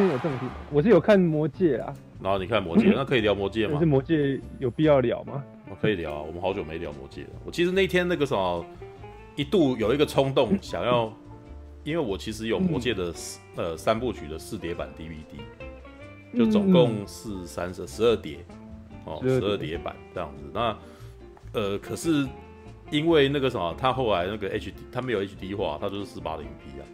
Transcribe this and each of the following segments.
天有正题？我是有看魔戒啊。然后你看魔戒，那可以聊魔戒吗？但是魔戒有必要聊吗？我可以聊啊，我们好久没聊魔戒了。我其实那天那个什么，一度有一个冲动想要，因为我其实有魔戒的呃三部曲的四碟版 DVD，就总共是三十十二碟哦，十二碟版这样子。那呃，可是因为那个什么，他后来那个 HD，他没有 HD 化，他就是四八零 P 啊。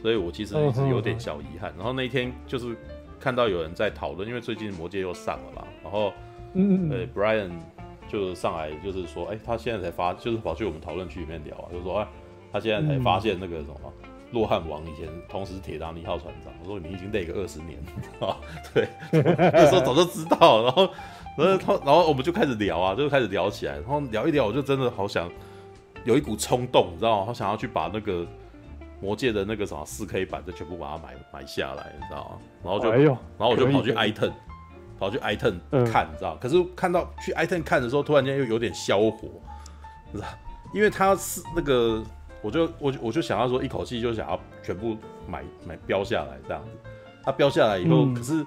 所以我其实一直有点小遗憾。然后那一天就是看到有人在讨论，因为最近《魔戒》又上了嘛。然后，呃，Brian 就上来就是说，哎，他现在才发，就是跑去我们讨论区里面聊啊，就是说，哎，他现在才发现那个什么，洛汗王以前同时铁达尼号船长。我说你已经累个二十年啊，对，那时候早就知道。然后，然后他，然后我们就开始聊啊，就开始聊起来。然后聊一聊，我就真的好想有一股冲动，你知道吗？好想要去把那个。魔界的那个什么四 K 版，就全部把它买买下来，你知道吗？然后就，哎、然后我就跑去 iTunes，跑去 iTunes 看，嗯、你知道？可是看到去 iTunes 看的时候，突然间又有点消火，你知道？因为它是那个，我就我就我就想要说，一口气就想要全部买买标下来这样子。它标下来以后，嗯、可是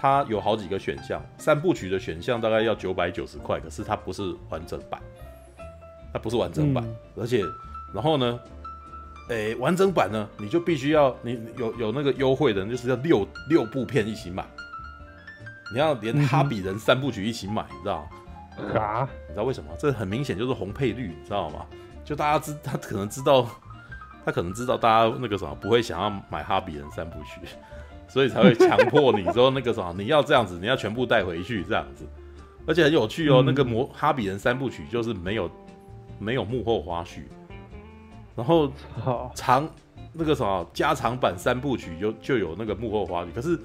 它有好几个选项，三部曲的选项大概要九百九十块，可是它不是完整版，它不是完整版，嗯、而且然后呢？诶、欸，完整版呢，你就必须要你有有那个优惠的，就是要六六部片一起买，你要连《哈比人》三部曲一起买，你知道吗？啊？你知道为什么？这很明显就是红配绿，你知道吗？就大家知，他可能知道，他可能知道大家那个什么不会想要买《哈比人》三部曲，所以才会强迫你说那个什么你要这样子，你要全部带回去这样子，而且很有趣哦。嗯、那个魔《哈比人》三部曲就是没有没有幕后花絮。然后长那个什么加长版三部曲就就有那个幕后花絮，可是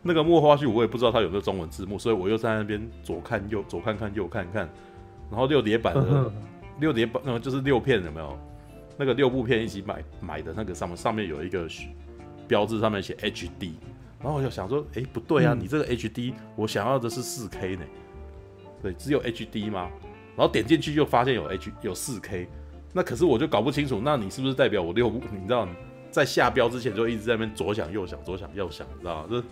那个幕后花絮我也不知道它有没有中文字幕，所以我又在那边左看右左看看右看看，然后六碟版的六碟版那个就是六片有没有？那个六部片一起买买的那个上面上面有一个标志，上面写 HD，然后我就想说，哎不对啊，你这个 HD 我想要的是四 K 呢，对，只有 HD 吗？然后点进去就发现有 H 有四 K。那可是我就搞不清楚，那你是不是代表我六部？你知道，在下标之前就一直在那边左想右想，左想右想，你知道吗？这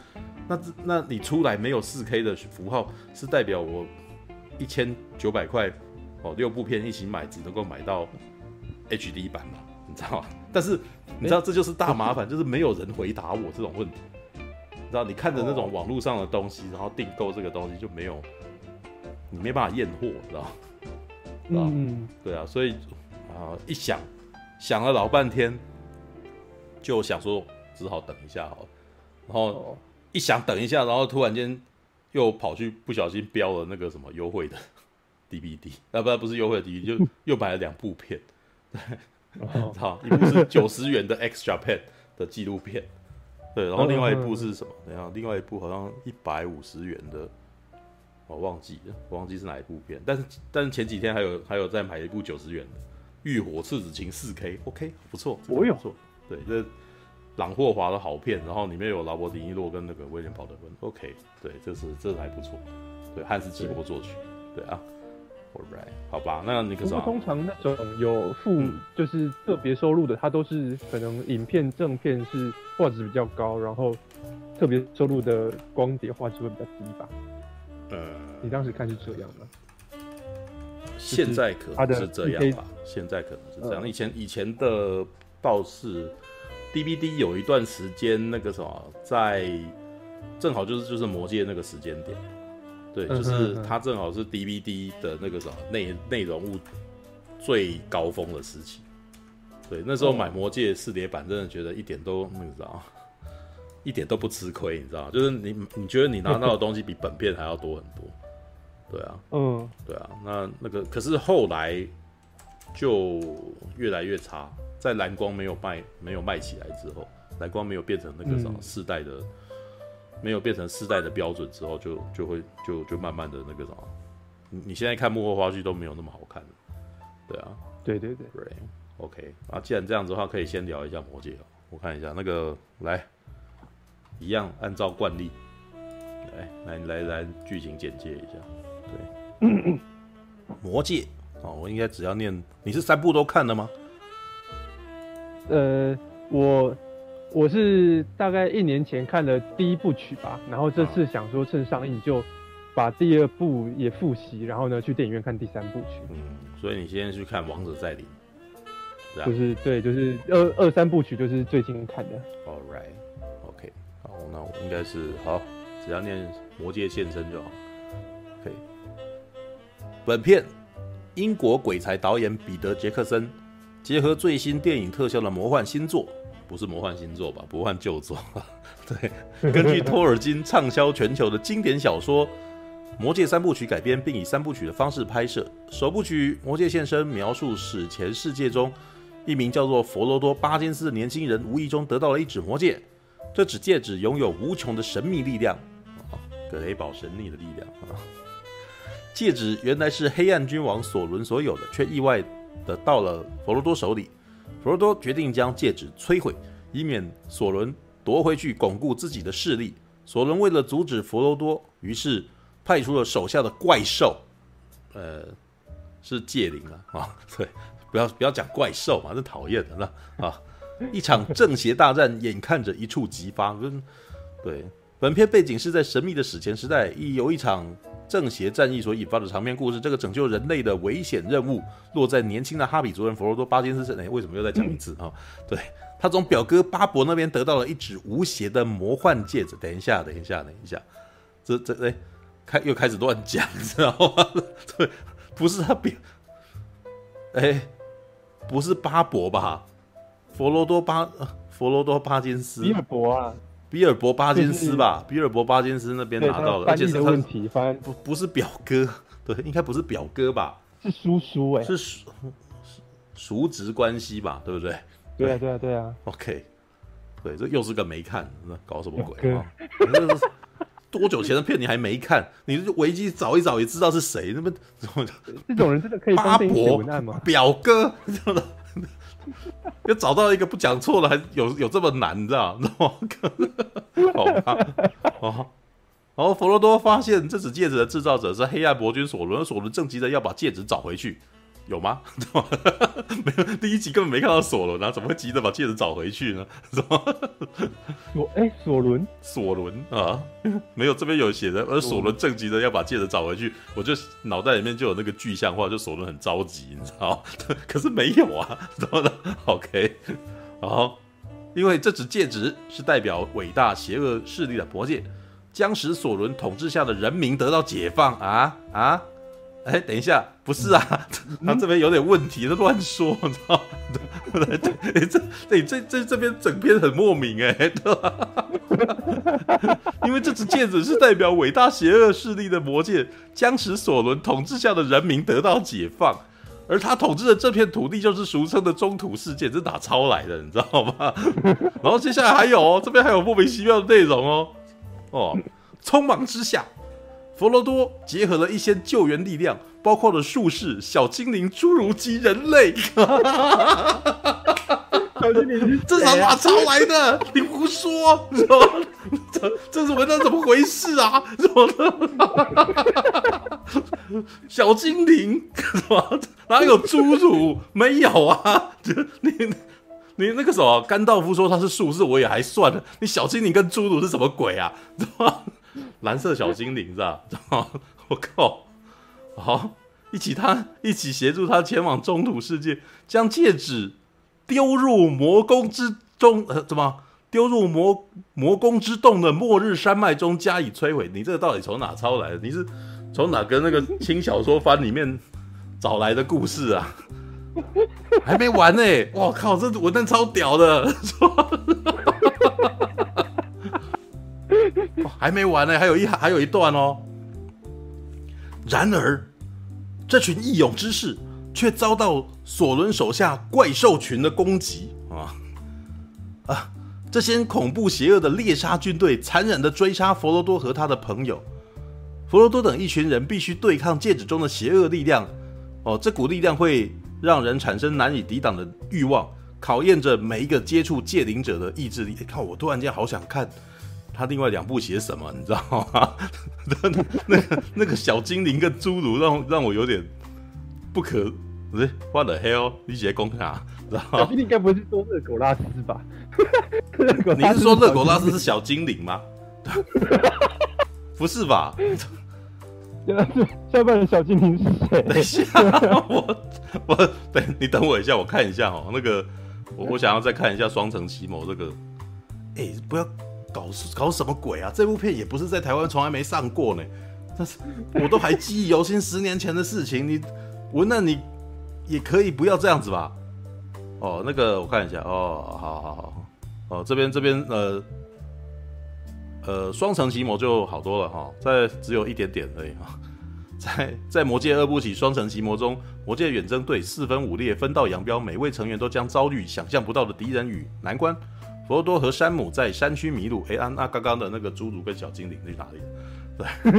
那这那你出来没有四 K 的符号，是代表我一千九百块哦，六部片一起买只能够买到 HD 版嘛？你知道吗？但是你知道 这就是大麻烦，就是没有人回答我这种问题。你知道，你看着那种网络上的东西，然后订购这个东西就没有，你没办法验货，知道吗？嗯，对啊，所以。啊！一想，想了老半天，就想说只好等一下好了。然后一想等一下，然后突然间又跑去不小心标了那个什么优惠的 DVD，啊不不是优惠的 DVD，就 又买了两部片。对，好，一部是九十元的 Extra Pen 的纪录片，对，然后另外一部是什么？等下，另外一部好像一百五十元的，我忘记了，我忘记是哪一部片。但是但是前几天还有还有再买一部九十元的。《浴火赤子情》四 K，OK，不错，我有错，对，这朗霍华的好片，然后里面有劳勃·迪尼洛跟那个威廉·保德温，OK，对，这是这是还不错，对，汉斯·季默作曲，对，对啊，Alright，好吧，那你可是通常那种有附就是特别收录的，它都是可能影片正片是画质比较高，然后特别收录的光碟画质会比较低吧？呃，你当时看是这样吗？现在可能是这样吧，现在可能是这样。以前以前的倒是 DVD 有一段时间那个什么，在正好就是就是魔戒那个时间点，对，就是它正好是 DVD 的那个什么内内容物最高峰的时期。对，那时候买魔戒四碟版，真的觉得一点都那个知道，一点都不吃亏，你知道吗？就是你你觉得你拿到的东西比本片还要多很多。对啊，嗯，对啊，那那个可是后来就越来越差，在蓝光没有卖没有卖起来之后，蓝光没有变成那个什么世代的，嗯、没有变成世代的标准之后，就就会就就慢慢的那个什么，你你现在看幕后花絮都没有那么好看，对啊，对对对，对，OK，啊，既然这样子的话，可以先聊一下魔戒，我看一下那个来，一样按照惯例，来来来来剧情简介一下。对，魔戒哦，我应该只要念。你是三部都看了吗？呃，我我是大概一年前看了第一部曲吧，然后这次想说趁上映就把第二部也复习，然后呢去电影院看第三部曲。嗯，所以你先去看《王者再临》，就是对，就是二二三部曲就是最近看的。All right，OK，okay. 好，那我应该是好，只要念《魔戒现身》就好。本片英国鬼才导演彼得·杰克森结合最新电影特效的魔幻新作，不是魔幻新作吧？不换旧作。对，根据托尔金畅销全球的经典小说《魔戒三部曲》改编，并以三部曲的方式拍摄。首部曲《魔戒现身》描述史前世界中一名叫做佛罗多·巴金斯的年轻人无意中得到了一纸魔戒，这纸戒指拥有无穷的神秘力量，格雷堡神秘的力量啊。戒指原来是黑暗君王索伦所有的，却意外的到了佛罗多手里。佛罗多决定将戒指摧毁，以免索伦夺回去巩固自己的势力。索伦为了阻止佛罗多，于是派出了手下的怪兽，呃，是戒灵啊啊，对，不要不要讲怪兽嘛，这讨厌的那啊。一场正邪大战眼看着一触即发，跟对。本片背景是在神秘的史前时代，亦由一场正邪战役所引发的长篇故事。这个拯救人类的危险任务落在年轻的哈比族人佛罗多巴金斯身上。哎，为什么又再讲一次啊、哦？对，他从表哥巴伯那边得到了一只无邪的魔幻戒指。等一下，等一下，等一下，这这哎，开又开始乱讲，你知道吗？对，不是他表，哎，不是巴伯吧？佛罗多巴，佛罗多巴金斯，比尔博啊。比尔博巴金斯吧，比尔博巴金斯那边拿到了，而且是问题，翻不不是表哥，对，应该不是表哥吧？是叔叔哎，是叔叔侄关系吧？对不对？对啊，对啊，对啊。OK，对，这又是个没看，那搞什么鬼啊？这是多久前的片你还没看？你维基找一找也知道是谁？那么 这种人真的可以巴伯表哥？又找到一个不讲错的，还有有这么难，你知道吗？好吧，哦，然后佛罗多发现这只戒指的制造者是黑暗伯君索伦，索伦正急着要把戒指找回去，有吗？没有，第一集根本没看到索伦啊，怎么会急着把戒指找回去呢？什么？索哎，索伦，索伦啊，没有，这边有写的，而索伦正急着要把戒指找回去，我就脑袋里面就有那个具象化，就索伦很着急，你知道？可是没有啊，怎么了？OK，好。因为这只戒指是代表伟大邪恶势力的魔戒，将使索伦统治下的人民得到解放啊啊！哎，等一下，不是啊，他这边有点问题，他乱说，你知道？对对对，这对这这这边整篇很莫名哎，对吧？因为这只戒指是代表伟大邪恶势力的魔戒，将使索伦统治下的人民得到解放。而他统治的这片土地就是俗称的中土世界，这是哪抄来的？你知道吗？然后接下来还有哦，这边还有莫名其妙的内容哦。哦，匆忙之下，佛罗多结合了一些救援力量，包括了术士、小精灵、侏儒及人类。小精灵，这是哪抄来的？你胡说！这 这这是文章怎么回事啊？什 么小精灵？什么？哪有侏儒？没有啊！你你那个什么，甘道夫说他是术士，我也还算了。你小精灵跟侏儒是什么鬼啊？知道吗？蓝色小精灵是吧？我靠！好，一起他一起协助他前往中土世界，将戒指。丢入魔宫之中，呃，怎么丢入魔魔宫之洞的末日山脉中加以摧毁？你这个到底从哪抄来的？你是从哪个那个轻小说番里面找来的故事啊？还没完呢、欸！我靠，这文案超屌的！还没完呢、还有一还有一段哦。然而，这群义勇之士。却遭到索伦手下怪兽群的攻击啊啊！这些恐怖邪恶的猎杀军队残忍地追杀佛罗多和他的朋友。佛罗多等一群人必须对抗戒指中的邪恶力量。哦，这股力量会让人产生难以抵挡的欲望，考验着每一个接触戒灵者的意志力。看，我突然间好想看他另外两部写什么，你知道吗？那个那个小精灵跟侏儒让让我有点。不可不是，What the hell？你直接攻他，知道吗？小精灵应该不是说热狗拉斯吧？你是说热狗拉斯是小精灵吗？不是吧？下半的小精灵是谁？等一下，我我等你等我一下，我看一下哦。那个我我想要再看一下《双城奇谋》这个。哎、欸，不要搞搞什么鬼啊！这部片也不是在台湾从来没上过呢。但是我都还记忆犹新，十年前的事情。你我那你也可以不要这样子吧？哦，那个我看一下哦，好好好，哦这边这边呃。呃，双城奇魔就好多了哈，在只有一点点而已哈。在在魔界二部曲双城奇魔中，魔界远征队四分五裂，分道扬镳，每位成员都将遭遇想象不到的敌人与难关。佛罗多和山姆在山区迷路，哎、欸，啊，那刚刚的那个侏儒跟小精灵去哪里？对，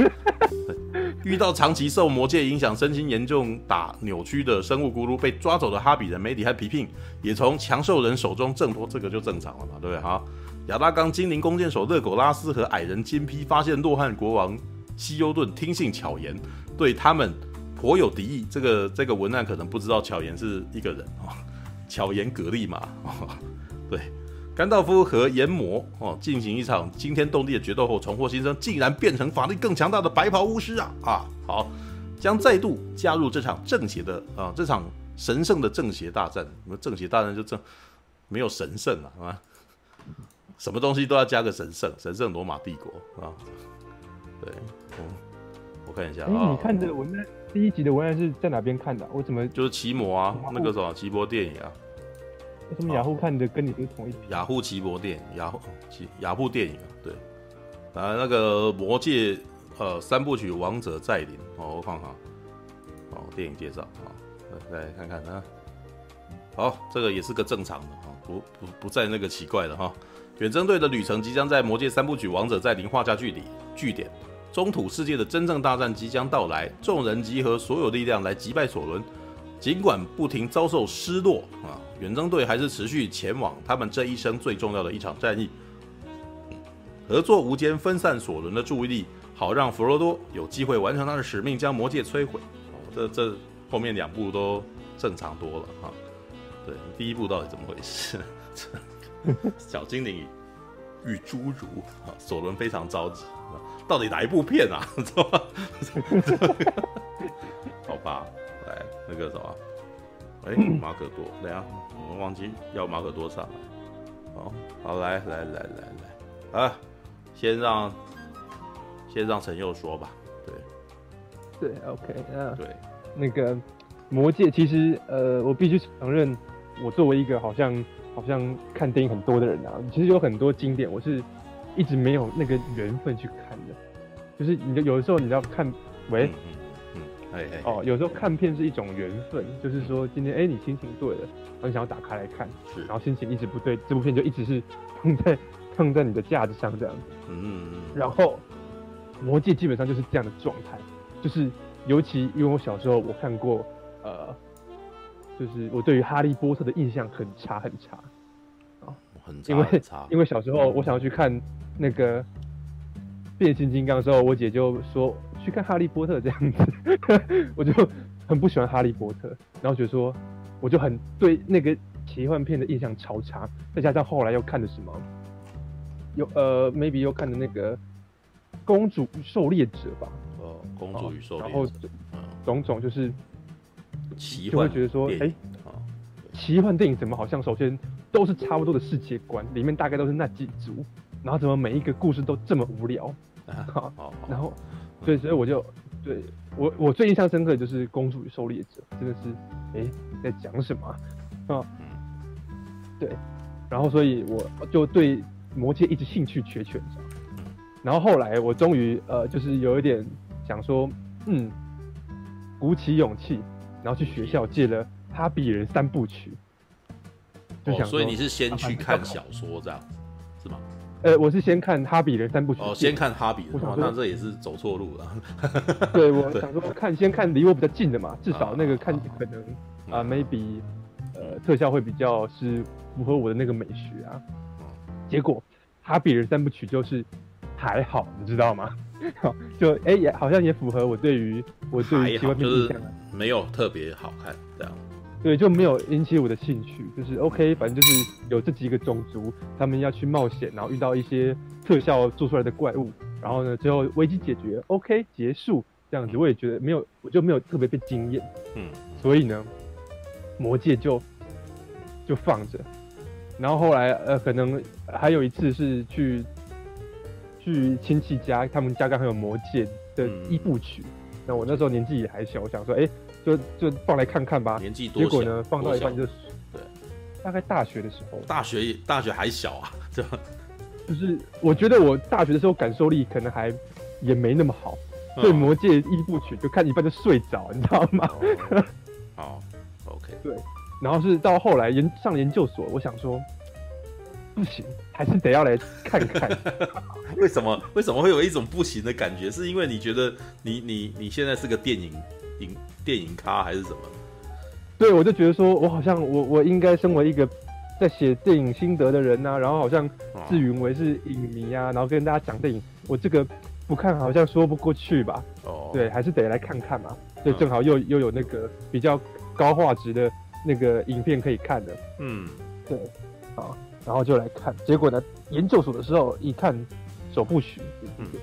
对，遇到长期受魔戒影响、身心严重打扭曲的生物咕噜，被抓走的哈比人梅里和皮聘也从强兽人手中挣脱，这个就正常了嘛，对不对？哈。亚拉冈精灵弓箭手勒狗拉斯和矮人金披发现洛汉国王西优顿听信巧言，对他们颇有敌意。这个这个文案可能不知道巧言是一个人哦，巧言蛤蜊嘛。对，甘道夫和炎魔哦进行一场惊天动地的决斗后重获新生，竟然变成法力更强大的白袍巫师啊啊！好，将再度加入这场正邪的啊这场神圣的正邪大战。什么正邪大战就正没有神圣啊啊！什么东西都要加个神圣，神圣罗马帝国啊！对，嗯，我看一下啊、欸。你看这个文案，第一集的文案是在哪边看的、啊？我怎么就是奇魔啊？那个什么奇摩电影啊？为什么雅虎看的跟你是同一？雅虎奇博电影，雅虎奇雅虎电影啊？对，啊，那个魔界呃三部曲《王者再临》哦，我看看哦，电影介绍啊，来来看看啊。好，这个也是个正常的哈，不不不再那个奇怪的哈。远征队的旅程即将在《魔界三部曲：王者再临》画下句点，据点。中土世界的真正大战即将到来，众人集合所有力量来击败索伦。尽管不停遭受失落啊，远征队还是持续前往他们这一生最重要的一场战役。合作无间，分散索伦的注意力，好让弗罗多有机会完成他的使命，将魔戒摧毁。这这后面两部都正常多了哈。对，第一部到底怎么回事？小精灵与侏儒啊，索伦非常着急，到底哪一部片啊？好吧，来那个什么，哎、欸，马可多，等下我们忘记要马可多上来。好，好，来来来来来，啊，先让先让陈佑说吧。对，对，OK，啊，对，那个魔戒其实呃，我必须承认，我作为一个好像。好像看电影很多的人啊，其实有很多经典，我是一直没有那个缘分去看的。就是你有的时候你要看，喂，嗯嗯，哎哎，哦，有时候看片是一种缘分，就是说今天哎你心情对了，然后你想要打开来看，是，然后心情一直不对，这部片就一直是放在 放在你的架子上这样子，嗯嗯嗯。然后魔戒基本上就是这样的状态，就是尤其因为我小时候我看过呃。就是我对于哈利波特的印象很差很差啊，很差很差。因为因为小时候我想要去看那个变形金刚的时候，我姐就说去看哈利波特这样子，我就很不喜欢哈利波特，然后觉得说我就很对那个奇幻片的印象超差。再加上后来又看的什么，有呃 maybe 又看的那个公主与狩猎者吧，哦，公主与狩猎者，然后种种就是。就会觉得说，哎、欸，奇幻电影怎么好像首先都是差不多的世界观，里面大概都是那几组，然后怎么每一个故事都这么无聊？啊，好，然后，对，所以我就对我我最印象深刻的就是《公主与狩猎者》，真的是，哎、欸，在讲什么啊？对，然后所以我就对魔戒一直兴趣缺缺，然后后来我终于呃，就是有一点想说，嗯，鼓起勇气。然后去学校借了《哈比人三部曲》，就想、哦，所以你是先去看小说这样子，是吗？呃，我是先看《哈比的三部曲》。哦，先看《哈比人》，那这也是走错路了。对，我想说看先看离我比较近的嘛，至少那个看可能啊，啊，maybe 呃特效会比较是符合我的那个美学啊。结果《哈比的三部曲》就是还好，你知道吗？就哎也好像也符合我对于我对于奇幻片印象。没有特别好看，这样。对，就没有引起我的兴趣。就是 OK，反正就是有这几个种族，他们要去冒险，然后遇到一些特效做出来的怪物，然后呢，最后危机解决，OK，结束这样子。我也觉得没有，我就没有特别被惊艳。嗯，所以呢，魔戒就就放着。然后后来呃，可能还有一次是去去亲戚家，他们家刚好有魔戒的一部曲。那、嗯、我那时候年纪也还小，我想说，哎。就就放来看看吧。年纪多小？结果呢，放到一半就，对，大概大学的时候。大学大学还小啊，这 就是我觉得我大学的时候感受力可能还也没那么好，对、嗯《魔戒》一部曲就看一半就睡着，你知道吗？哦、，OK。对，然后是到后来研上研究所，我想说不行，还是得要来看看。为什么？为什么会有一种不行的感觉？是因为你觉得你你你现在是个电影影。电影咖还是什么？对，我就觉得说，我好像我我应该身为一个在写电影心得的人呐、啊，然后好像自云为是影迷啊，然后跟大家讲电影，我这个不看好像说不过去吧？哦，对，还是得来看看嘛。对正好又又有那个比较高画质的那个影片可以看的。嗯，对，好，然后就来看，结果呢，研究所的时候一看首部曲，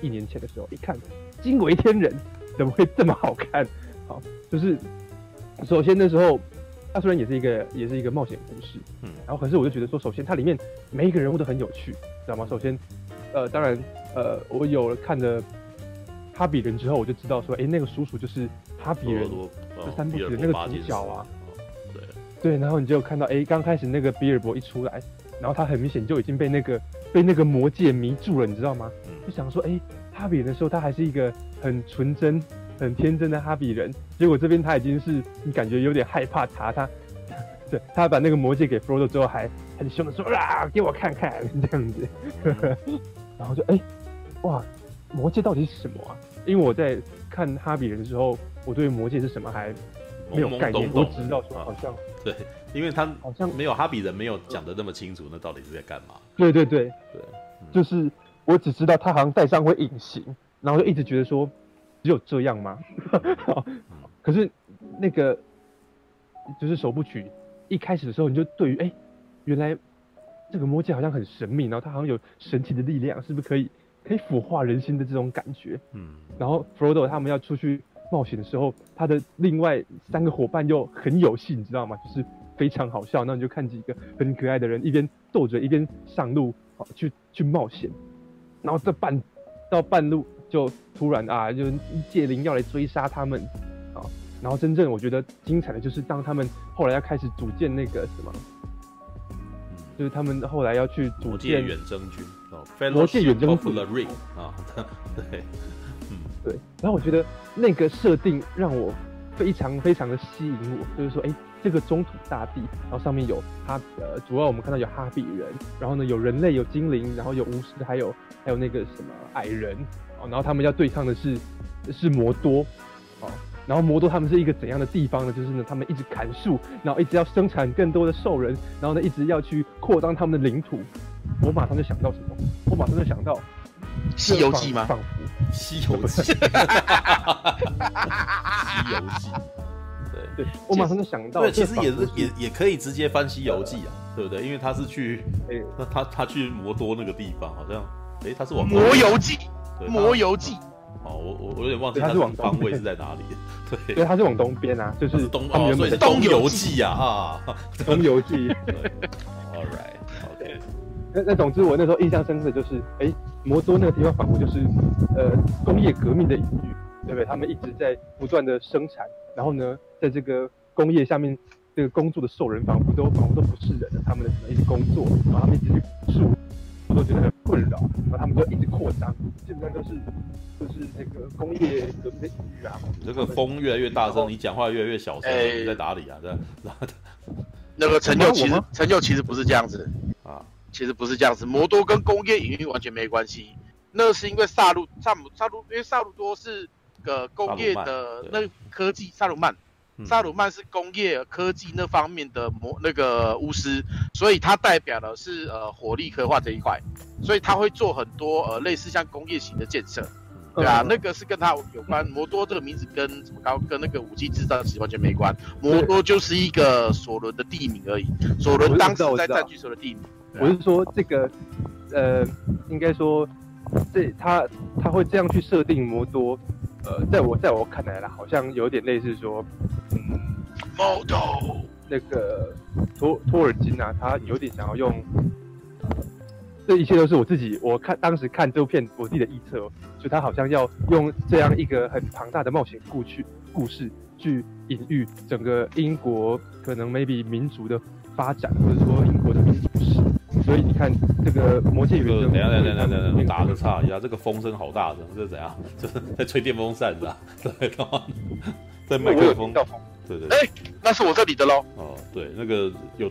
一年前的时候一看，惊为天人，怎么会这么好看？好，就是首先那时候，它虽然也是一个也是一个冒险故事，嗯，然后可是我就觉得说，首先它里面每一个人物都很有趣，知道吗？首先，呃，当然，呃，我有了看了哈比人之后，我就知道说，哎，那个叔叔就是哈比人这三部曲的那个主角啊，对对，然后你就看到，哎，刚开始那个比尔博一出来，然后他很明显就已经被那个被那个魔戒迷住了，你知道吗？就想说，哎，哈比人的时候，他还是一个很纯真。很天真的哈比人，结果这边他已经是你感觉有点害怕查他，对，他把那个魔戒给 Frodo 之后还很凶的说啊，给我看看这样子，然后就哎、欸，哇，魔戒到底是什么啊？因为我在看哈比人的时候，我对魔戒是什么还没有概念，我只知道说好像、啊、对，因为他好像没有哈比人没有讲的那么清楚，那到底是在干嘛？对对对对，就是我只知道他好像戴上会隐形，然后就一直觉得说。只有这样吗？可是那个就是首部曲一开始的时候，你就对于哎、欸，原来这个魔戒好像很神秘，然后它好像有神奇的力量，是不是可以可以腐化人心的这种感觉？嗯。然后 Frodo 他们要出去冒险的时候，他的另外三个伙伴又很有戏，你知道吗？就是非常好笑。那你就看几个很可爱的人一边斗嘴一边上路啊，去去冒险。然后这半到半路。就突然啊，就戒灵要来追杀他们啊！然后真正我觉得精彩的就是当他们后来要开始组建那个什么，就是他们后来要去组建远征军哦，魔戒远征军啊，对，嗯，对。然后我觉得那个设定让我非常非常的吸引我，就是说，哎，这个中土大地，然后上面有哈，呃，主要我们看到有哈比人，然后呢有人类有精灵，然后有巫师，还有还有那个什么矮人。然后他们要对抗的是是魔多，哦，然后魔多他们是一个怎样的地方呢？就是呢，他们一直砍树，然后一直要生产更多的兽人，然后呢，一直要去扩张他们的领土。我马上就想到什么？我马上就想到《西游记》吗？仿佛《西游记》。西游记。对对，我马上就想到。对，其实也是也也可以直接翻《西游记》啊，对不对？因为他是去，那他他去魔多那个地方，好像，哎，他是往《魔游记》。《魔游记》哦，我我我有点忘记它是往方位是在哪里。对，对，它是往东边啊，就是东哦，所以是东游记啊啊，东游记。All right，OK。那那总之我那时候印象深刻的就是，哎，魔都那个地方仿佛就是呃工业革命的隐喻，对不对？他们一直在不断的生产，然后呢，在这个工业下面这个工作的兽人仿佛都仿佛都不是人了，他们的什么一直工作，然后他们一直去树。我都觉得很困扰，然后他们就一直扩张，基本上都是就是那个工业革命的隐喻啊。你这个风越来越大声，你讲话越来越小声，欸、你在哪里啊？这样，那个成就其实成就其实不是这样子啊，其实不是这样子。摩多跟工业隐喻完全没关系，那是因为萨鲁萨姆萨鲁，因为萨鲁多是个工业的那科技萨鲁曼。萨鲁曼是工业科技那方面的魔那个巫师，所以他代表的是呃火力刻画这一块，所以他会做很多呃类似像工业型的建设，对啊，那个是跟他有关。摩多这个名字跟什么高跟那个武器制造其实完全没关。摩多就是一个索伦的地名而已。索伦当时在占据所有的地名。我是说这个，呃，应该说，这他他会这样去设定摩多，呃，在我在我看来啦，好像有点类似说，那个托托尔金啊，他有点想要用。这一切都是我自己，我看当时看这部片，我自己的臆测，就他好像要用这样一个很庞大的冒险故去故事去隐喻整个英国可能 maybe 民族的发展，或者说英国的民族史。所以你看这个魔戒原声，等下等下等下等下，打个岔一下，这个风声好大声，这是怎样？就是在吹电风扇是吧？对，在麦克风。对对。哎，那是我这里的喽。哦，对，那个有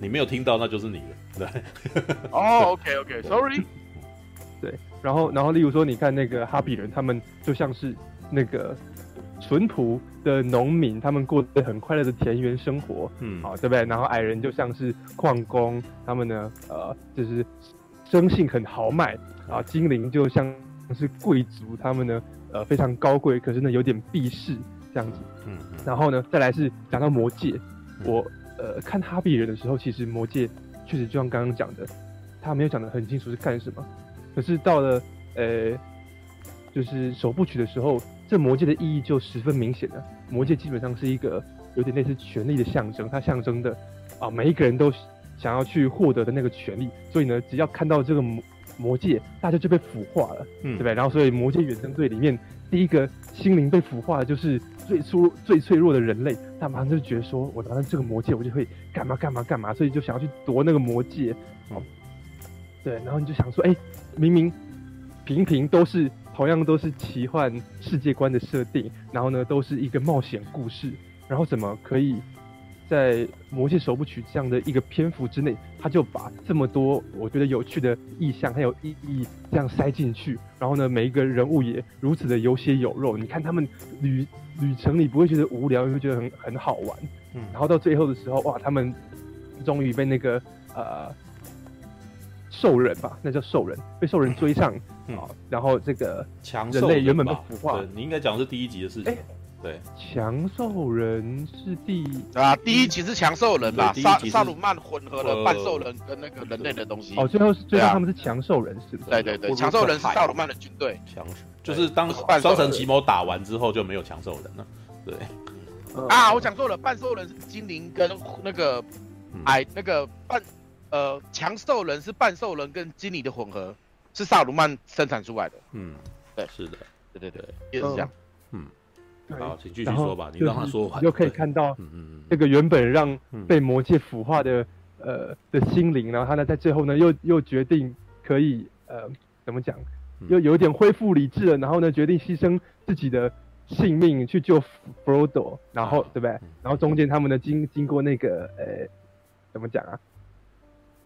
你没有听到，那就是你的。对，哦、oh,，OK OK，Sorry，对，然后然后例如说，你看那个哈比人，他们就像是那个淳朴的农民，他们过得很快乐的田园生活，嗯，好，对不对？然后矮人就像是矿工，他们呢，呃，就是生性很豪迈啊。精灵就像是贵族，他们呢，呃，非常高贵，可是呢，有点避世这样子，嗯，然后呢，再来是讲到魔界，我呃看哈比人的时候，其实魔界。确实，就像刚刚讲的，他没有讲得很清楚是干什么。可是到了呃，就是首部曲的时候，这魔界的意义就十分明显了。魔界基本上是一个有点类似权力的象征，它象征的啊，每一个人都想要去获得的那个权利。所以呢，只要看到这个魔魔界，大家就被腐化了，嗯，对不对？然后，所以魔界远征队里面第一个心灵被腐化的就是。最初最脆弱的人类，他马上就觉得说，我拿到这个魔戒，我就会干嘛干嘛干嘛，所以就想要去夺那个魔戒。哦，对，然后你就想说，哎、明明平平都是同样都是奇幻世界观的设定，然后呢，都是一个冒险故事，然后怎么可以？在《魔戒首部曲》这样的一个篇幅之内，他就把这么多我觉得有趣的意象还有意义这样塞进去，然后呢，每一个人物也如此的有血有肉。你看他们旅旅程，你不会觉得无聊，你会觉得很很好玩。嗯，然后到最后的时候，哇，他们终于被那个呃兽人吧，那叫兽人，被兽人追上啊，嗯，然后这个强人类原本被腐化，你应该讲的是第一集的事情。欸对，强兽人是第啊，第一集是强兽人吧？萨萨鲁曼混合了半兽人跟那个人类的东西。哦，最后最后他们是强兽人，是不是？对对对，强兽人是萨鲁曼的军队。强就是当双城奇谋打完之后就没有强兽人了。对，啊，我讲错了，半兽人是精灵跟那个矮那个半呃强兽人是半兽人跟精灵的混合，是萨鲁曼生产出来的。嗯，对，是的，对对对，也是这样。嗯。好，请继续说吧。你让他说完，你就可以看到，这个原本让被魔界腐化的呃的心灵，然后他呢在最后呢又又决定可以呃怎么讲，又有点恢复理智了，然后呢决定牺牲自己的性命去救弗罗多，然后对不对？然后中间他们呢经经过那个呃怎么讲啊？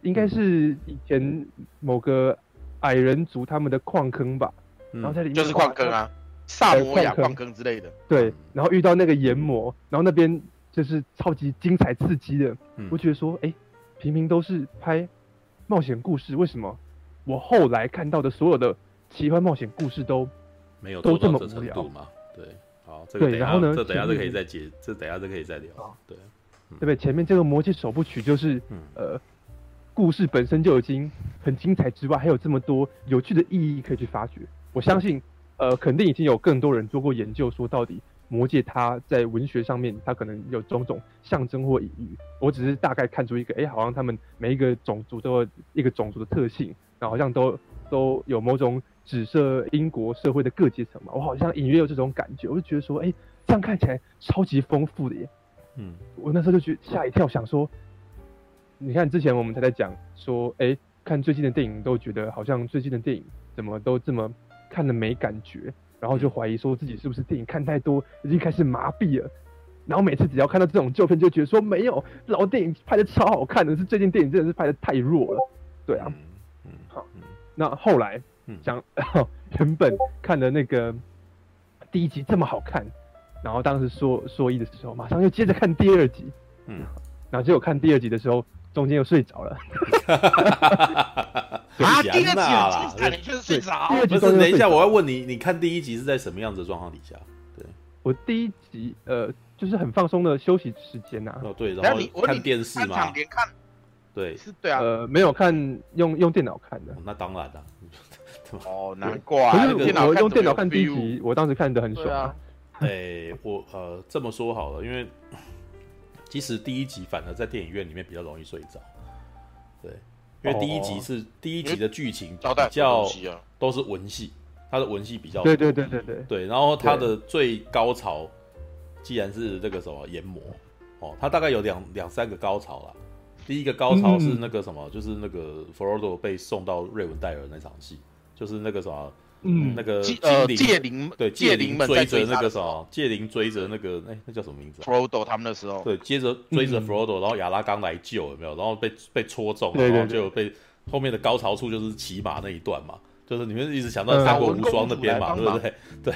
应该是以前某个矮人族他们的矿坑吧，然后在里面就是矿坑啊。萨摩亚矿坑之类的，对，然后遇到那个炎魔，然后那边就是超级精彩刺激的。嗯、我觉得说，哎、欸，平平都是拍冒险故事，为什么我后来看到的所有的奇幻冒险故事都没有都这么无聊吗？对，好，这个、对，然后呢，这等下就可以再解，这等下就可以再聊。对，对不对？前面这个魔界首部曲就是，嗯、呃，故事本身就已经很精彩之外，还有这么多有趣的意义可以去发掘。我相信。呃，肯定已经有更多人做过研究，说到底魔界它在文学上面，它可能有种种象征或隐喻。我只是大概看出一个，哎、欸，好像他们每一个种族都有一个种族的特性，然后好像都都有某种指涉英国社会的各阶层嘛。我好像隐约有这种感觉，我就觉得说，哎、欸，这样看起来超级丰富的耶。嗯，我那时候就觉吓一跳，想说，你看之前我们才在讲说，哎、欸，看最近的电影都觉得好像最近的电影怎么都这么。看的没感觉，然后就怀疑说自己是不是电影看太多，已经开始麻痹了。然后每次只要看到这种旧片，就觉得说没有老电影拍的超好看的，是最近电影真的是拍的太弱了。对啊，嗯，好，那后来讲原本看的那个第一集这么好看，然后当时说说一的时候，马上又接着看第二集，嗯，然后结果看第二集的时候，中间又睡着了。啊，第二集啦，你就是睡着。不是，等一下，我要问你，你看第一集是在什么样子的状况底下？对，我第一集呃，就是很放松的休息时间呐。哦，对，然后看电视嘛。对，是，对啊，呃，没有看，用用电脑看的。那当然了。哦，难怪。可是我用电脑看第一集，我当时看的很爽。哎，我呃这么说好了，因为其实第一集反而在电影院里面比较容易睡着。对，因为第一集是第一集的剧情比较都是文戏，它的文戏比较对对对对对对。然后它的最高潮，既然是这个什么研磨哦，它大概有两两三个高潮了。第一个高潮是那个什么，嗯、就是那个弗罗多被送到瑞文戴尔那场戏，就是那个什么，嗯，那个精灵戒灵对戒灵追着那个什么戒灵追着那个哎那叫什么名字？？Prodo 他们那时候对，接着追着弗罗多，然后亚拉冈来救有没有？然后被被戳中，然后就被后面的高潮处就是骑马那一段嘛，就是你们一直想到三国无双那边嘛，对不对？对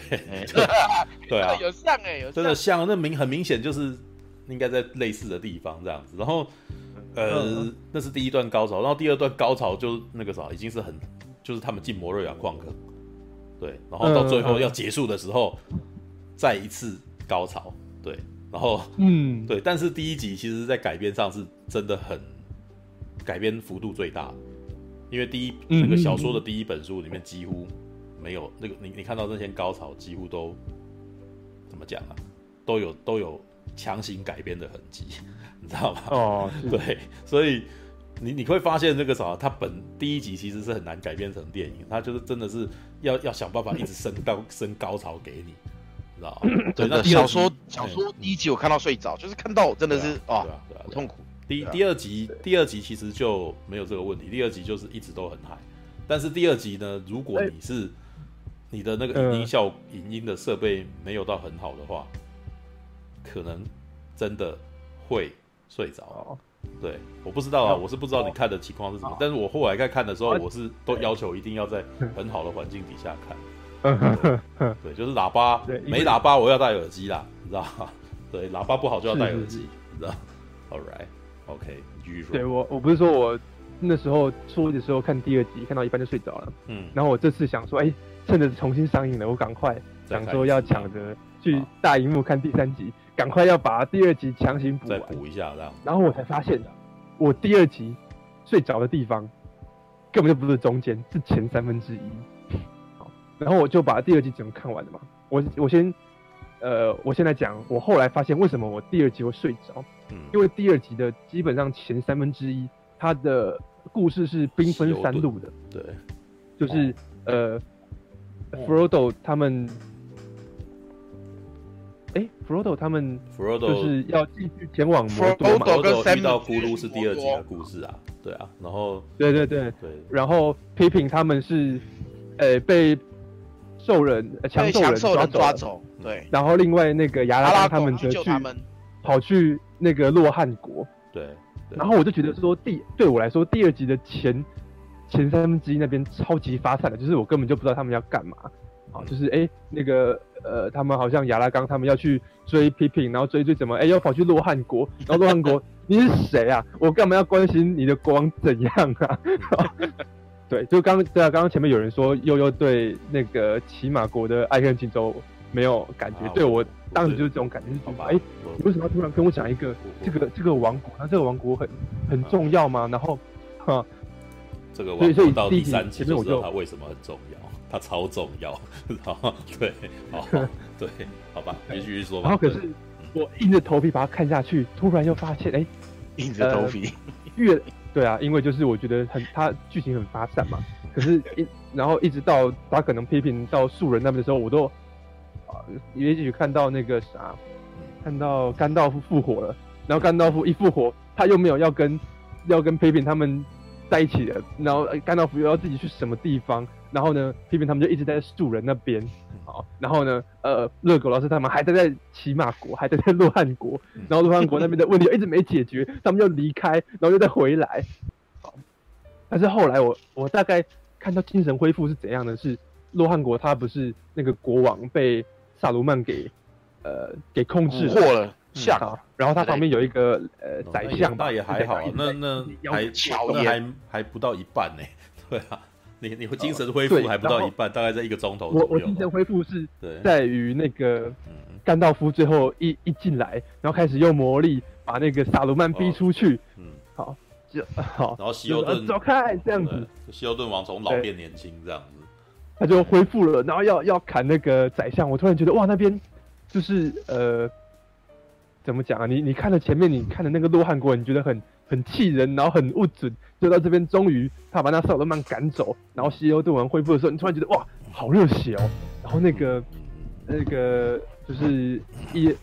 对啊，有像哎，有真的像，那明很明显就是应该在类似的地方这样子，然后。呃，那是第一段高潮，然后第二段高潮就那个啥，已经是很，就是他们进摩瑞亚矿坑，对，然后到最后要结束的时候，再一次高潮，对，然后嗯，对，但是第一集其实在改编上是真的很改编幅度最大，因为第一那个小说的第一本书里面几乎没有那个你你看到那些高潮几乎都怎么讲啊，都有都有强行改编的痕迹。你知道吗？哦，对，所以你你会发现这个啥，它本第一集其实是很难改编成电影，它就是真的是要要想办法一直升高升高潮给你，知道吗？对，那小说小说第一集我看到睡着，就是看到我真的是啊，痛苦。第第二集第二集其实就没有这个问题，第二集就是一直都很嗨。但是第二集呢，如果你是你的那个影音效影音的设备没有到很好的话，可能真的会。睡着，对，我不知道啊，我是不知道你看的情况是什么，但是我后来在看的时候，我是都要求一定要在很好的环境底下看，对，就是喇叭没喇叭我要戴耳机啦，你知道吗？对，喇叭不好就要戴耳机，你知道？All right，OK，继续说。对我，我不是说我那时候初一的时候看第二集，看到一半就睡着了，嗯，然后我这次想说，哎，趁着重新上映了，我赶快想说要抢着去大荧幕看第三集。赶快要把第二集强行补完，再补一下这样。然后我才发现，我第二集睡着的地方根本就不是中间，是前三分之一。好，然后我就把第二集整个看完了嘛。我我先，呃，我先来讲，我后来发现为什么我第二集会睡着。嗯，因为第二集的基本上前三分之一，它的故事是兵分三路的。对，就是呃，弗罗多他们。哎，弗罗多他们就是要继续前往魔都嘛。弗罗多遇到咕噜是第二集的故事啊，对啊，然后对对对。对，然后批评他们是，呃，被兽人强兽人抓走，对，然后另外那个亚拉拉他们则去跑去那个洛汗国，对，然后我就觉得说第对我来说第二集的前前三分之一那边超级发散的，就是我根本就不知道他们要干嘛，啊，就是哎那个。呃，他们好像亚拉冈他们要去追批评，然后追追怎么，哎，要跑去洛汗国，然后洛汗国，你是谁啊？我干嘛要关心你的国王怎样啊？对，就刚对啊，刚刚前面有人说悠悠对那个骑马国的爱恨情仇没有感觉，对我当时就是这种感觉，是觉得，哎，你为什么要突然跟我讲一个这个这个王国？那这个王国很很重要吗？然后，哈，这个王国到第三集就知道它为什么很重要。它超重要，好，对，好，对，好吧，你继续说吧。然后可是我硬着头皮把它看下去，突然又发现，哎，硬着头皮，越对啊，因为就是我觉得很，它剧情很发散嘛。可是，一然后一直到他可能批评到树人那边的时候，我都啊，也许看到那个啥，看到甘道夫复活了，然后甘道夫一复活，他又没有要跟要跟批评他们在一起了，然后甘道夫又要自己去什么地方。然后呢，批评他们就一直在树人那边，好，然后呢，呃，热狗老师他们还在在骑马国，还在在洛汉国，然后洛汉国那边的问题一直没解决，他们就离开，然后又再回来，好，但是后来我我大概看到精神恢复是怎样的，是洛汉国他不是那个国王被萨鲁曼给呃给控制了，下、嗯，然后他旁边有一个呃宰相，那也还好，那那还那还还不到一半呢。对啊，你你会精神恢复还不到一半，大概在一个钟头。我我精神恢复是在于那个甘道夫最后一一进来，然后开始用魔力把那个萨鲁曼逼出去。嗯，好，就好。然后希欧顿走开，这样子。希欧顿王从老变年轻，这样子，他就恢复了，然后要要砍那个宰相。我突然觉得哇，那边就是呃。怎么讲啊？你你看了前面，你看的那个洛汗国，你觉得很很气人，然后很不准，就到这边，终于他把那萨鲁曼赶走，然后西欧顿王恢复的时候，你突然觉得哇，好热血哦！然后那个那个就是演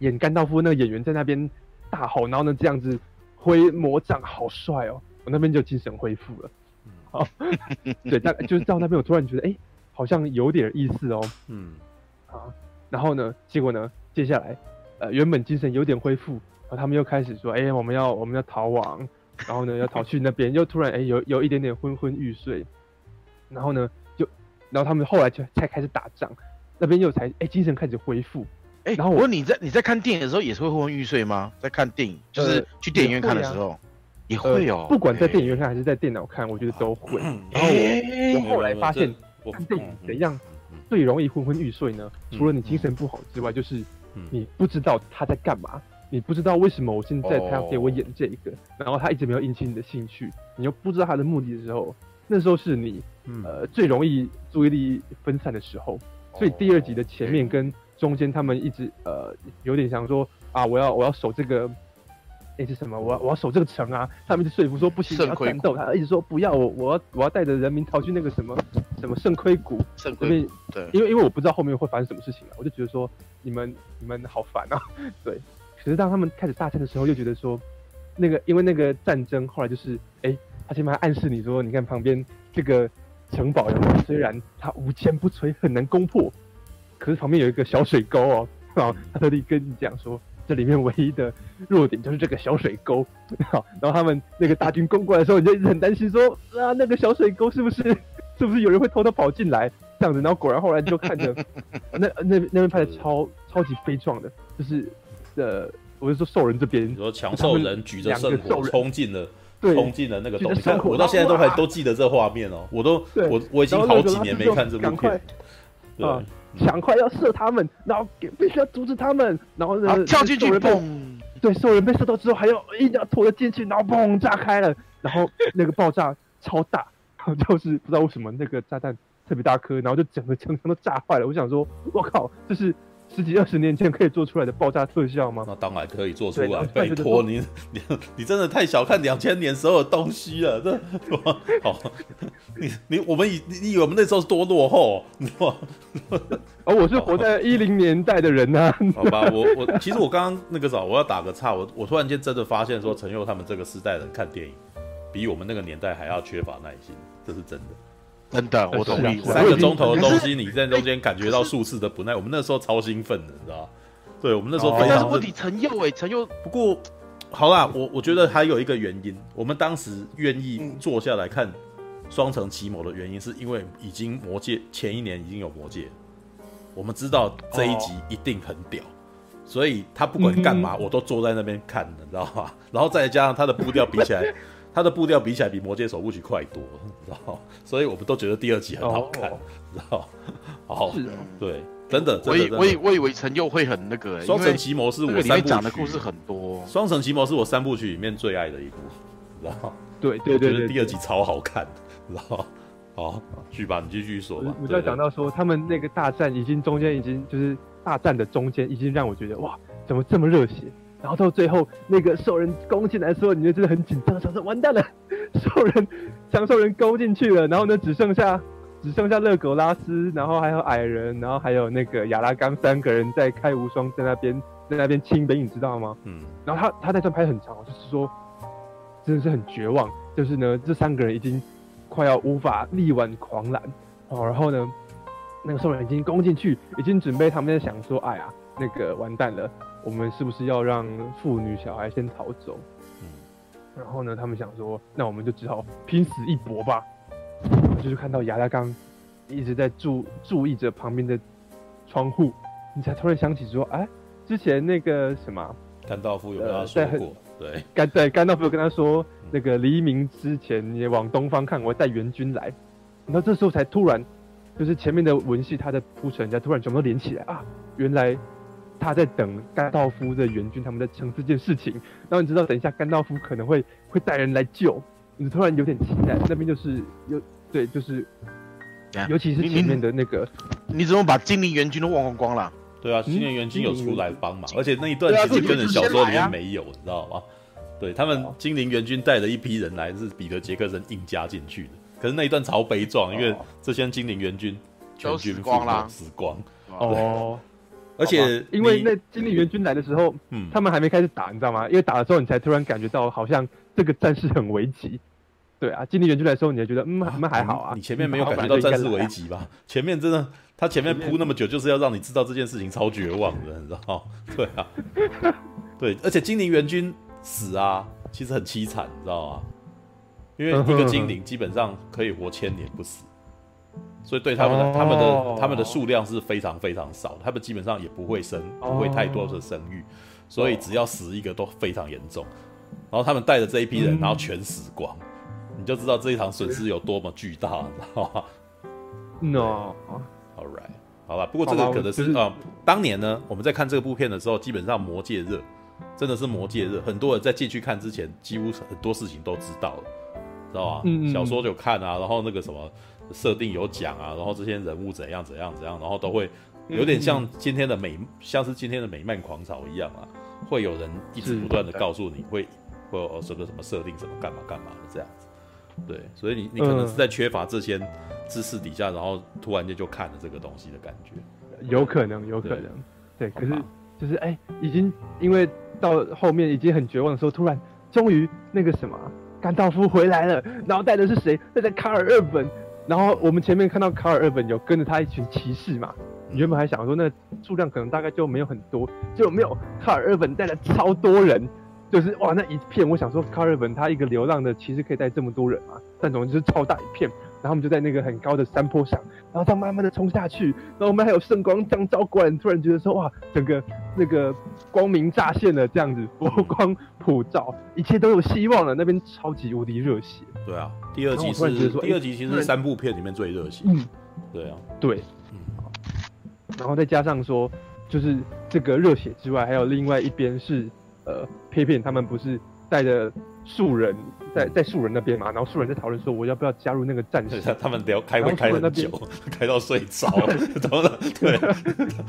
演甘道夫那个演员在那边大吼，然后呢这样子挥魔杖，好帅哦！我那边就精神恢复了。好，对，但就是到那边，我突然觉得哎、欸，好像有点意思哦。嗯，好，然后呢，结果呢，接下来。呃，原本精神有点恢复，然后他们又开始说：“哎、欸，我们要我们要逃亡，然后呢要逃去那边。”又突然哎、欸，有有一点点昏昏欲睡，然后呢就，然后他们后来就才开始打仗，那边又才哎、欸、精神开始恢复。哎、欸，然后我问你在你在看电影的时候也是会昏昏欲睡吗？在看电影就是去电影院看的时候也会，啊、也会哦、呃。不管在电影院看还是在电脑看，我觉得都会。然后我后来发现看电影怎样最容易昏昏欲睡呢？除了你精神不好之外，就是。你不知道他在干嘛，你不知道为什么我现在他要给我演这个，然后他一直没有引起你的兴趣，你又不知道他的目的的时候，那时候是你呃最容易注意力分散的时候。所以第二集的前面跟中间，他们一直呃有点想说啊，我要我要守这个，那是什么？我要我要守这个城啊！他们就说服说不行，要战斗。他一直说不要，我我要我要带着人民逃去那个什么什么圣盔谷。圣盔谷。对，因为因为我不知道后面会发生什么事情啊，我就觉得说。你们你们好烦啊！对，可是当他们开始大战的时候，又觉得说，那个因为那个战争后来就是，哎、他前面还暗示你说，你看旁边这个城堡，虽然它无坚不摧，很难攻破，可是旁边有一个小水沟哦，啊，他特地跟你讲说，这里面唯一的弱点就是这个小水沟，好，然后他们那个大军攻过来的时候，你就一直很担心说，啊，那个小水沟是不是 是不是有人会偷偷跑进来？这样子，然后果然后来就看着那那那边拍的超超级悲壮的，就是呃，我是说兽人这边，你说强兽人举着圣火冲进了，冲进了那个东西，我到现在都还都记得这画面哦，我都我我已经好几年没看这部片，啊，抢快要射他们，然后必须要阻止他们，然后呢跳进去嘣，对，兽人被射到之后还要一定要拖着进去，然后嘣炸开了，然后那个爆炸超大，然 后就是不知道为什么那个炸弹。特别大颗，然后就整个城墙都炸坏了。我想说，我靠，这是十几二十年前可以做出来的爆炸特效吗？那当然可以做出来。拜托你，你你真的太小看两千年所有东西了。这好，你你我们以你以为我们那时候是多落后？你知道吗！哦，我是活在一零年代的人啊。好吧，我我其实我刚刚那个时候我要打个岔，我我突然间真的发现说，陈佑他们这个时代人看电影，比我们那个年代还要缺乏耐心，这是真的。真的，我同意。三个钟头的东西，你在中间感觉到数次的不耐。我们那时候超兴奋的，你知道？对，我们那时候非常。但是问题，陈佑哎，陈佑。不过，好啦，我我觉得还有一个原因，我们当时愿意坐下来看《双城奇谋》的原因，是因为已经魔界前一年已经有魔界，我们知道这一集一定很屌，所以他不管干嘛，我都坐在那边看，你知道吧？然后再加上他的步调 比起来。他的步调比起来比《魔戒首部曲》快多，知道？所以我们都觉得第二集很好看，知道？好，对，真的，我以我以我以为陈佑会很那个，《双城奇谋》是我三部讲的故事很多，《双城奇谋》是我三部曲里面最爱的一部，知道？对对对，我觉得第二集超好看，知道？好，去吧，你继续说吧。我就要讲到说，他们那个大战已经中间已经就是大战的中间已经让我觉得哇，怎么这么热血？然后到最后，那个兽人攻进来的时候，你就真的很紧张，想说完蛋了，兽人将兽人攻进去了，然后呢，只剩下只剩下勒狗拉斯，然后还有矮人，然后还有那个亚拉冈三个人在开无双，在那边在那边清兵，你知道吗？嗯。然后他他在这拍很长，就是说真的是很绝望，就是呢，这三个人已经快要无法力挽狂澜哦，然后呢，那个兽人已经攻进去，已经准备他们在想说，哎呀，那个完蛋了。我们是不是要让妇女小孩先逃走？嗯，然后呢，他们想说，那我们就只好拼死一搏吧。就是看到牙拉冈一直在注注意着旁边的窗户，你才突然想起说，哎，之前那个什么，甘道夫有跟他说过，对，甘对甘道夫有跟他说，那个黎明之前你往东方看，我带援军来。然后这时候才突然，就是前面的文戏他的铺陈，人家突然全部都连起来啊，原来他在等甘道夫的援军，他们在成这件事情。然后你知道，等一下甘道夫可能会会带人来救，你突然有点期待。那边就是有对，就是，尤其是前面的那个，你，你怎么把精灵援军都忘光光了？对啊，精灵援军有出来帮忙，而且那一段其实跟小说里面没有，你知道吗？对他们精灵援军带了一批人来，是彼得杰克森硬加进去的。可是那一段超悲壮，因为这些精灵援军全军死光了，死光。哦，而且因为那精灵援军来的时候，嗯，他们还没开始打，你知道吗？因为打的时候，你才突然感觉到好像这个战事很危急。对啊，精灵援军来的时候，你才觉得嗯，他们还好啊。你前面没有感觉到战事危急吧？前面真的，他前面铺那么久，就是要让你知道这件事情超绝望的，你知道？对啊，对，而且精灵援军死啊，其实很凄惨，你知道吗？因为一个精灵基本上可以活千年不死，所以对他们的、他们的、他们的数量是非常非常少，他们基本上也不会生，不会太多的生育，所以只要死一个都非常严重。然后他们带着这一批人，然后全死光，你就知道这一场损失有多么巨大，知道吗？No，All right，好吧。不过这个可能是啊，当年呢，我们在看这部片的时候，基本上魔界热，真的是魔界热，很多人在进去看之前，几乎很多事情都知道了。知道吧？嗯嗯小说就看啊，然后那个什么设定有讲啊，然后这些人物怎样怎样怎样，然后都会有点像今天的美，像是今天的美漫狂潮一样啊，会有人一直不断的告诉你会会有什么什么设定，什么干嘛干嘛的这样子。对，所以你你可能是在缺乏这些知识底下，然后突然间就看了这个东西的感觉。有可能，有可能。对，对可是就是哎、欸，已经因为到后面已经很绝望的时候，突然终于那个什么。甘道夫回来了，然后带的是谁？带着卡尔二本。然后我们前面看到卡尔二本有跟着他一群骑士嘛？原本还想说那数量可能大概就没有很多，结果没有，卡尔二本带了超多人，就是哇那一片，我想说卡尔二本他一个流浪的骑士可以带这么多人嘛？但总之就是超大一片。然后我们就在那个很高的山坡上，然后他慢慢的冲下去，然后我们还有圣光这样照过来，突然觉得说哇，整个那个光明乍现了，这样子佛光普照，一切都有希望了。那边超级无敌热血。对啊，第二集是第二集，其实是三部片里面最热血。嗯，对啊，对，嗯，然后再加上说，就是这个热血之外，还有另外一边是呃，佩佩他们不是带着。树人在在树人那边嘛，然后树人在讨论说我要不要加入那个战士。他们聊开会开很久，开到睡着，怎么了？对，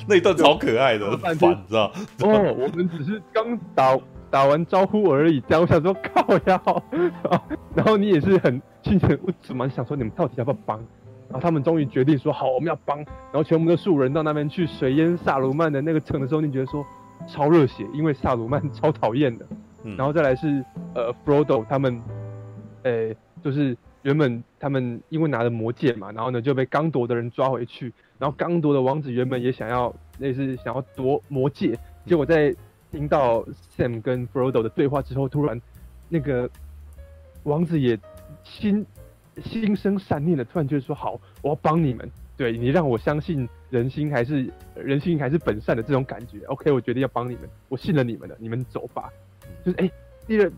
那一段超可爱的，烦，你知道？哦，我们只是刚打打完招呼而已，这样我想说靠呀，然后你也是很心情我怎么想说你们到底要不要帮？然后他们终于决定说好，我们要帮。然后全部的树人到那边去水淹萨鲁曼的那个城的时候，你觉得说超热血，因为萨鲁曼超讨厌的。然后再来是呃，Frodo 他们，呃，就是原本他们因为拿了魔戒嘛，然后呢就被刚铎的人抓回去，然后刚铎的王子原本也想要类似想要夺魔戒，结果在听到 Sam 跟 Frodo 的对话之后，突然那个王子也心心生善念了，突然就是说好，我要帮你们，对你让我相信人心还是人心还是本善的这种感觉，OK，我决定要帮你们，我信了你们了，你们走吧。就是哎、第二，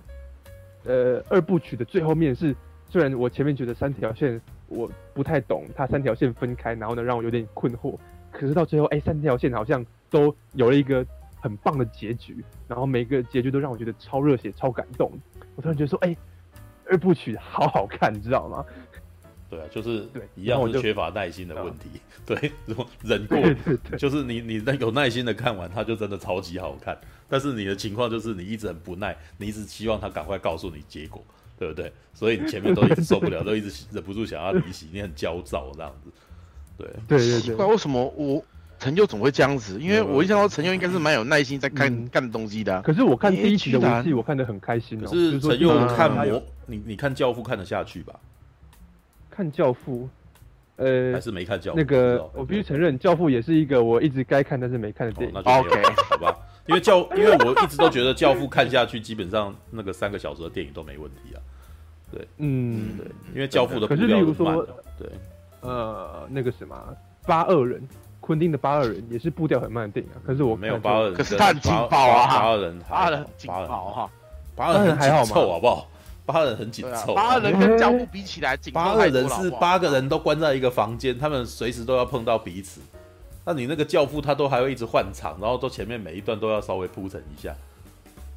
呃，二部曲的最后面是，虽然我前面觉得三条线我不太懂，它三条线分开，然后呢让我有点困惑，可是到最后哎、欸，三条线好像都有了一个很棒的结局，然后每个结局都让我觉得超热血、超感动。我突然觉得说，哎、欸，二部曲好好看，你知道吗？对啊，就是对，一样是缺乏耐心的问题。对，如果忍过，就是你你有耐心的看完，它就真的超级好看。但是你的情况就是你一直很不耐，你一直希望他赶快告诉你结果，对不对？所以你前面都一直受不了，都一直忍不住想要离席，你很焦躁这样子。对对对对。怪为什么我陈佑总会这样子？因为我一想到陈佑应该是蛮有耐心在看干、嗯、东西的、啊。可是我看第一集的游戏，我看得很开心、哦。可是陈佑看魔，你你看教父看得下去吧？看教父，呃，还是没看教父。那个，我必须承认，教父也是一个我一直该看但是没看的电影。哦、那就 OK，好吧。因为教，因为我一直都觉得教父看下去，基本上那个三个小时的电影都没问题啊。对，嗯，对，因为教父的可是例如说，对，呃，那个什么八二人，昆汀的八二人也是步调很慢的电影啊。可是我没有八二人，可是他很劲爆啊，八二人，八恶人劲爆哈。八二人还好吗？好不好？八二人很紧凑，八二人跟教父比起来紧，八二人是八个人都关在一个房间，他们随时都要碰到彼此。那你那个教父他都还会一直换场，然后都前面每一段都要稍微铺陈一下，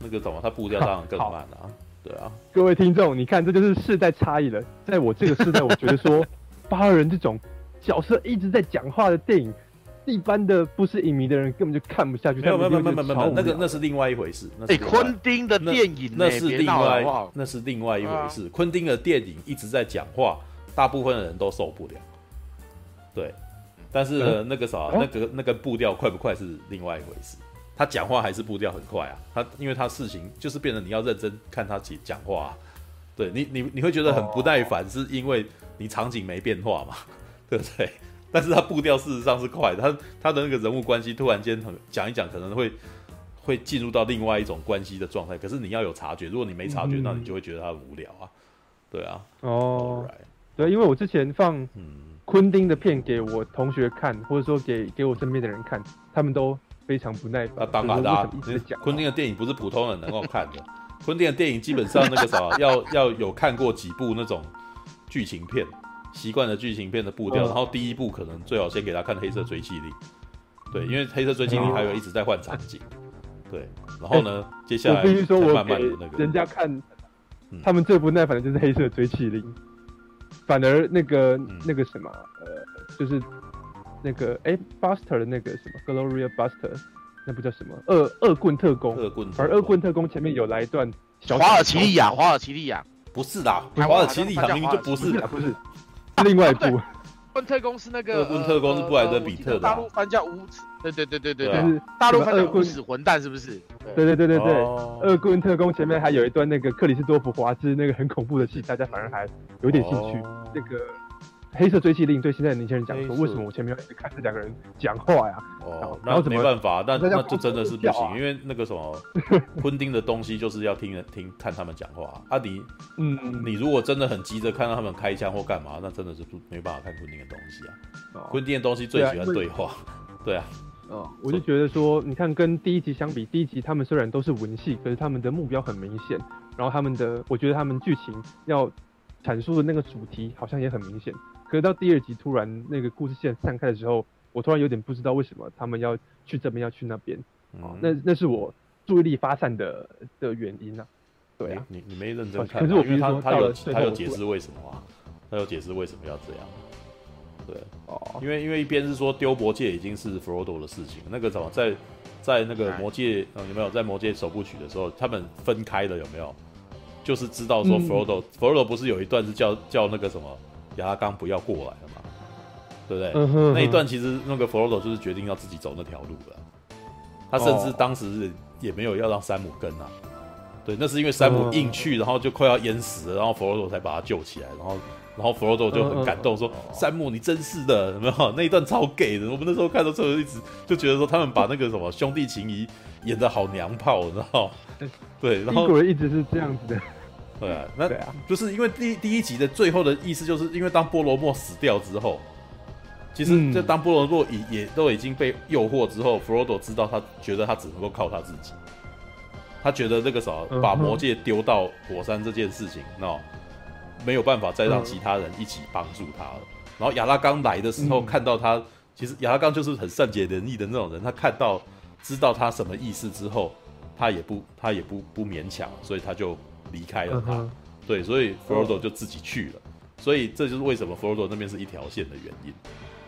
那个怎么他步调当然更慢了啊？对啊，各位听众，你看这就是世代差异了。在我这个世代，我觉得说 八二人这种角色一直在讲话的电影。一般的不是影迷的人根本就看不下去。没有没有没有没有没有，那个那是另外一回事。哎，昆汀的电影那是另外那是另外一回事。昆汀的电影一直在讲话，大部分的人都受不了。对，但是呢，那个啥，那个那个步调快不快是另外一回事。他讲话还是步调很快啊。他因为他事情就是变得你要认真看他讲讲话。对你你你会觉得很不耐烦，是因为你场景没变化嘛？对不对？但是他步调事实上是快，他他的那个人物关系突然间很讲一讲，可能会会进入到另外一种关系的状态。可是你要有察觉，如果你没察觉，嗯、那你就会觉得他无聊啊。对啊，哦，right. 对，因为我之前放昆汀的片给我同学看，或者说给给我身边的人看，他们都非常不耐烦。那当然的、啊，昆汀的电影不是普通人能够看的。昆汀的电影基本上那个啥，要 要有看过几部那种剧情片。习惯了剧情片的步调，然后第一部可能最好先给他看《黑色追击令》，对，因为《黑色追击令》还有一直在换场景，对，然后呢，接下来我必须说，我慢慢的那个。人家看，他们最不耐烦的就是《黑色追击令》，反而那个那个什么，呃，就是那个哎，Buster 的那个什么，Gloria Buster，那不叫什么，恶恶棍特工，恶棍，而恶棍特工前面有来一段小，华尔奇利亚，华尔奇利亚，不是的，华尔奇利亚明明就不是，不是。另外一部，问特工是那个，温特工是布莱德比特的，大陆翻叫无耻，对对对对对对，大陆翻叫无耻混蛋是不是？对对对对对，恶棍特工前面还有一段那个克里斯多夫华兹那个很恐怖的戏，大家反而还有点兴趣，那个。黑色追缉令对现在的年轻人讲说，为什么我前面要一直看这两个人讲话呀？哦，然后没办法，那那就真的是不行，因为那个什么 昆汀的东西就是要听人听看他们讲话。阿迪，嗯，你如果真的很急着看到他们开枪或干嘛，那真的是不没办法看昆汀的东西啊。昆汀的东西最喜欢对话，对啊。哦，我就觉得说，你看跟第一集相比，第一集他们虽然都是文戏，可是他们的目标很明显，然后他们的，我觉得他们剧情要阐述的那个主题好像也很明显。可是到第二集突然那个故事线散开的时候，我突然有点不知道为什么他们要去这边要去那边，哦，那那是我注意力发散的的原因啊。对啊，你你没认真看，可是我比如说他他有他有解释为什么啊？他有解释为什么要这样？对，哦，因为因为一边是说丢魔戒已经是 Frodo 的事情，那个什么在在那个魔戒有没有在魔戒首部曲的时候他们分开了有没有？就是知道说 Frodo，Frodo 不是有一段是叫叫那个什么？亚拉冈不要过来了嘛，对不对？嗯、哼哼那一段其实那个弗罗多就是决定要自己走那条路了。他甚至当时也没有要让山姆跟啊，对，那是因为山姆硬去，然后就快要淹死了，然后弗罗多才把他救起来，然后然后弗罗多就很感动说：“山姆，你真是的，有没有？那一段超 gay 的。”我们那时候看到之后一直就觉得说他们把那个什么兄弟情谊演得好娘炮，你知道吗？对，然后果然一直是这样子的。对啊，那就是因为第第一集的最后的意思，就是因为当波罗莫死掉之后，其实就当波罗莫也也都已经被诱惑之后，弗罗多知道他觉得他只能够靠他自己，他觉得这个啥把魔戒丢到火山这件事情，那没有办法再让其他人一起帮助他了。然后亚拉冈来的时候看到他，其实亚拉冈就是很善解人意的那种人，他看到知道他什么意思之后，他也不他也不不勉强，所以他就。离开了他，uh. 对，所以弗罗多就自己去了，uh. 所以这就是为什么弗罗多那边是一条线的原因。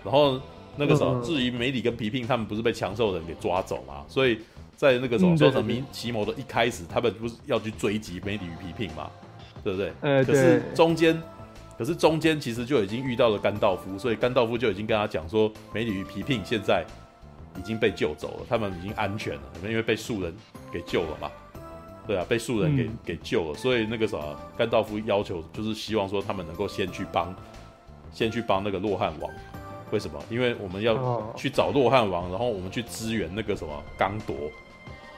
然后那个时候，uh. 至于梅里跟皮聘他们不是被强兽人给抓走嘛？所以在那个时候，说什么奇谋的一开始，他们不是要去追击梅里与皮聘嘛？对不对？呃、uh，huh. 可是中间，可是中间其实就已经遇到了甘道夫，所以甘道夫就已经跟他讲说，梅里与皮聘现在已经被救走了，他们已经安全了，因为被树人给救了嘛。对啊，被树人给、嗯、给救了，所以那个啥，甘道夫要求就是希望说他们能够先去帮，先去帮那个洛汗王。为什么？因为我们要去找洛汗王，然后我们去支援那个什么刚铎。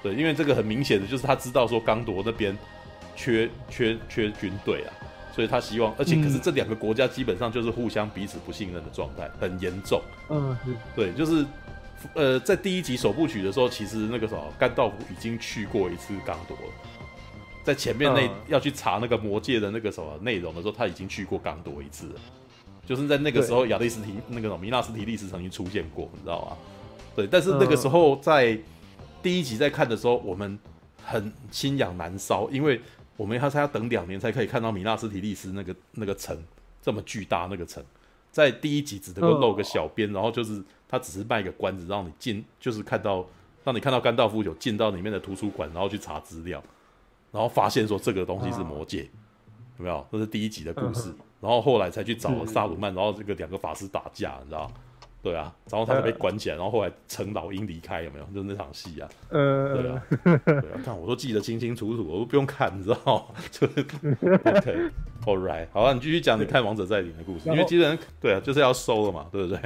对，因为这个很明显的就是他知道说刚铎那边缺缺缺军队啊，所以他希望，而且可是这两个国家基本上就是互相彼此不信任的状态，很严重。嗯，对，就是。呃，在第一集首部曲的时候，其实那个什么甘道夫已经去过一次刚铎了，在前面那要去查那个魔戒的那个什么内容的时候，他已经去过刚铎一次了。就是在那个时候，亚历斯提那个什么米纳斯提利斯曾经出现过，你知道吗？对，但是那个时候在第一集在看的时候，我们很心痒难烧，因为我们要他要等两年才可以看到米纳斯提利斯那个那个城这么巨大那个城，在第一集只能够露个小边，然后就是他只是卖个关子让你进，就是看到。让你看到甘道夫有进到里面的图书馆，然后去查资料，然后发现说这个东西是魔戒，有没有？这是第一集的故事，然后后来才去找了萨鲁曼，然后这个两个法师打架，你知道？对啊，然后他就被关起来，然后后来乘老鹰离开，有没有？就是那场戏啊。呃，对啊，对啊，看我都记得清清楚楚，我都不用看，你知道？就是 OK，All right，好啊，你继续讲你看《王者再临》的故事，因为基本上对啊，就是要收了嘛，对不对？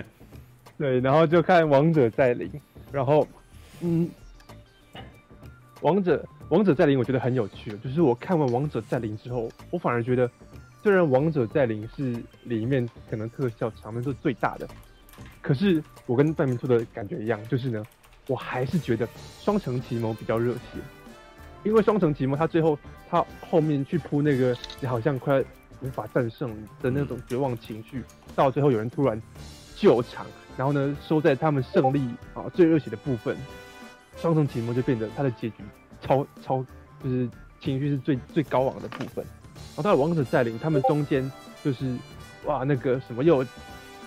对，然后就看《王者再临》，然后。嗯，王者王者再临，我觉得很有趣。就是我看完王者再临之后，我反而觉得，虽然王者再临是里面可能特效场面是最大的，可是我跟半明兔的感觉一样，就是呢，我还是觉得双城奇谋比较热血。因为双城奇谋他最后他后面去铺那个你好像快无法战胜的那种绝望情绪，到最后有人突然救场，然后呢收在他们胜利啊最热血的部分。双城奇谋就变得他的结局超超，就是情绪是最最高昂的部分。然后到了王者再临，他们中间就是哇那个什么又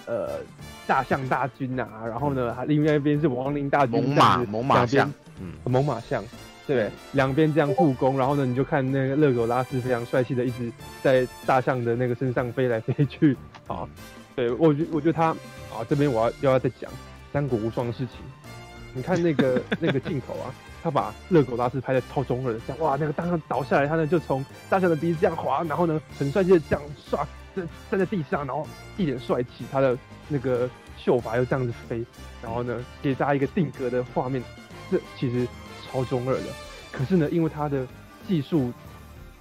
呃大象大军啊，然后呢还另外一边是亡灵大军，猛马猛马象，嗯，猛马象，对，两边这样互攻，然后呢你就看那个勒狗拉斯非常帅气的一直在大象的那个身上飞来飞去啊，对我觉我觉得他啊这边我要又要再讲三国无双的事情。你看那个那个镜头啊，他把热狗大师拍的超中二的，这样哇，那个大象倒下来，他呢就从大象的鼻子这样滑，然后呢很帅气的这样刷，站站在地上，然后一脸帅气，他的那个秀发又这样子飞，然后呢给大家一个定格的画面，这其实超中二的。可是呢，因为他的技术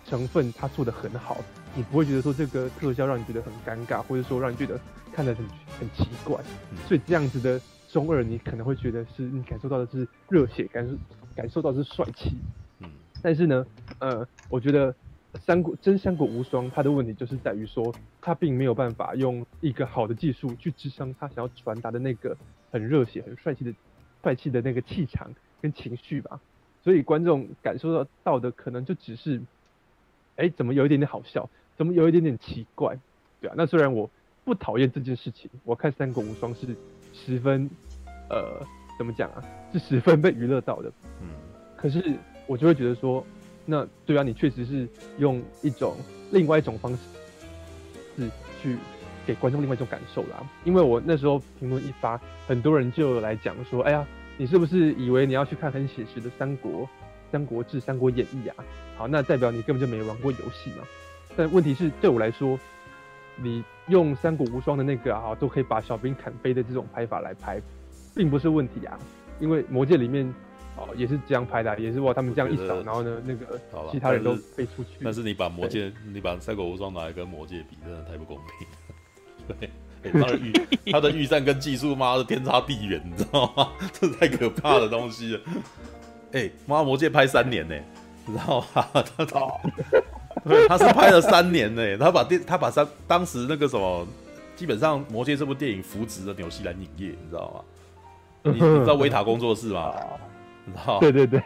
成分他做的很好，你不会觉得说这个特效让你觉得很尴尬，或者说让你觉得看得很很奇怪，所以这样子的。中二，你可能会觉得是你感受到的是热血，感受感受到的是帅气，嗯，但是呢，呃，我觉得三国真三国无双，它的问题就是在于说，它并没有办法用一个好的技术去支撑它想要传达的那个很热血、很帅气的帅气的那个气场跟情绪吧，所以观众感受到到的可能就只是，哎，怎么有一点点好笑，怎么有一点点奇怪，对啊，那虽然我不讨厌这件事情，我看三国无双是十分。呃，怎么讲啊？是十分被娱乐到的。嗯，可是我就会觉得说，那对啊，你确实是用一种另外一种方式，是去给观众另外一种感受啦。因为我那时候评论一发，很多人就来讲说，哎呀，你是不是以为你要去看很写实的三国、三国志、三国演义啊？好，那代表你根本就没玩过游戏嘛。但问题是，对我来说，你用三国无双的那个啊，都可以把小兵砍飞的这种拍法来拍。并不是问题啊，因为魔界里面哦也是这样拍的，啊，也是哇他们这样一扫，然后呢那个 其他人都飞出去。但是你把魔戒，你把三国无双拿来跟魔界比，真的太不公平。对，欸，他的预 他的预算跟技术妈的天差地远，你知道吗？这是太可怕的东西了。哎，欸，妈魔界拍三年呢，你知道吗？他操，对，他是拍了三年呢，他把电他把三当时那个什么，基本上魔戒这部电影扶植了纽西兰影业，你知道吗？你你知道维塔工作室吗？你知道？对对对，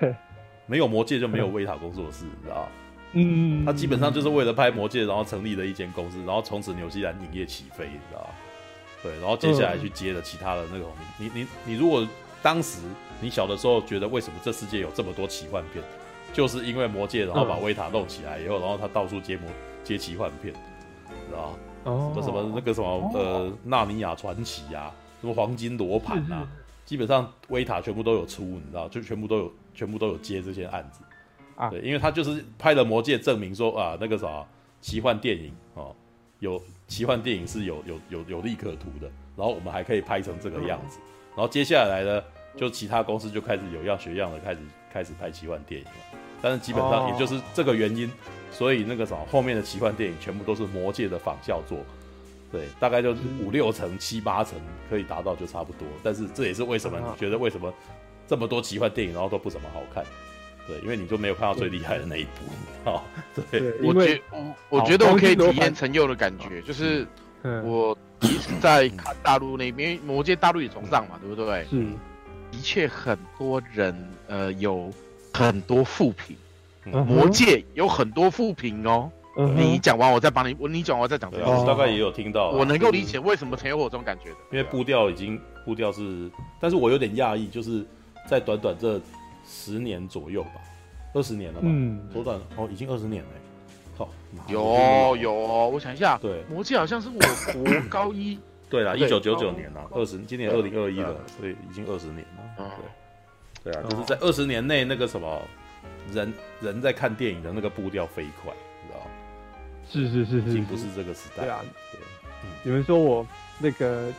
没有魔戒就没有维塔工作室，你知道？嗯，他基本上就是为了拍魔戒，然后成立了一间公司，然后从此纽西兰影业起飞，你知道？对，然后接下来去接了其他的那种。你你你如果当时你小的时候觉得为什么这世界有这么多奇幻片，就是因为魔戒，然后把维塔弄起来以后，然后他到处接魔接奇幻片，知道？哦，什么什么那个什么呃纳尼亚传奇啊，什么黄金罗盘啊。基本上维塔全部都有出，你知道，就全部都有，全部都有接这些案子啊。对，因为他就是拍了《魔戒》，证明说啊，那个啥奇幻电影哦，有奇幻电影是有有有有利可图的。然后我们还可以拍成这个样子。然后接下来呢，就其他公司就开始有样学样的开始开始拍奇幻电影了。但是基本上也就是这个原因，所以那个啥后面的奇幻电影全部都是《魔界》的仿效作。对，大概就是五六成、七八成可以达到就差不多。但是这也是为什么你觉得为什么这么多奇幻电影然后都不怎么好看？对，因为你就没有看到最厉害的那一部。好，对，我觉我我觉得我可以体验陈佑的感觉，就是我其实在看大陆那边，魔界大陆也崇尚嘛，对不对？是，的确很多人呃有很多负评，魔界有很多副评哦。你讲完我再帮你，我你讲完我再讲。对，大概也有听到。我能够理解为什么陈有我这种感觉的，因为步调已经步调是，但是我有点讶异，就是在短短这十年左右吧，二十年了吧，嗯，短短哦，已经二十年了，好，有有，我想一下，对，魔戒好像是我国高一，对啦，一九九九年啦，二十，今年二零二一了，所以已经二十年了，对，对啊，就是在二十年内那个什么人人在看电影的那个步调飞快知道。是是是是，已经不是这个时代。对啊，对，你们说我那个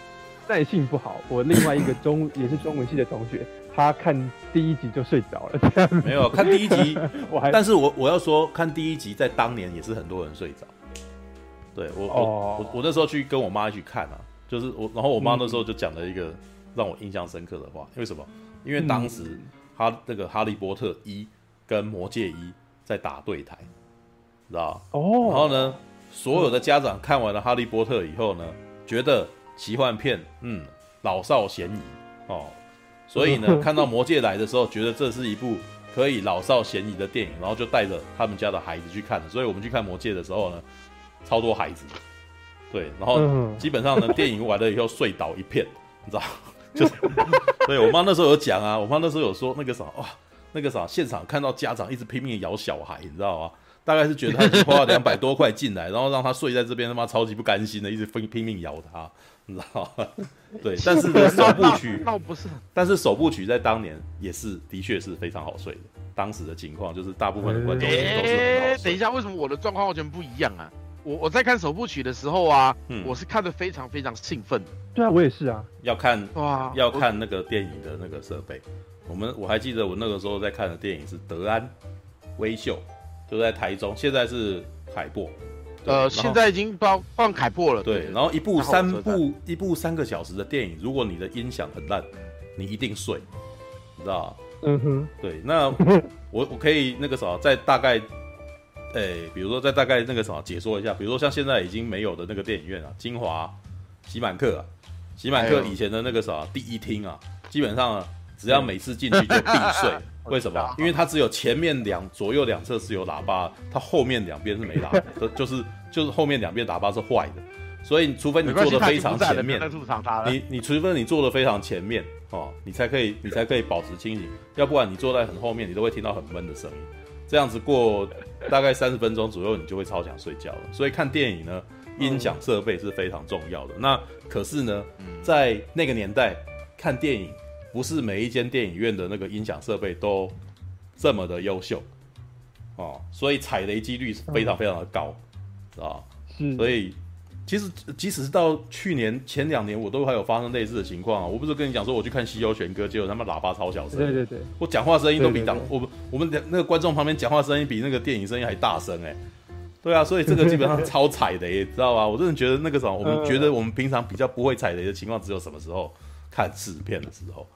耐性不好，我另外一个中 也是中文系的同学，他看第一集就睡着了。这样没有看第一集，我还，但是我我要说，看第一集在当年也是很多人睡着。对我我我我那时候去跟我妈一起看啊，就是我，然后我妈那时候就讲了一个让我印象深刻的话，为什么？因为当时哈那个哈利波特一跟魔戒一在打对台。知道哦，oh. 然后呢，所有的家长看完了《哈利波特》以后呢，觉得奇幻片，嗯，老少咸宜哦，所以呢，看到《魔戒》来的时候，觉得这是一部可以老少咸宜的电影，然后就带着他们家的孩子去看。所以我们去看《魔戒》的时候呢，超多孩子，对，然后基本上呢，电影完了以后睡倒一片，你知道，就是，对我妈那时候有讲啊，我妈那时候有说那个啥，哇，那个啥，现场看到家长一直拼命咬小孩，你知道吗？大概是觉得他已经花了两百多块进来，然后让他睡在这边，他妈超级不甘心的，一直拼拼命咬他，你知道吗？对，但是呢，首部曲倒不是，但是首部曲在当年也是的确是非常好睡的。当时的情况就是大部分的观众都是很好睡。欸，等一下，为什么我的状况完全不一样啊？我我在看首部曲的时候啊，嗯，我是看的非常非常兴奋。对啊，我也是啊。要看哇，要看那个电影的那个设备。我们我还记得我那个时候在看的电影是德安微秀。就在台中，现在是海博，呃，现在已经包放凯破了。对，然后一部三部一部三个小时的电影，如果你的音响很烂，你一定睡，你知道嗯哼，对，那 我我可以那个什么，再大概，哎，比如说再大概那个什么解说一下，比如说像现在已经没有的那个电影院啊，金华、喜满客啊，喜满客以前的那个什么第一厅啊，基本上只要每次进去就必睡。为什么？因为它只有前面两左右两侧是有喇叭，它后面两边是没喇叭的，就是就是后面两边喇叭是坏的，所以除非你坐的非常前面，你你除非你坐的非常前面哦，你才可以你才可以保持清醒，要不然你坐在很后面，你都会听到很闷的声音。这样子过大概三十分钟左右，你就会超想睡觉了。所以看电影呢，音响设备是非常重要的。那可是呢，在那个年代看电影。不是每一间电影院的那个音响设备都这么的优秀哦，所以踩雷几率是非常非常的高，啊、嗯，所以其实即使是到去年前两年，我都还有发生类似的情况啊。我不是跟你讲说我去看《西游玄歌》，结果他们喇叭超小声，对对对，我讲话声音都比当我们我们那个观众旁边讲话声音比那个电影声音还大声哎，对啊，所以这个基本上超踩雷，知道吧？我真的觉得那个什么，我们觉得我们平常比较不会踩雷的情况，只有什么时候看试片的时候。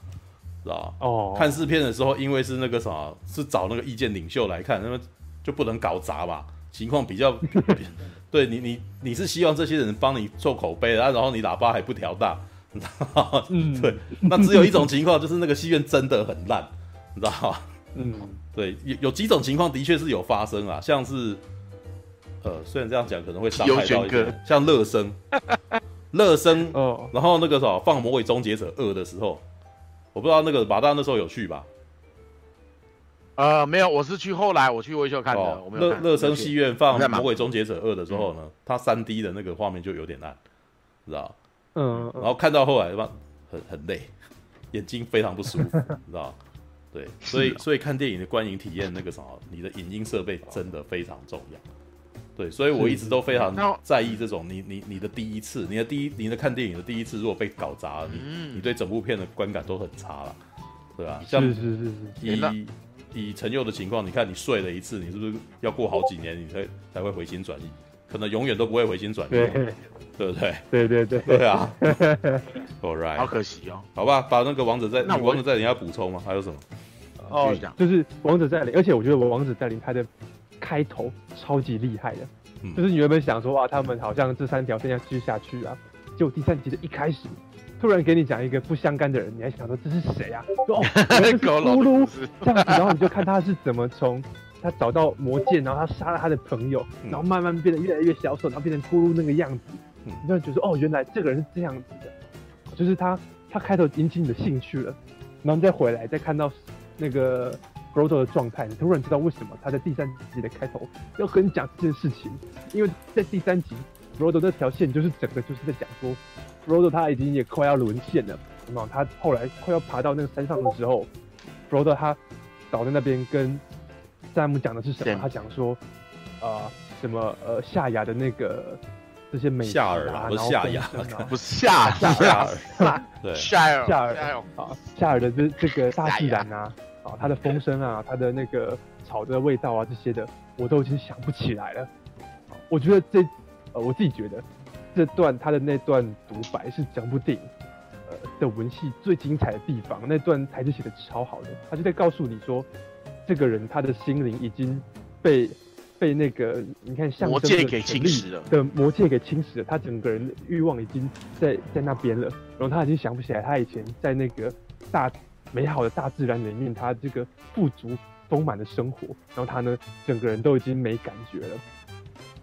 知道哦，看试片的时候，因为是那个什么，是找那个意见领袖来看，那么就不能搞砸嘛。情况比较，对你，你你是希望这些人帮你做口碑的，啊，然后你喇叭还不调大，你知道嗯，对。那只有一种情况，就是那个戏院真的很烂，你知道吗？嗯，对，有有几种情况的确是有发生啊，像是，呃，虽然这样讲可能会伤害到一个，像乐声，乐声哦，然后那个什么放《魔鬼终结者二》的时候。我不知道那个马大那时候有去吧？呃，没有，我是去后来我去威秀看的。乐乐声戏院放《魔鬼终结者二》的时候呢，嗯、它三 D 的那个画面就有点烂，知道？嗯，然后看到后来吧，很很累，眼睛非常不舒服，知道？对，所以、哦、所以看电影的观影体验，那个什么，你的影音设备真的非常重要。对，所以我一直都非常在意这种你你你的第一次，你的第一你的看电影的第一次，如果被搞砸了，你你对整部片的观感都很差了，对吧？像是是是是。以以陈佑的情况，你看你睡了一次，你是不是要过好几年你才才会回心转意？可能永远都不会回心转意，对不对？对对对对啊。All right，好可惜哦。好吧，把那个王者在，那王者在你要补充吗？还有什么？哦，就是王者再临，而且我觉得我王者在林拍的开头超级厉害的，嗯、就是你原本想说啊，他们好像这三条线要继续下去啊，结果第三集的一开始，突然给你讲一个不相干的人，你还想说这是谁啊？说哦，那是咕噜这样子，然后你就看他是怎么从他找到魔剑，然后他杀了他的朋友，然后慢慢变得越来越消瘦，然后变成咕噜那个样子，嗯、你就觉得哦，原来这个人是这样子的，就是他他开头引起你的兴趣了。然后再回来，再看到那个 Frodo 的状态，你突然知道为什么他在第三集的开头要跟你讲这件事情。因为在第三集 Brodo 那条线就是整个就是在讲说，Brodo 他已经也快要沦陷了。那么他后来快要爬到那个山上的时候，Frodo 他倒在那边跟山姆讲的是什么？他讲说，呃，什么呃夏亚的那个。这些美夏尔啊，不是夏亚，不是夏夏尔，对，夏尔夏尔啊，夏尔的这这个大自然啊，啊，它的风声啊，它的那个草的味道啊，这些的，我都已经想不起来了。我觉得这，呃，我自己觉得这段他的那段独白是整部电影呃的文戏最精彩的地方，那段台词写的超好的，他就在告诉你说，这个人他的心灵已经被。被那个你看像魔戒给侵蚀了的魔戒给侵蚀了，他整个人的欲望已经在在那边了，然后他已经想不起来他以前在那个大美好的大自然里面，他这个富足丰满的生活，然后他呢整个人都已经没感觉了。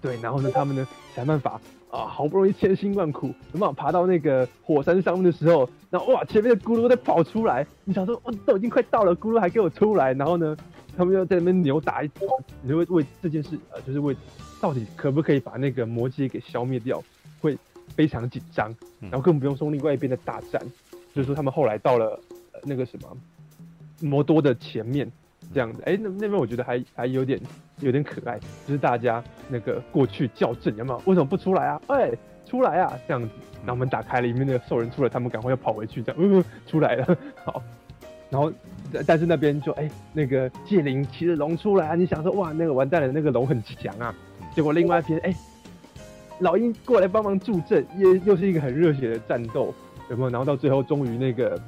对，然后呢他们呢想办法啊，好不容易千辛万苦，有办法爬到那个火山上面的时候，然后哇前面的咕噜在跑出来，你想说哦都已经快到了，咕噜还给我出来，然后呢？他们要在那边扭打一通，你就会为这件事呃，就是为到底可不可以把那个魔界给消灭掉，会非常紧张，然后更不用说另外一边的大战，就是说他们后来到了、呃、那个什么摩多的前面这样子，哎、欸，那那边我觉得还还有点有点可爱，就是大家那个过去校正有没有？为什么不出来啊？哎、欸，出来啊！这样子，然后门打开了，里面那个兽人出来，他们赶快要跑回去，这样，嗯，出来了，好。然后，但是那边就哎，那个戒灵骑着龙出来啊！你想说哇，那个完蛋了，那个龙很强啊！结果另外一边哎，老鹰过来帮忙助阵，也又是一个很热血的战斗，有没有？然后到最后，终于那个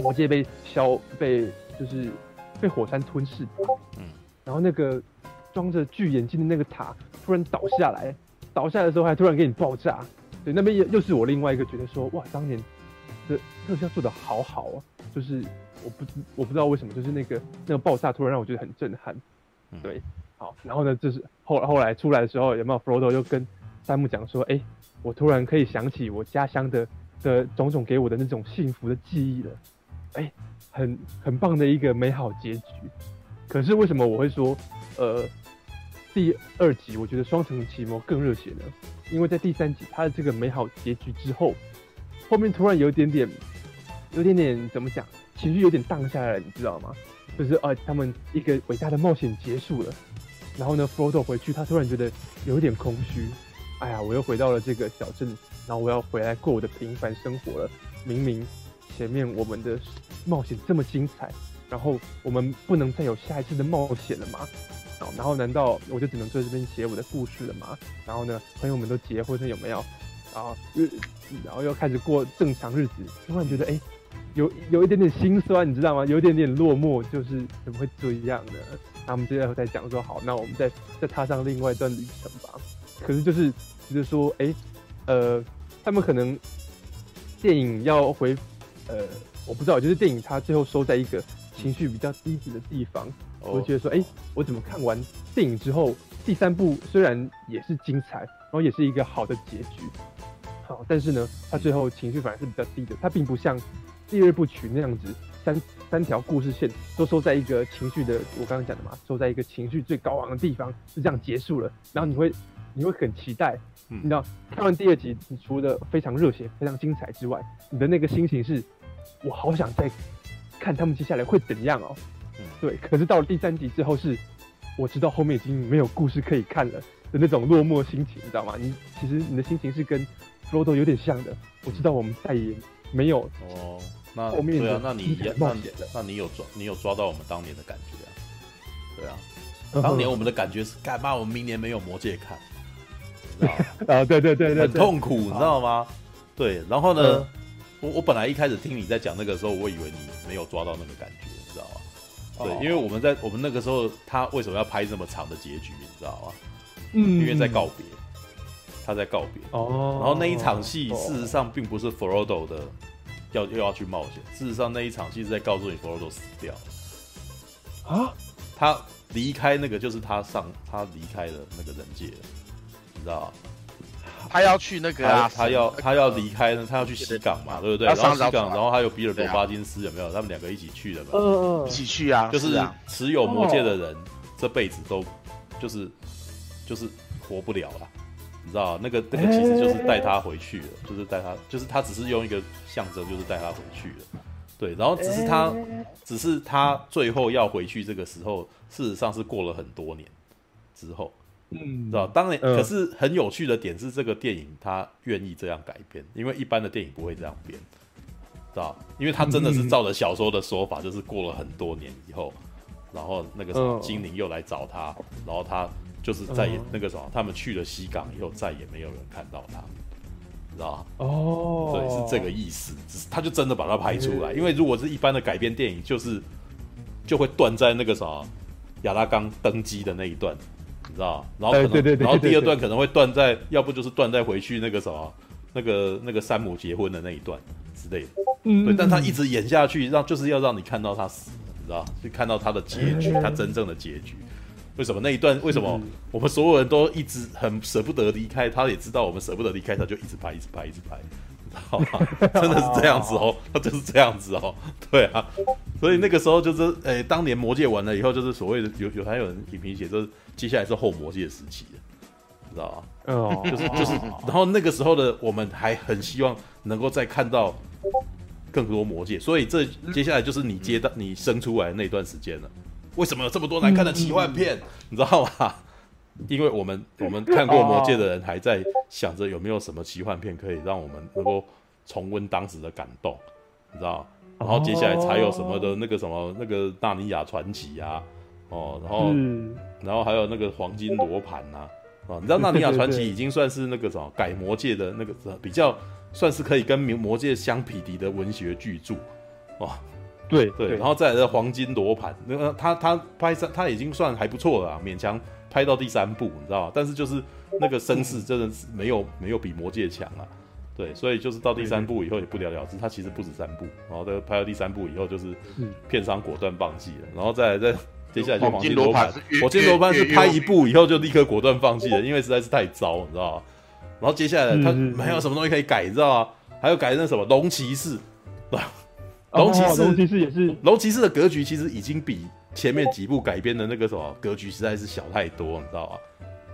魔界被消，被就是被火山吞噬。嗯。然后那个装着巨眼睛的那个塔突然倒下来，倒下来的时候还突然给你爆炸。对，那边又又是我另外一个觉得说哇，当年的特效做的好好啊，就是。我不知我不知道为什么，就是那个那个爆炸突然让我觉得很震撼，对，好，然后呢，就是后后来出来的时候，有没有 Frodo 又跟山姆讲说，哎，我突然可以想起我家乡的的种种给我的那种幸福的记忆了，哎，很很棒的一个美好结局。可是为什么我会说，呃，第二集我觉得双城奇谋更热血呢？因为在第三集它的这个美好结局之后，后面突然有点点，有点点怎么讲？情绪有点荡下来，你知道吗？就是呃，他们一个伟大的冒险结束了，然后呢，Frodo 回去，他突然觉得有一点空虚。哎呀，我又回到了这个小镇，然后我要回来过我的平凡生活了。明明前面我们的冒险这么精彩，然后我们不能再有下一次的冒险了吗？然后难道我就只能在这边写我的故事了吗？然后呢，朋友们都结婚了有没有？然后，然后又开始过正常日子，突然觉得哎。有有一点点心酸，你知道吗？有一点点落寞，就是怎么会这样呢？那我们最后再讲说，好，那我们再再踏上另外一段旅程吧。可是就是就是说，哎、呃，他们可能电影要回，呃，我不知道，就是电影它最后收在一个情绪比较低级的地方，我会觉得说，哎、欸，我怎么看完电影之后，第三部虽然也是精彩，然后也是一个好的结局，好，但是呢，它最后情绪反而是比较低的，它并不像。第二部曲那样子，三三条故事线都收在一个情绪的，我刚刚讲的嘛，收在一个情绪最高昂的地方，就这样结束了。然后你会，你会很期待，你知道，看完第二集，你除了非常热血、非常精彩之外，你的那个心情是，我好想再看他们接下来会怎样哦。对。可是到了第三集之后，是我知道后面已经没有故事可以看了的那种落寞心情，你知道吗？你其实你的心情是跟 Frodo 有点像的。我知道我们再也没有哦。那后面对啊，那你那那你有抓你有抓到我们当年的感觉啊？对啊，当年我们的感觉是干嘛？我们明年没有魔戒看，啊，对对对对，很痛苦，你知道吗？对，然后呢，我我本来一开始听你在讲那个时候，我以为你没有抓到那个感觉，你知道吗？对，因为我们在我们那个时候，他为什么要拍这么长的结局，你知道吗？嗯，因为在告别，他在告别。哦，然后那一场戏，事实上并不是 Frodo 的要又要去冒险，事实上那一场戏是在告诉你 Frodo 死掉了。啊，他离开那个就是他上他离开了那个人界了，你知道吗？他要去那个啊，他要他要离开呢，他要去西港嘛，对不对？然后西港，然后还有比尔博巴金斯有没有？他们两个一起去的嘛？嗯嗯，一起去啊，就是持有魔戒的人这辈子都就是就是活不了了，你知道那个那个其实就是带他回去了，就是带他，就是他只是用一个象征，就是带他回去了。对，然后只是他只是他最后要回去这个时候，事实上是过了很多年之后。嗯，知道，当然，可是很有趣的点是，这个电影他愿意这样改编，因为一般的电影不会这样编，知道？因为他真的是照着小说的说法，就是过了很多年以后，然后那个什么精灵又来找他，然后他就是再也那个什么，他们去了西港以后，再也没有人看到他，知道？哦，对，是这个意思，只是他就真的把它拍出来，因为如果是一般的改编电影，就是就会断在那个什么亚拉冈登基的那一段。你知道，然后可能，对对对，然后第二段可能会断在，要不就是断在回去那个什么，那个那个山姆结婚的那一段之类的。嗯，对，但他一直演下去，让就是要让你看到他死，你知道，就看到他的结局，他真正的结局。为什么那一段？为什么我们所有人都一直很舍不得离开？他也知道我们舍不得离开，他就一直拍，一直拍，一直拍。好吧，真的是这样子哦，他就是这样子哦，对啊，所以那个时候就是，诶、欸，当年魔界完了以后，就是所谓的有有还有人影评写，就是接下来是后魔界时期的，你知道吗？哦，就是就是，然后那个时候的我们还很希望能够再看到更多魔界，所以这接下来就是你接到你生出来的那段时间了。为什么有这么多难看的奇幻片？你知道吗？因为我们我们看过《魔戒》的人还在想着有没有什么奇幻片可以让我们能够重温当时的感动，你知道？然后接下来才有什么的那个什么那个《纳尼亚传奇》啊，哦，然后然后还有那个《黄金罗盘》呐，啊，你知道《纳尼亚传奇》已经算是那个什么改《魔戒》的那个比较算是可以跟《魔戒》相匹敌的文学巨著，哦，对对，然后再来的《黄金罗盘》，那个他他拍上他已经算还不错了，勉强。拍到第三部，你知道吗？但是就是那个声势真的是没有没有比魔戒强啊，对，所以就是到第三部以后也不了了之。他其实不止三部，然后在拍到第三部以后，就是片商果断放弃了，然后再来再接下来就黄金罗盘，黄金罗盘是拍一部以后就立刻果断放弃了，因为实在是太糟，你知道吗？然后接下来他没有什么东西可以改，你知道吗？还有改那什么龙骑士，龙骑士，龙骑士也是龙骑士的格局其实已经比。前面几部改编的那个什么格局实在是小太多，你知道吗？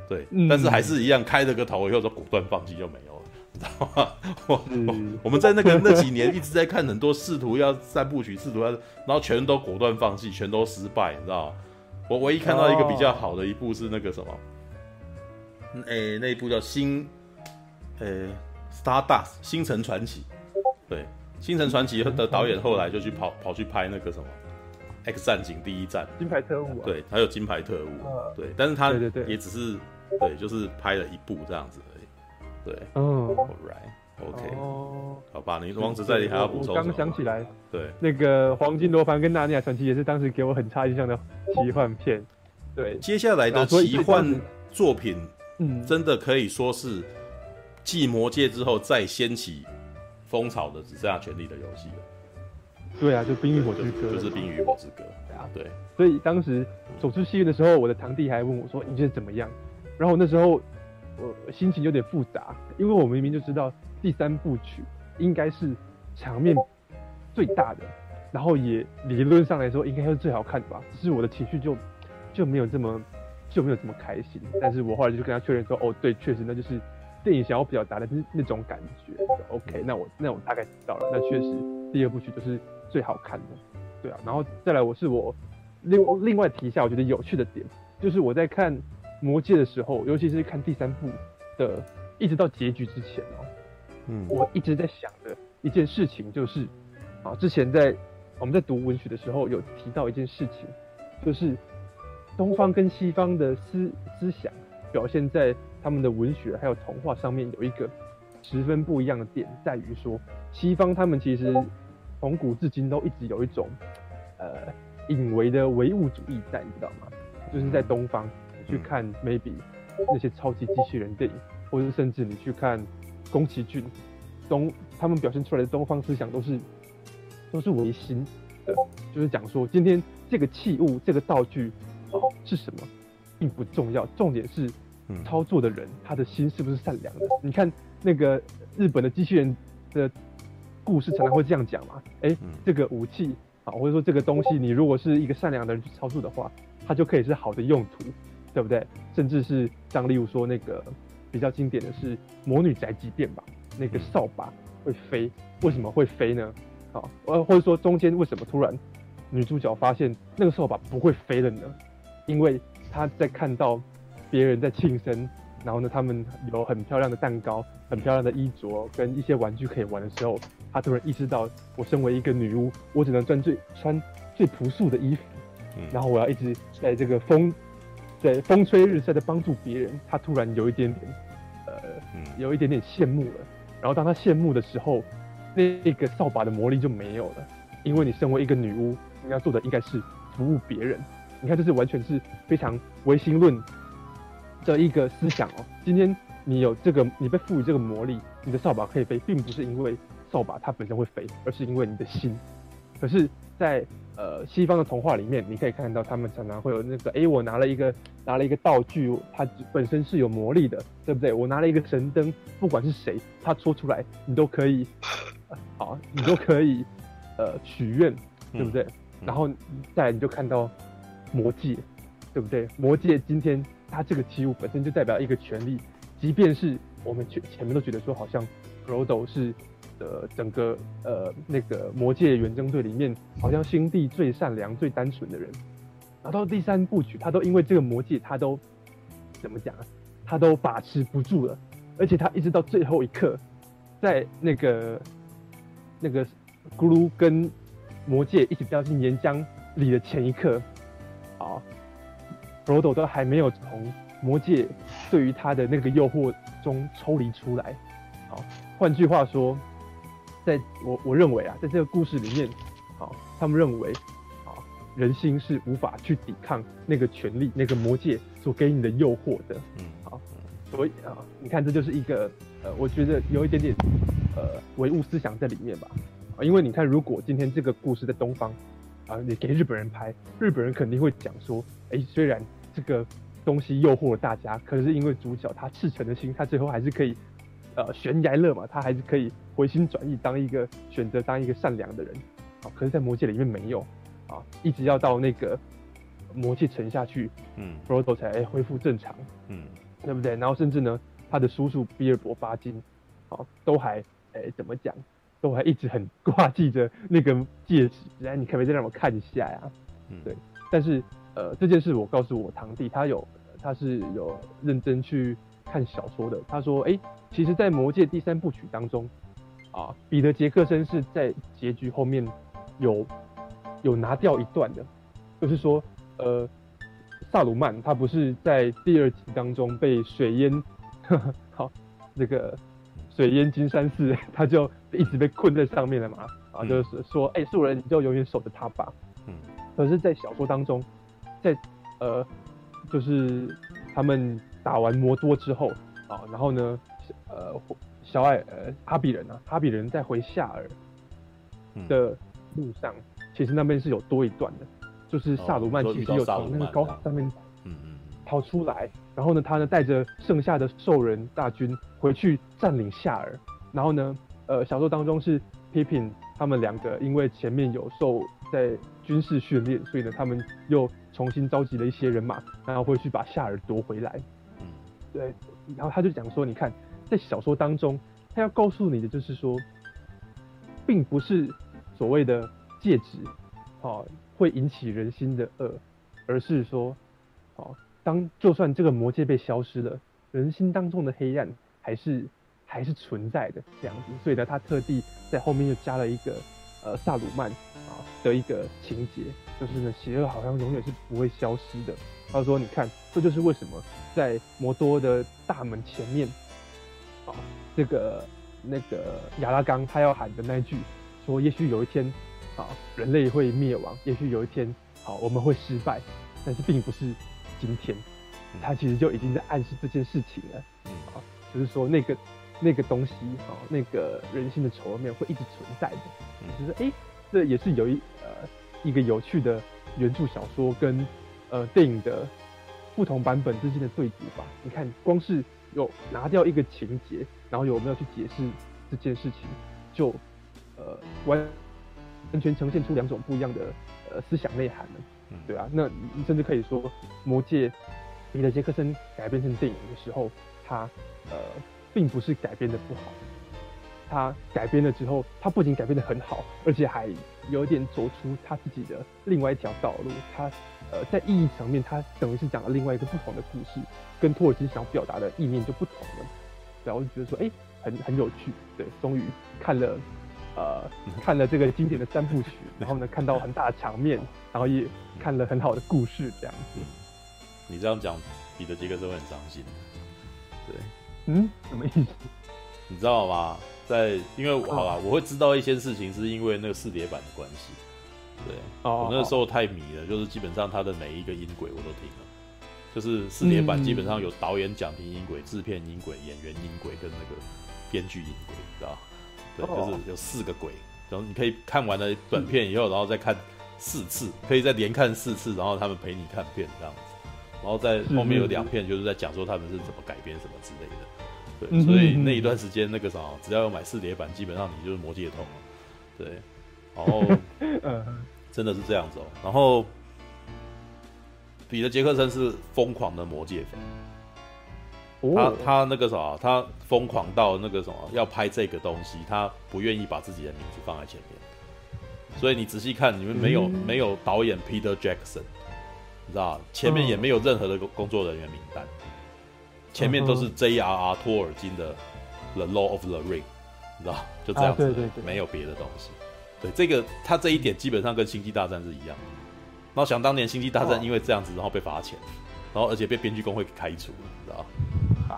对，嗯、但是还是一样开了个头以后就果断放弃就没有了，你知道吗？我、嗯、我们在那个 那几年一直在看很多试图要三部曲，试图要，然后全都果断放弃，全都失败，你知道吗？我唯一看到一个比较好的一部是那个什么，哎、那一部叫星，呃、欸、，Stardust 星辰传奇，对，星辰传奇的导演后来就去跑跑去拍那个什么。X 战警第一战，金牌特务、啊，对，还有金牌特务，啊、对，但是他也只是对，就是拍了一部这样子而已，对，嗯，Alright，OK，哦，好吧，你王子在里还要补充？我刚想起来，对，那个黄金罗盘跟纳尼亚传奇也是当时给我很差印象的奇幻片，对，接下来的奇幻作品，嗯，真的可以说是继魔戒之后再掀起风潮的，只剩下权力的游戏了。对啊，就《冰与火之歌》，就是《冰与火之歌》。对啊，对。所以当时走出戏院的时候，我的堂弟还问我说：“你觉得怎么样？”然后那时候我心情有点复杂，因为我明明就知道第三部曲应该是场面最大的，然后也理论上来说应该是最好看的吧。只是我的情绪就就没有这么就没有这么开心。但是我后来就跟他确认说：“哦，对，确实那就是电影想要表达的那那种感觉。”OK，那我那我大概知道了。那确实第二部曲就是。最好看的，对啊，然后再来，我是我另另外提一下，我觉得有趣的点，就是我在看《魔戒》的时候，尤其是看第三部的，一直到结局之前哦，嗯，我一直在想的一件事情就是，啊，之前在我们在读文学的时候有提到一件事情，就是东方跟西方的思思想表现在他们的文学还有童话上面有一个十分不一样的点，在于说西方他们其实。从古至今都一直有一种，呃，隐微的唯物主义在，你知道吗？就是在东方，你去看 maybe 那些超级机器人电影，或者甚至你去看宫崎骏，东他们表现出来的东方思想都是都是唯心的，就是讲说今天这个器物、这个道具哦是什么，并不重要，重点是操作的人他的心是不是善良的。你看那个日本的机器人的故事，常常会这样讲嘛？哎、欸，这个武器啊，或者说这个东西，你如果是一个善良的人去操作的话。它就可以是好的用途，对不对？甚至是像例如说那个比较经典的是《魔女宅急便》吧，那个扫把会飞，为什么会飞呢？好，呃，或者说中间为什么突然女主角发现那个扫把不会飞了呢？因为她在看到别人在庆生，然后呢，他们有很漂亮的蛋糕、很漂亮的衣着跟一些玩具可以玩的时候，她突然意识到，我身为一个女巫，我只能穿最穿最朴素的衣服。然后我要一直在这个风，在风吹日晒的帮助别人，他突然有一点点，呃，有一点点羡慕了。然后当他羡慕的时候，那个扫把的魔力就没有了，因为你身为一个女巫，你要做的应该是服务别人。你看，这是完全是非常唯心论的一个思想哦。今天你有这个，你被赋予这个魔力，你的扫把可以飞，并不是因为扫把它本身会飞，而是因为你的心。可是，在呃，西方的童话里面，你可以看到他们常常会有那个，哎、欸，我拿了一个拿了一个道具，它本身是有魔力的，对不对？我拿了一个神灯，不管是谁，他说出来，你都可以，呃、好，你都可以，呃，许愿，对不对？嗯嗯、然后再来你就看到魔戒，对不对？魔戒今天它这个器物本身就代表一个权力，即便是我们前前面都觉得说好像 Frodo 是。的整个呃那个魔界远征队里面，好像心地最善良、最单纯的人，然后到第三部曲，他都因为这个魔戒，他都怎么讲啊？他都把持不住了，而且他一直到最后一刻，在那个那个咕噜跟魔戒一起掉进岩浆里的前一刻，啊，罗多都还没有从魔戒对于他的那个诱惑中抽离出来，好，换句话说。在我我认为啊，在这个故事里面，好，他们认为，啊，人心是无法去抵抗那个权力、那个魔界所给你的诱惑的，嗯，好，所以啊，你看，这就是一个，呃，我觉得有一点点，呃，唯物思想在里面吧，啊，因为你看，如果今天这个故事在东方，啊，你给日本人拍，日本人肯定会讲说，哎，虽然这个东西诱惑了大家，可是因为主角他赤诚的心，他最后还是可以。呃，悬崖勒马，他还是可以回心转意，当一个选择当一个善良的人，啊，可是，在魔戒里面没有，啊，一直要到那个魔戒沉下去，嗯，弗罗多才恢复正常，嗯，对不对？然后甚至呢，他的叔叔比尔博巴金，啊，都还，哎、欸，怎么讲，都还一直很挂记着那个戒指，哎，你可不可以再让我看一下呀？嗯，对。但是，呃，这件事我告诉我堂弟，他有，他是有认真去。看小说的，他说：“哎、欸，其实，在《魔戒》第三部曲当中，啊，彼得·杰克森是在结局后面有有拿掉一段的，就是说，呃，萨鲁曼他不是在第二集当中被水淹，好，那个水淹金山寺，他就一直被困在上面了嘛，啊，就是说，哎、欸，素人你就永远守着他吧。嗯，可是，在小说当中，在呃，就是他们。”打完摩多之后啊，然后呢，呃，小矮呃哈比人啊，哈比人在回夏尔的路上，嗯、其实那边是有多一段的，就是萨鲁曼其实有从那个高塔上面嗯嗯逃出来，然后呢，他呢带着剩下的兽人大军回去占领夏尔，然后呢，呃，小说当中是 Pippin 他们两个因为前面有受在军事训练，所以呢，他们又重新召集了一些人马，然后会去把夏尔夺回来。对，然后他就讲说，你看，在小说当中，他要告诉你的就是说，并不是所谓的戒指，哦，会引起人心的恶，而是说，哦，当就算这个魔戒被消失了，人心当中的黑暗还是还是存在的这样子。所以呢，他特地在后面又加了一个呃萨鲁曼啊的一个情节，就是呢，邪恶好像永远是不会消失的。他说：“你看，这就是为什么在摩多的大门前面，啊，这个那个亚拉冈他要喊的那句，说也许有一天，啊，人类会灭亡，也许有一天，好，我们会失败，但是并不是今天，他其实就已经在暗示这件事情了。嗯，啊，就是说那个那个东西，啊，那个人性的丑恶面会一直存在的。嗯，就是哎、欸，这也是有一呃一个有趣的原著小说跟呃电影的不同版本之间的对比吧。你看，光是有拿掉一个情节，然后有没有去解释这件事情，就呃完完全呈现出两种不一样的呃思想内涵了。嗯，对啊，那你甚至可以说《魔戒》彼得·杰克森改编成电影的时候，他呃并不是改编的不好，他改编了之后，他不仅改编的很好，而且还有点走出他自己的另外一条道路。他呃在意义层面，他等于是讲了另外一个不同的故事，跟托尔金想要表达的意念就不同了。然后，我就觉得说，哎、欸，很很有趣。对，终于看了。呃，看了这个经典的三部曲，然后呢，看到很大的场面，然后也看了很好的故事，这样子。嗯、你这样讲，彼得杰克森会很伤心。对，嗯，什么意思？你知道吗？在因为好吧，我会知道一些事情，是因为那个四叠版的关系。对，哦、我那个时候太迷了，就是基本上他的每一个音轨我都听了。就是四叠版基本上有导演讲评音轨、制片音轨、演员音轨跟那个编剧音轨，知道对，就是有四个轨，然后你可以看完了本片以后，然后再看四次，可以再连看四次，然后他们陪你看片这样子，然后在后面有两片就是在讲说他们是怎么改编什么之类的，对，所以那一段时间那个啥，只要有买四叠版，基本上你就是魔戒通，对，然后 嗯真的是这样子哦，然后彼得杰克森是疯狂的魔界粉。他他那个什么，他疯狂到那个什么，要拍这个东西，他不愿意把自己的名字放在前面。所以你仔细看，你们没有、嗯、没有导演 Peter Jackson，你知道前面也没有任何的工作人员名单，前面都是 J.R.R. 托尔金的 The Law of the Ring，你知道就这样子，啊、对对对没有别的东西。对这个，他这一点基本上跟星际大战是一样的。然后想当年星际大战因为这样子，然后被罚钱，然后而且被编剧工会给开除了，你知道。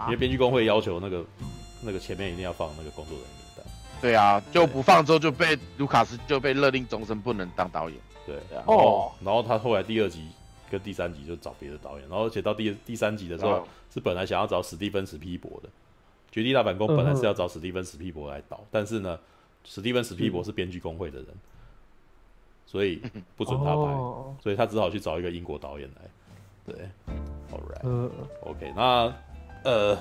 因为编剧工会要求那个那个前面一定要放那个工作人员名单。对啊，就不放之后就被卢卡斯就被勒令终身不能当导演。对，然后然后他后来第二集跟第三集就找别的导演，然后而且到第第三集的时候是本来想要找史蒂芬史皮博的，《绝地大反攻》本来是要找史蒂芬史皮博来导，但是呢，史蒂芬史皮博是编剧工会的人，所以不准他拍，所以他只好去找一个英国导演来。对，All right，OK，那。呃，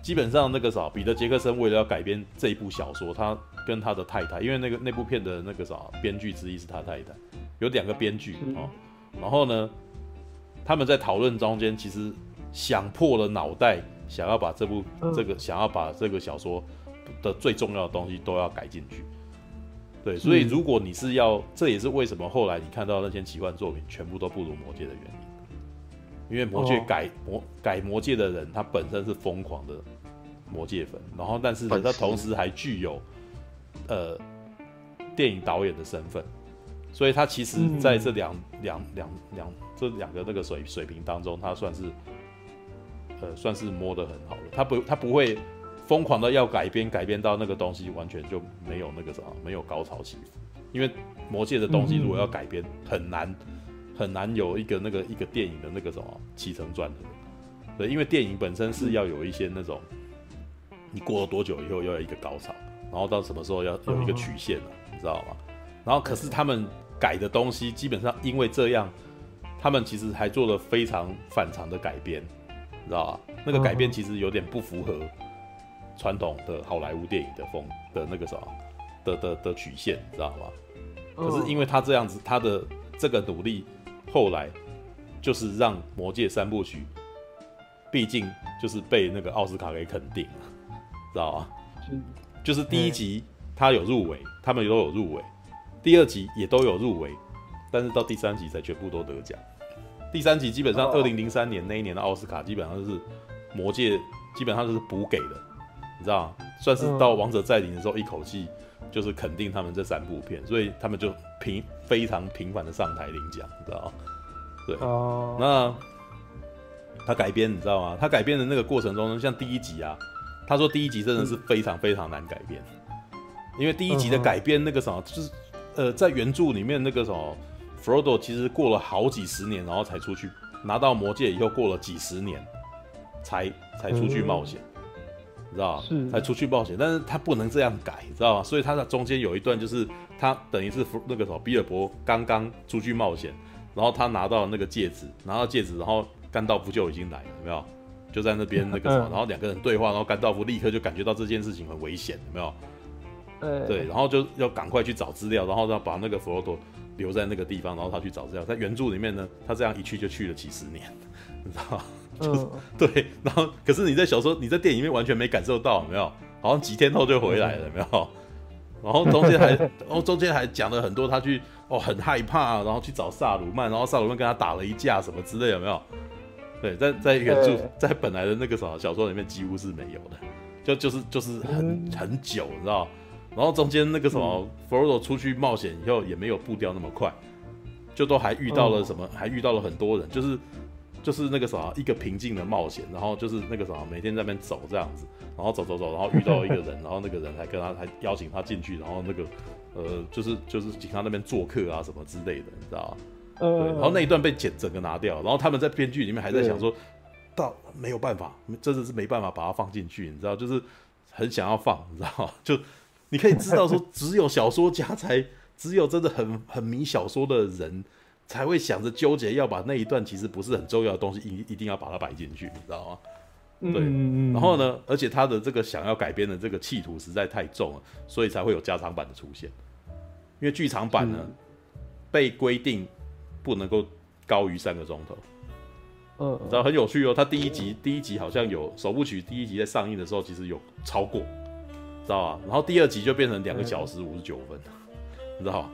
基本上那个啥，彼得杰克森为了要改编这一部小说，他跟他的太太，因为那个那部片的那个啥编剧之一是他太太，有两个编剧哦。然后呢，他们在讨论中间，其实想破了脑袋，想要把这部这个想要把这个小说的最重要的东西都要改进去。对，所以如果你是要，这也是为什么后来你看到那些奇幻作品全部都不如魔戒的原因。因为魔戒改魔改魔戒的人，他本身是疯狂的魔戒粉，然后但是呢，他同时还具有呃电影导演的身份，所以他其实在这两两两两这两个那个水水平当中，他算是呃算是摸得很好的。他不他不会疯狂的要改编改编到那个东西完全就没有那个什么没有高潮起伏，因为魔界的东西如果要改编很难。很难有一个那个一个电影的那个什么起承转合，对，因为电影本身是要有一些那种，你过了多久以后要有一个高潮，然后到什么时候要有一个曲线了，你知道吗？然后可是他们改的东西基本上因为这样，他们其实还做了非常反常的改编，你知道吗？那个改编其实有点不符合传统的好莱坞电影的风的那个什么的的的曲线，你知道吗？可是因为他这样子，他的这个努力。后来就是让《魔戒》三部曲，毕竟就是被那个奥斯卡给肯定了，知道吗？就是第一集他有入围，他们都有入围，第二集也都有入围，但是到第三集才全部都得奖。第三集基本上二零零三年那一年的奥斯卡基本上就是《魔戒》，基本上就是补给的，你知道吗？算是到《王者再临》的时候一口气。就是肯定他们这三部片，所以他们就频非常频繁的上台领奖，你知道吗？对，uh... 那他改编你知道吗？他改编的那个过程中，像第一集啊，他说第一集真的是非常非常难改编，因为第一集的改编那个什么，就是呃，在原著里面那个什么弗罗多其实过了好几十年，然后才出去拿到魔戒以后，过了几十年才才出去冒险，你知道是才出去冒险，但是他不能这样改，你知道吗？所以他的中间有一段就是他等于是那个什么比尔博刚刚出去冒险，然后他拿到那个戒指，拿到戒指，然后甘道夫就已经来了，有没有？就在那边那个什么，然后两个人对话，然后甘道夫立刻就感觉到这件事情很危险，有没有？对，然后就要赶快去找资料，然后要把那个佛罗多留在那个地方，然后他去找资料。在原著里面呢，他这样一去就去了几十年，你知道吗？就是、嗯、对，然后可是你在小说、你在电影里面完全没感受到，有没有？好像几天后就回来了，有没有？然后中间还，然后中间还讲了很多，他去哦很害怕，然后去找萨鲁曼，然后萨鲁曼跟他打了一架什么之类，有没有？对，在在原著在本来的那个什么小说里面几乎是没有的，就就是就是很很久，你知道。然后中间那个什么，弗罗多出去冒险以后也没有步调那么快，就都还遇到了什么，哦、还遇到了很多人，就是就是那个什么一个平静的冒险，然后就是那个什么每天在那边走这样子，然后走走走，然后遇到一个人，然后那个人还跟他还邀请他进去，然后那个呃就是就是请他那边做客啊什么之类的，你知道吗？对，然后那一段被剪整个拿掉，然后他们在编剧里面还在想说，到没有办法，真的是没办法把它放进去，你知道，就是很想要放，你知道 就。你可以知道说，只有小说家才，只有真的很 很迷小说的人，才会想着纠结要把那一段其实不是很重要的东西，一一定要把它摆进去，你知道吗？对。然后呢，而且他的这个想要改编的这个企图实在太重了，所以才会有加长版的出现。因为剧场版呢，被规定不能够高于三个钟头。嗯，你知道很有趣哦。他第一集第一集好像有首部曲，第一集在上映的时候其实有超过。知道吧？然后第二集就变成两个小时五十九分，你知道吗？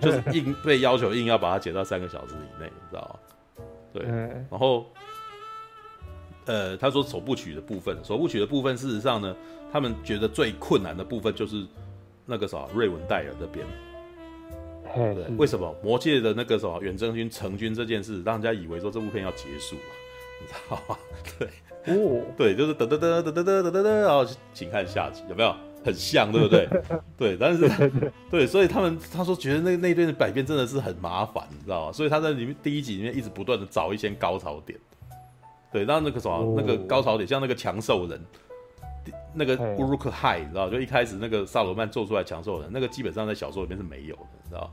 就是硬被要求硬要把它剪到三个小时以内，你知道吗？对。然后，呃，他说首部曲的部分，首部曲的部分，事实上呢，他们觉得最困难的部分就是那个啥，瑞文戴尔这边。对。为什么魔界的那个什么远征军成军这件事，让人家以为说这部片要结束，你知道吗？对。哦。对，就是噔噔噔噔噔噔噔噔，然后请看下集，有没有？很像，对不对？对，但是对，所以他们他说觉得那那段的改编真的是很麻烦，你知道吗？所以他在里面第一集里面一直不断的找一些高潮点，对，让那个什么、哦、那个高潮点，像那个强兽人，那个乌鲁克海，你知道，就一开始那个萨罗曼做出来强兽人，那个基本上在小说里面是没有的，你知道，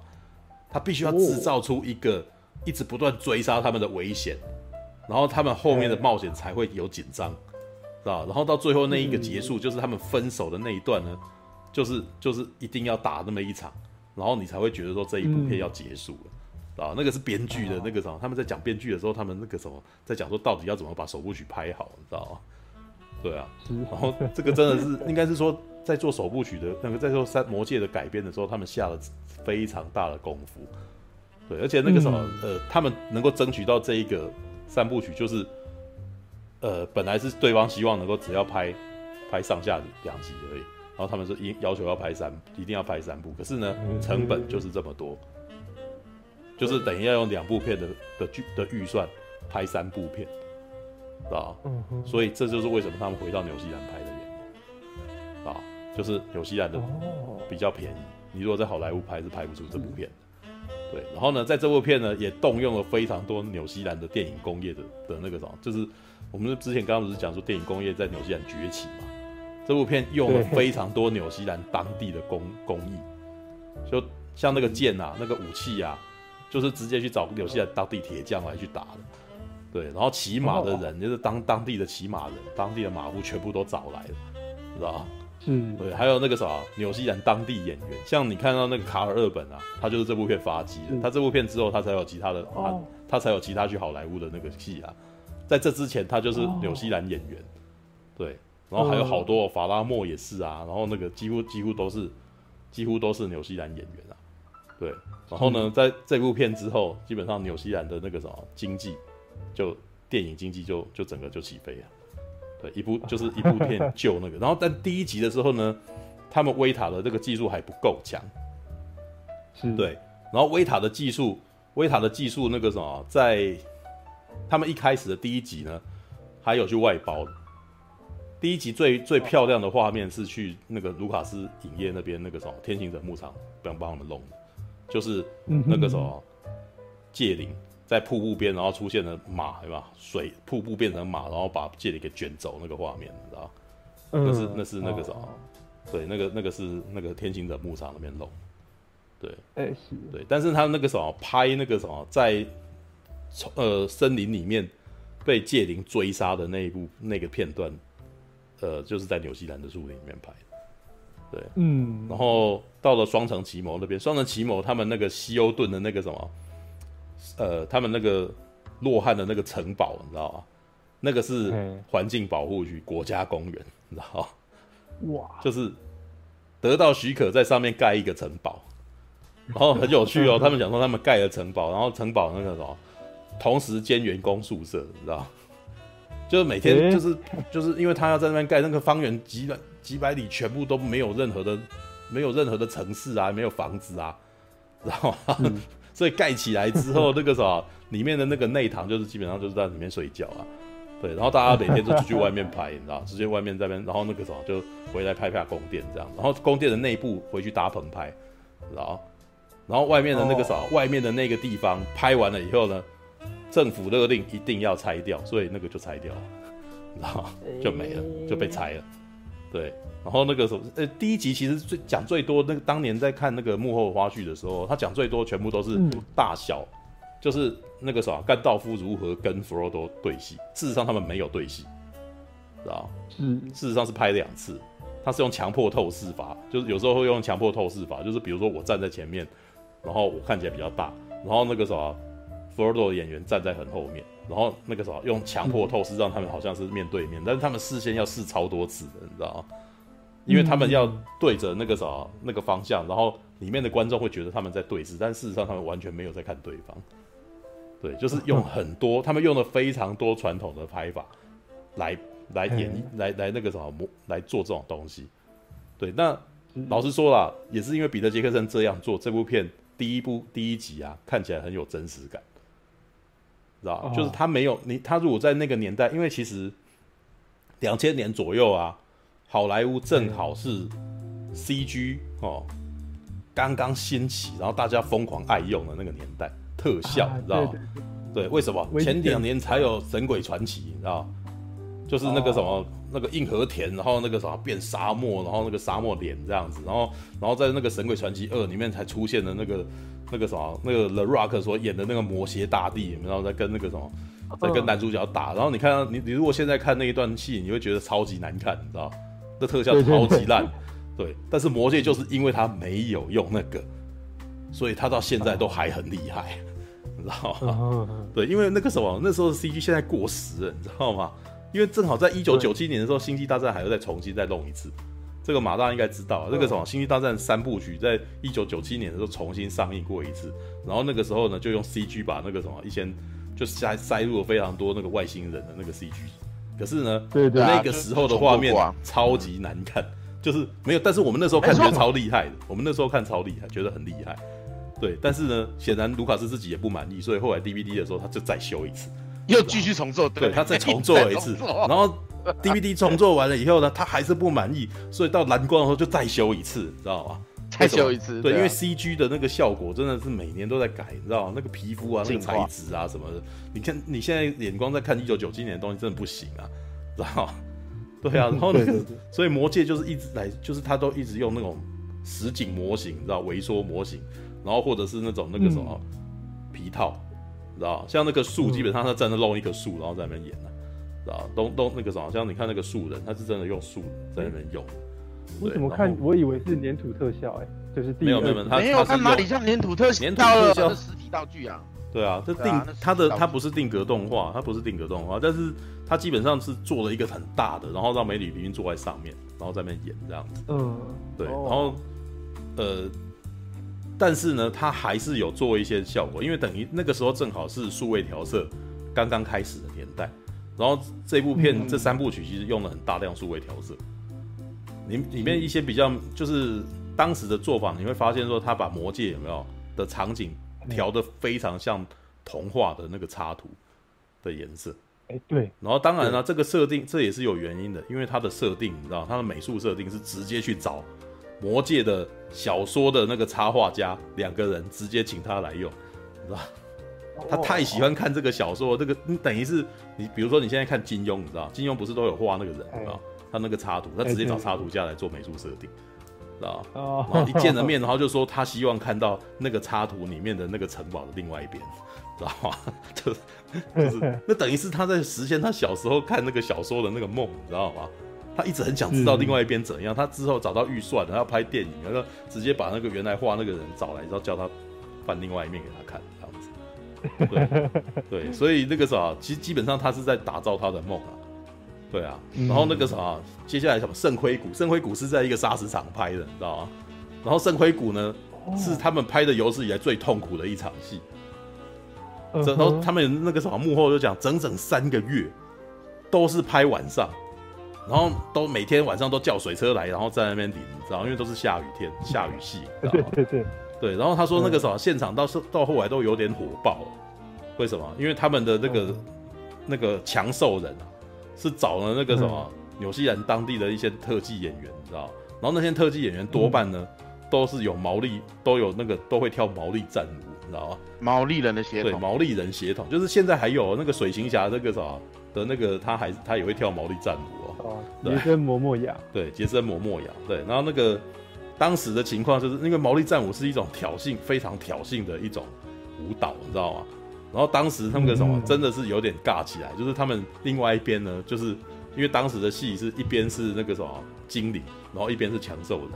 他必须要制造出一个一直不断追杀他们的危险，然后他们后面的冒险才会有紧张。是吧？然后到最后那一个结束，就是他们分手的那一段呢，就是就是一定要打那么一场，然后你才会觉得说这一部片要结束了，啊，那个是编剧的那个什么，他们在讲编剧的时候，他们那个什么在讲说到底要怎么把首部曲拍好，你知道吗？对啊，然后这个真的是应该是说在做首部曲的那个在做三魔界的改编的时候，他们下了非常大的功夫，对，而且那个什么呃，他们能够争取到这一个三部曲就是。呃，本来是对方希望能够只要拍拍上下两集而已，然后他们说一要求要拍三，一定要拍三部。可是呢，成本就是这么多，就是等于要用两部片的的剧的预算拍三部片，是吧？所以这就是为什么他们回到纽西兰拍的原因啊，就是纽西兰的比较便宜。你如果在好莱坞拍，是拍不出这部片的。对，然后呢，在这部片呢，也动用了非常多纽西兰的电影工业的的那个什么，就是。我们之前刚刚不是讲说电影工业在纽西兰崛起嘛？这部片用了非常多纽西兰当地的工工艺，就像那个剑啊，那个武器啊，就是直接去找纽西兰当地铁匠来去打的。对，然后骑马的人就是当当地的骑马人，当地的马夫全部都找来了，知道吧？嗯，对，还有那个啥，纽西兰当地演员，像你看到那个卡尔厄本啊，他就是这部片发迹的。他这部片之后，他才有其他的，他他才有其他去好莱坞的那个戏啊。在这之前，他就是纽西兰演员，对，然后还有好多、哦、法拉莫也是啊，然后那个几乎几乎都是几乎都是纽西兰演员啊，对，然后呢，在这部片之后，基本上纽西兰的那个什么经济，就电影经济就就整个就起飞了，对，一部就是一部片 救那个，然后但第一集的时候呢，他们威塔的这个技术还不够强，是。对，然后威塔的技术，威塔的技术那个什么在。他们一开始的第一集呢，还有去外包的。第一集最最漂亮的画面是去那个卢卡斯影业那边那个什么天行者牧场帮帮他们弄的，就是那个什么戒灵在瀑布边，然后出现了马，对吧？水瀑布变成马，然后把戒灵给卷走那个画面，你知道？嗯、那是那是那个什么？哦、对，那个那个是那个天行者牧场那边弄。对，哎、欸、是。对，但是他那个什么拍那个什么在呃森林里面被戒灵追杀的那一部那个片段，呃，就是在纽西兰的树林里面拍的。对，嗯。然后到了双城奇谋那边，双城奇谋他们那个西欧顿的那个什么，呃，他们那个洛汉的那个城堡，你知道吗？那个是环境保护区、国家公园，你知道吗？哇，就是得到许可在上面盖一个城堡。然后很有趣哦，他们讲说他们盖了城堡，然后城堡那个什么，同时兼员工宿舍，你知道？就是每天就是就是因为他要在那边盖那个方圆几百几百里，全部都没有任何的没有任何的城市啊，没有房子啊，知道吗？嗯、所以盖起来之后，那个什么里面的那个内堂就是基本上就是在里面睡觉啊，对，然后大家每天就出去外面拍，你知道，直接外面在那边，然后那个什么就回来拍拍宫殿这样，然后宫殿的内部回去搭棚拍，然后？然后外面的那个啥，oh. 外面的那个地方拍完了以后呢，政府勒令一定要拆掉，所以那个就拆掉了，然后就没了，就被拆了。对，然后那个时候，呃，第一集其实最讲最多，那个当年在看那个幕后花絮的时候，他讲最多全部都是大小，嗯、就是那个啥，甘道夫如何跟弗罗多对戏。事实上他们没有对戏，知道？嗯，事实上是拍两次，他是用强迫透视法，就是有时候会用强迫透视法，就是比如说我站在前面。然后我看起来比较大，然后那个什么，弗罗多的演员站在很后面，然后那个什么用强迫透视让他们好像是面对面，但是他们事先要试超多次的，你知道吗？因为他们要对着那个什么那个方向，然后里面的观众会觉得他们在对视，但事实上他们完全没有在看对方。对，就是用很多，他们用了非常多传统的拍法来来演来来那个什么模来做这种东西。对，那老实说啦，也是因为彼得杰克森这样做这部片。第一部第一集啊，看起来很有真实感，知道、哦、就是他没有你，他如果在那个年代，因为其实两千年左右啊，好莱坞正好是 CG 哦刚刚兴起，然后大家疯狂爱用的那个年代，特效，啊、你知道吗？对，为什么？前两年才有《神鬼传奇》，你知道就是那个什么。哦。那个硬核田，然后那个什么变沙漠，然后那个沙漠脸这样子，然后然后在那个《神鬼传奇二》里面才出现的那个那个什么那个 The Rock 所演的那个魔蝎大帝，然后在跟那个什么在跟男主角打，然后你看你你如果现在看那一段戏，你会觉得超级难看，你知道？那特效超级烂，对。但是魔戒就是因为他没有用那个，所以他到现在都还很厉害，你知道吗？对，因为那个什么那时候的 CG 现在过时了，你知道吗？因为正好在一九九七年的时候，《星际大战》还要再重新再弄一次，这个马大应该知道。这个什么《星际大战》三部曲在一九九七年的时候重新上映过一次，然后那个时候呢，就用 CG 把那个什么以前就塞塞入了非常多那个外星人的那个 CG，可是呢，对对，那个时候的画面超级难看，就是没有。但是我们那时候看觉得超厉害的，我们那时候看超厉害，觉得很厉害。对，但是呢，显然卢卡斯自己也不满意，所以后来 DVD 的时候他就再修一次。又继续重做，对，对他再重做了一次，然后 DVD 重做完了以后呢，他还是不满意，所以到蓝光的时候就再修一次，你知道吗？再修一次，对，因为 CG 的那个效果真的是每年都在改，你知道吗？那个皮肤啊，那个材质啊什么的，你看你现在眼光在看一九九七年的东西，真的不行啊，知道吗？对啊，然后那个，所以魔界就是一直来，就是他都一直用那种实景模型，你知道，微缩模型，然后或者是那种那个什么皮套。知道像那个树，基本上他真的弄一棵树，然后在那边演呢，知道都都那个什么，像你看那个树人，他是真的用树在那边用。我怎么看？我以为是粘土特效，哎，就是没有没有，他没有看哪里像粘土特效？粘土特效是实体道具啊。对啊，这定他的他不是定格动画，他不是定格动画，但是他基本上是做了一个很大的，然后让美女云坐在上面，然后在那边演这样子。嗯，对，然后呃。但是呢，它还是有做一些效果，因为等于那个时候正好是数位调色刚刚开始然后这部片这三部曲其实用了很大量数位调色，里里面一些比较就是当时的做法，你会发现说他把魔界有没有的场景调的非常像童话的那个插图的颜色，哎对，然后当然了，这个设定这也是有原因的，因为它的设定你知道，它的美术设定是直接去找。魔界的小说的那个插画家，两个人直接请他来用，知道他太喜欢看这个小说，这个你等于是你，比如说你现在看金庸，你知道金庸不是都有画那个人啊？他那个插图，他直接找插图家来做美术设定，知道吧？然后一见了面，然后就说他希望看到那个插图里面的那个城堡的另外一边，知道吗？就是就是，那等于是他在实现他小时候看那个小说的那个梦，你知道吗？他一直很想知道另外一边怎样。他之后找到预算，然后要拍电影，然后直接把那个原来画那个人找来，然后叫他翻另外一面给他看。对 对，所以那个啥，其实基本上他是在打造他的梦啊。对啊，然后那个啥，接下来什么圣盔谷？圣盔谷是在一个砂石场拍的，你知道吗？然后圣盔谷呢，是他们拍的有史以来最痛苦的一场戏。然后他们那个什么幕后就讲，整整三个月都是拍晚上，然后都每天晚上都叫水车来，然后在那边淋，你知道，因为都是下雨天，下雨戏，对对对对。然后他说那个什么现场到是到后来都有点火爆，为什么？因为他们的那个那个强兽人啊。是找了那个什么纽西兰当地的一些特技演员，你知道？然后那些特技演员多半呢，都是有毛利，都有那个都会跳毛利战舞，你知道吗？毛利人的血统。对，毛利人血统，就是现在还有那个水行侠那个什么的那个，他还他也会跳毛利战舞哦。杰森摩莫亚。对，杰森摩莫亚。对，然后那个当时的情况就是，因为毛利战舞是一种挑衅，非常挑衅的一种舞蹈，你知道吗？然后当时他们个什么真的是有点尬起来，就是他们另外一边呢，就是因为当时的戏是一边是那个什么经理，然后一边是强兽的，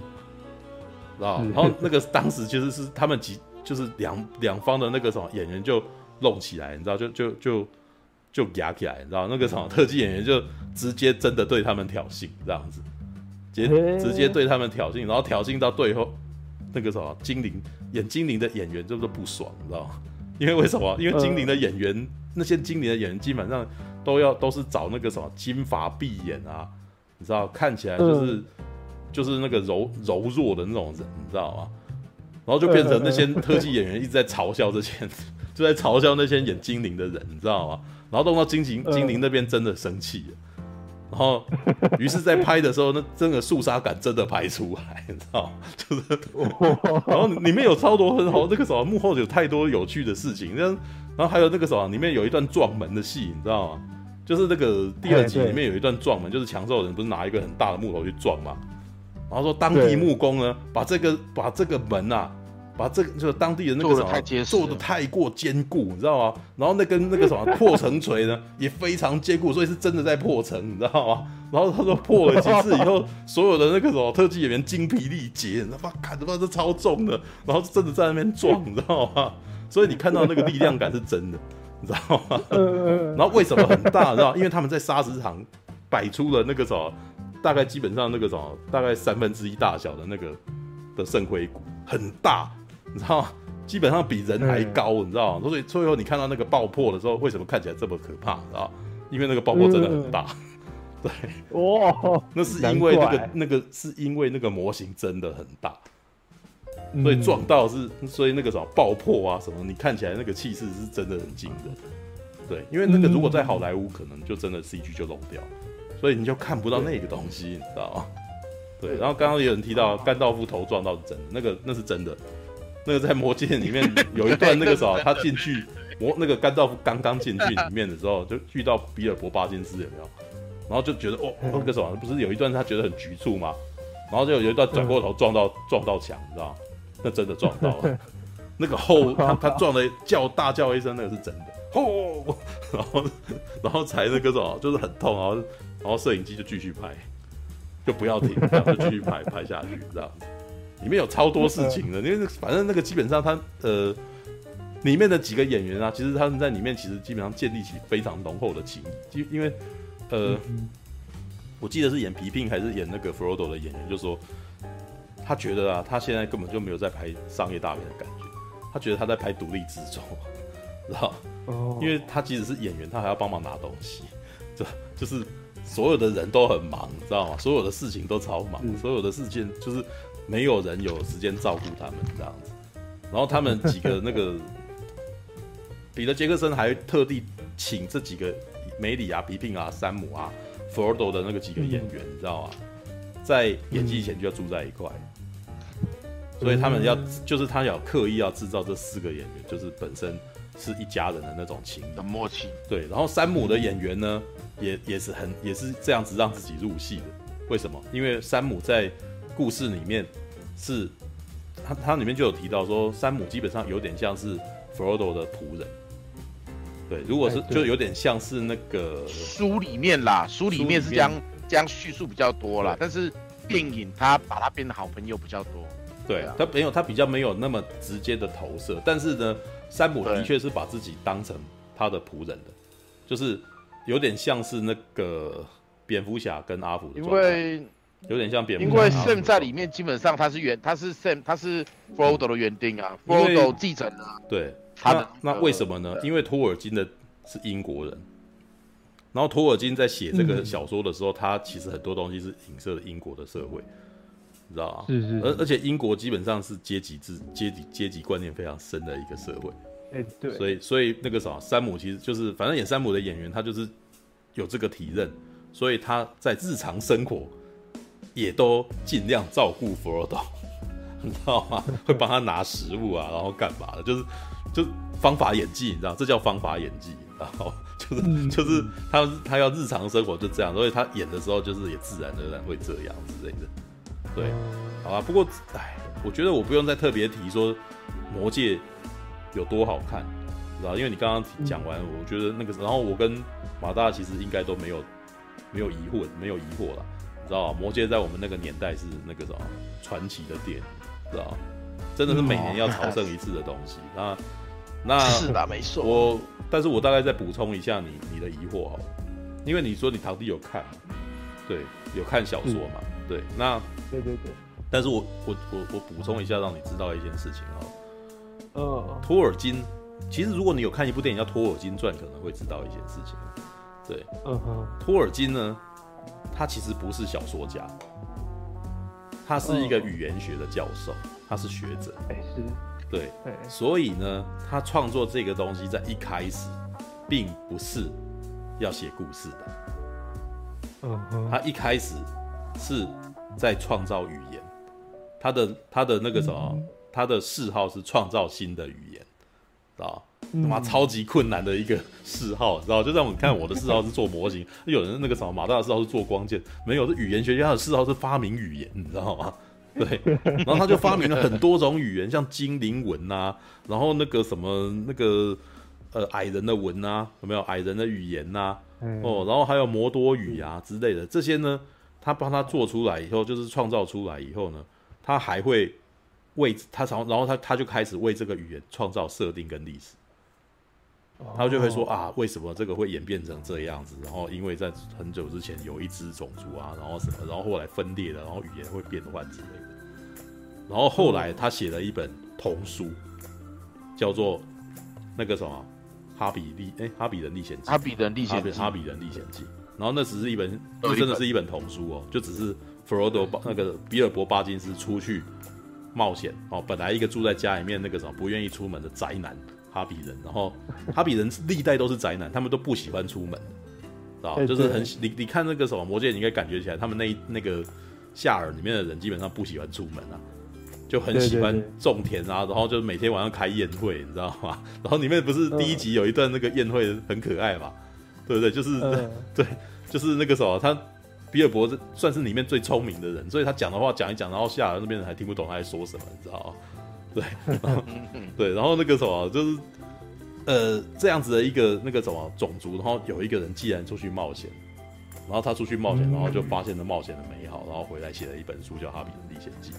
知道？然后那个当时其实是他们几就是两两方的那个什么演员就弄起来，你知道？就就就就压起来，你知道？那个什么特技演员就直接真的对他们挑衅，这样子，直接直接对他们挑衅，然后挑衅到最后，那个什么精灵演精灵的演员就是不爽，你知道吗？因为为什么？因为精灵的演员，呃、那些精灵的演员基本上都要都是找那个什么金发碧眼啊，你知道，看起来就是、呃、就是那个柔柔弱的那种人，你知道吗？然后就变成那些特技演员一直在嘲笑这些，呃、就在嘲笑那些演精灵的人，你知道吗？然后弄到精灵精灵那边真的生气了。然后，于是，在拍的时候，那真的肃杀感真的拍出来，你知道？就是，然后里面有超多很好，那个什么幕后有太多有趣的事情，然后还有那个什么，里面有一段撞门的戏，你知道吗？就是那个第二集里面有一段撞门，就是强兽人不是拿一个很大的木头去撞嘛，然后说当地木工呢，把这个把这个门啊。把这个就是当地的那个什么做的太过坚固，你知道吗？然后那根那个什么 破城锤呢，也非常坚固，所以是真的在破城，你知道吗？然后他说破了几次以后，所有的那个什么特技演员精疲力竭，你知道吗？砍的话是超重的，然后真的在那边撞，你知道吗？所以你看到那个力量感是真的，你知道吗？然后为什么很大？你知道？因为他们在砂石场摆出了那个什么，大概基本上那个什么，大概三分之一大小的那个的圣盔谷，很大。你知道吗？基本上比人还高，你知道吗？所以最后你看到那个爆破的时候，为什么看起来这么可怕？知道？因为那个爆破真的很大。对，哇，那是因为那个那个是因为那个模型真的很大，所以撞到是，所以那个什么爆破啊什么，你看起来那个气势是真的很惊人。对，因为那个如果在好莱坞，可能就真的 CG 就漏掉，所以你就看不到那个东西，你知道吗？对。然后刚刚有人提到甘道夫头撞到是真的，那个那是真的。那个在魔戒里面 有一段，那个时候他进去魔那个甘道夫刚刚进去里面的时候，就遇到比尔博巴金斯有没有？然后就觉得哦，那个什么不是有一段他觉得很局促吗？然后就有一段转过头撞到撞到墙，你知道吗？那真的撞到了，那个后他他撞了叫大叫一声，那个是真的哦，然后然后才那个什么就是很痛，然后然后摄影机就继续拍，就不要停，然后就继续拍拍下去，这样子。里面有超多事情的，因为反正那个基本上他呃，里面的几个演员啊，其实他们在里面其实基本上建立起非常浓厚的情谊。就因为呃，我记得是演皮聘还是演那个 Frodo 的演员，就说他觉得啊，他现在根本就没有在拍商业大片的感觉，他觉得他在拍独立制作，知道？哦，因为他即使是演员，他还要帮忙拿东西，这就是所有的人都很忙，你知道吗？所有的事情都超忙，所有的事情就是。没有人有时间照顾他们这样子，然后他们几个那个 彼得杰克森还特地请这几个梅里啊、皮聘啊、山姆啊、佛罗多的那个几个演员，你知道吗？在演技前就要住在一块，所以他们要就是他要刻意要制造这四个演员，就是本身是一家人的那种情的默契。对，然后山姆的演员呢，也也是很也是这样子让自己入戏的。为什么？因为山姆在故事里面是，他他里面就有提到说，山姆基本上有点像是弗罗多的仆人。对，如果是就有点像是那个书里面啦，书里面是这样这样叙述比较多啦，但是电影他把他变得好朋友比较多。对啊，他没有他比较没有那么直接的投射，但是呢，山姆的确是把自己当成他的仆人的，就是有点像是那个蝙蝠侠跟阿福因为有点像蝙蝠侠。因为 Sam 在里面基本上他是原他是 Sam 他是 Frodo 的园丁啊，Frodo 继承了。对。他的那，那为什么呢？因为托尔金的是英国人，然后托尔金在写这个小说的时候，嗯、他其实很多东西是影射了英国的社会，你知道吗？是是，是。而而且英国基本上是阶级制、阶级阶级观念非常深的一个社会。哎、欸，对。所以所以那个啥，山姆其实就是，反正演山姆的演员，他就是有这个体认，所以他在日常生活也都尽量照顾佛罗多，你知道吗？会帮他拿食物啊，然后干嘛的，就是。就方法演技，你知道，这叫方法演技。然后 就是、嗯、就是他他要日常生活就这样，所以他演的时候就是也自然而然会这样之类的。对，好吧。不过，哎，我觉得我不用再特别提说《魔戒》有多好看，知道？因为你刚刚讲完，我觉得那个，然后我跟马大其实应该都没有没有疑惑，没有疑惑了，你知道吗？《魔戒》在我们那个年代是那个什么传奇的电影，知道？真的是每年要朝圣一次的东西。那 那是吧，没错。我，但是我大概再补充一下你你的疑惑哈，因为你说你堂弟有看，对，有看小说嘛，嗯、对，那对对对。但是我我我我补充一下，让你知道一件事情哦，呃，托尔金，其实如果你有看一部电影叫《托尔金传》，可能会知道一件事情，对，嗯哼，托尔金呢，他其实不是小说家，他是一个语言学的教授，他是学者，哎、欸、是。对，所以呢，他创作这个东西在一开始，并不是要写故事的。他一开始是在创造语言，他的他的那个什么，嗯、他的嗜好是创造新的语言，知道他妈、嗯、超级困难的一个嗜好，知道？就像我们看我的嗜好是做模型，有人那个什么马大的嗜好是做光剑，没有，是语言学家的嗜好是发明语言，你知道吗？对，然后他就发明了很多种语言，像精灵文啊，然后那个什么那个呃矮人的文啊，有没有矮人的语言呐、啊？哦，然后还有摩多语啊之类的这些呢，他帮他做出来以后，就是创造出来以后呢，他还会为他然后他他就开始为这个语言创造设定跟历史，他就会说啊，为什么这个会演变成这样子？然后因为在很久之前有一支种族啊，然后什么，然后后来分裂了，然后语言会变换之类的。然后后来他写了一本童书，叫做那个什么《哈比历》哎，《哈比人历险记》。哈比人历险记。哈比人历险记。然后那只是一本，那真的是一本童书哦，就只是弗罗多那个比尔博巴金斯出去冒险哦。本来一个住在家里面那个什么不愿意出门的宅男哈比人，然后哈比人历代都是宅男，他们都不喜欢出门，知道就是很你你看那个什么魔戒，你应该感觉起来，他们那那个夏尔里面的人基本上不喜欢出门啊。就很喜欢种田啊，然后就是每天晚上开宴会，你知道吗？然后里面不是第一集有一段那个宴会很可爱嘛，对不对？就是、呃、对，就是那个什么，他比尔博算是里面最聪明的人，所以他讲的话讲一讲，然后夏尔那边人还听不懂他在说什么，你知道吗？对，然 后对，然后那个什么就是呃这样子的一个那个什么种族，然后有一个人既然出去冒险，然后他出去冒险，然后就发现了冒险的美好，然后回来写了一本书叫《哈比人历险记》。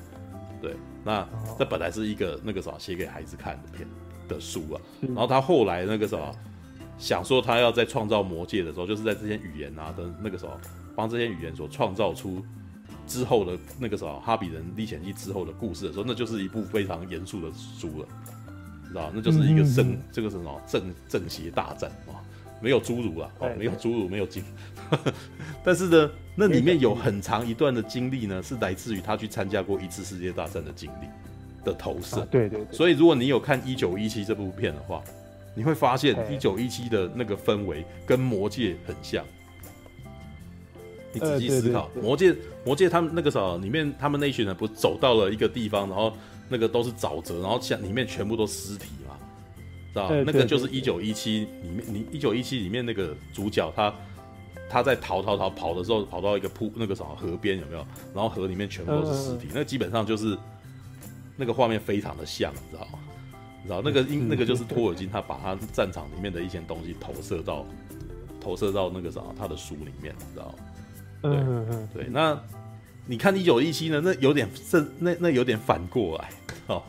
对，那这本来是一个那个什么写给孩子看的片的书啊，然后他后来那个什么想说他要在创造魔界的时候，就是在这些语言啊的那个什么帮这些语言所创造出之后的那个什么《哈比人历险记》之后的故事的时候，那就是一部非常严肃的书了，知道？那就是一个正这个什么正正邪大战啊，没有侏儒了哦，没有侏儒，没有精，但是呢。那里面有很长一段的经历呢，是来自于他去参加过一次世界大战的经历的投射。啊、对，对对。所以如果你有看《一九一七》这部片的话，你会发现《一九一七》的那个氛围跟《魔戒》很像。你仔细思考，呃《魔戒》《魔戒》他们那个时候里面，他们那一群人不走到了一个地方，然后那个都是沼泽，然后像里面全部都尸体嘛。知道那个就是一九一七里面，你一九一七里面那个主角他他在逃逃逃跑的时候，跑到一个瀑那个什么河边有没有？然后河里面全部都是尸体，那基本上就是那个画面非常的像，你知道吗？你知道那个因 那个就是托尔金他把他战场里面的一些东西投射到投射到那个啥他的书里面，你知道吗？对对，那。你看一九一七呢，那有点这那那有点反过来哦，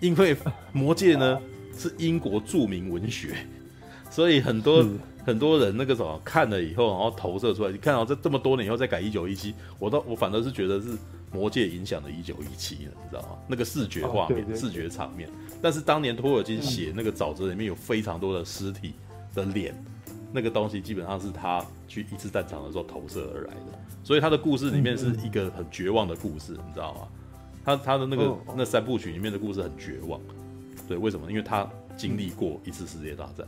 因为魔戒呢 是英国著名文学，所以很多很多人那个什么看了以后，然后投射出来，你看到这这么多年以后再改一九一七，我倒我反倒是觉得是魔戒影响的一九一七呢，你知道吗？那个视觉画面、视觉场面，但是当年托尔金写那个沼泽里面有非常多的尸体的脸。那个东西基本上是他去一次战场的时候投射而来的，所以他的故事里面是一个很绝望的故事，你知道吗？他他的那个那三部曲里面的故事很绝望，对，为什么？因为他经历过一次世界大战，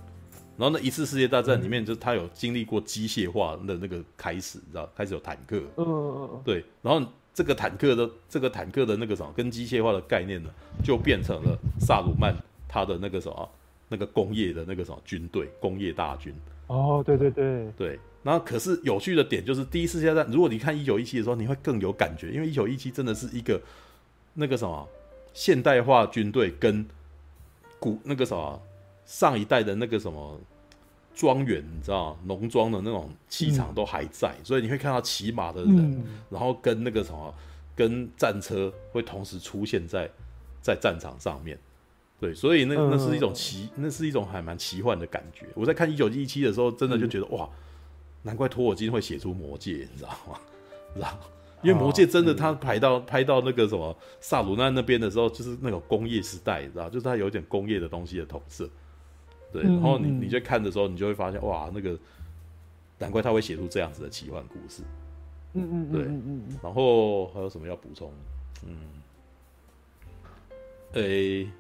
然后那一次世界大战里面就是他有经历过机械化的那个开始，你知道，开始有坦克，对，然后这个坦克的这个坦克的那个什么跟机械化的概念呢，就变成了萨鲁曼他的那个什么那个工业的那个什么军队，工业大军。哦，对对对。对，然后可是有趣的点就是第一次世界大战，如果你看一九一七的时候，你会更有感觉，因为一九一七真的是一个那个什么现代化军队跟古那个什么上一代的那个什么庄园，你知道农庄的那种气场都还在，嗯、所以你会看到骑马的人，嗯、然后跟那个什么跟战车会同时出现在在战场上面。对，所以那那是一种奇，那是一种还蛮奇幻的感觉。我在看一九一七的时候，真的就觉得、嗯、哇，难怪托尔金会写出《魔戒》，你知道吗？知道？因为《魔戒》真的，他拍到、哦、拍到那个什么萨鲁那那边的时候，就是那种工业时代，你知道？就是他有点工业的东西的投射。对，然后你你在看的时候，你就会发现哇，那个难怪他会写出这样子的奇幻故事。嗯嗯对，然后还有什么要补充？嗯，诶、欸。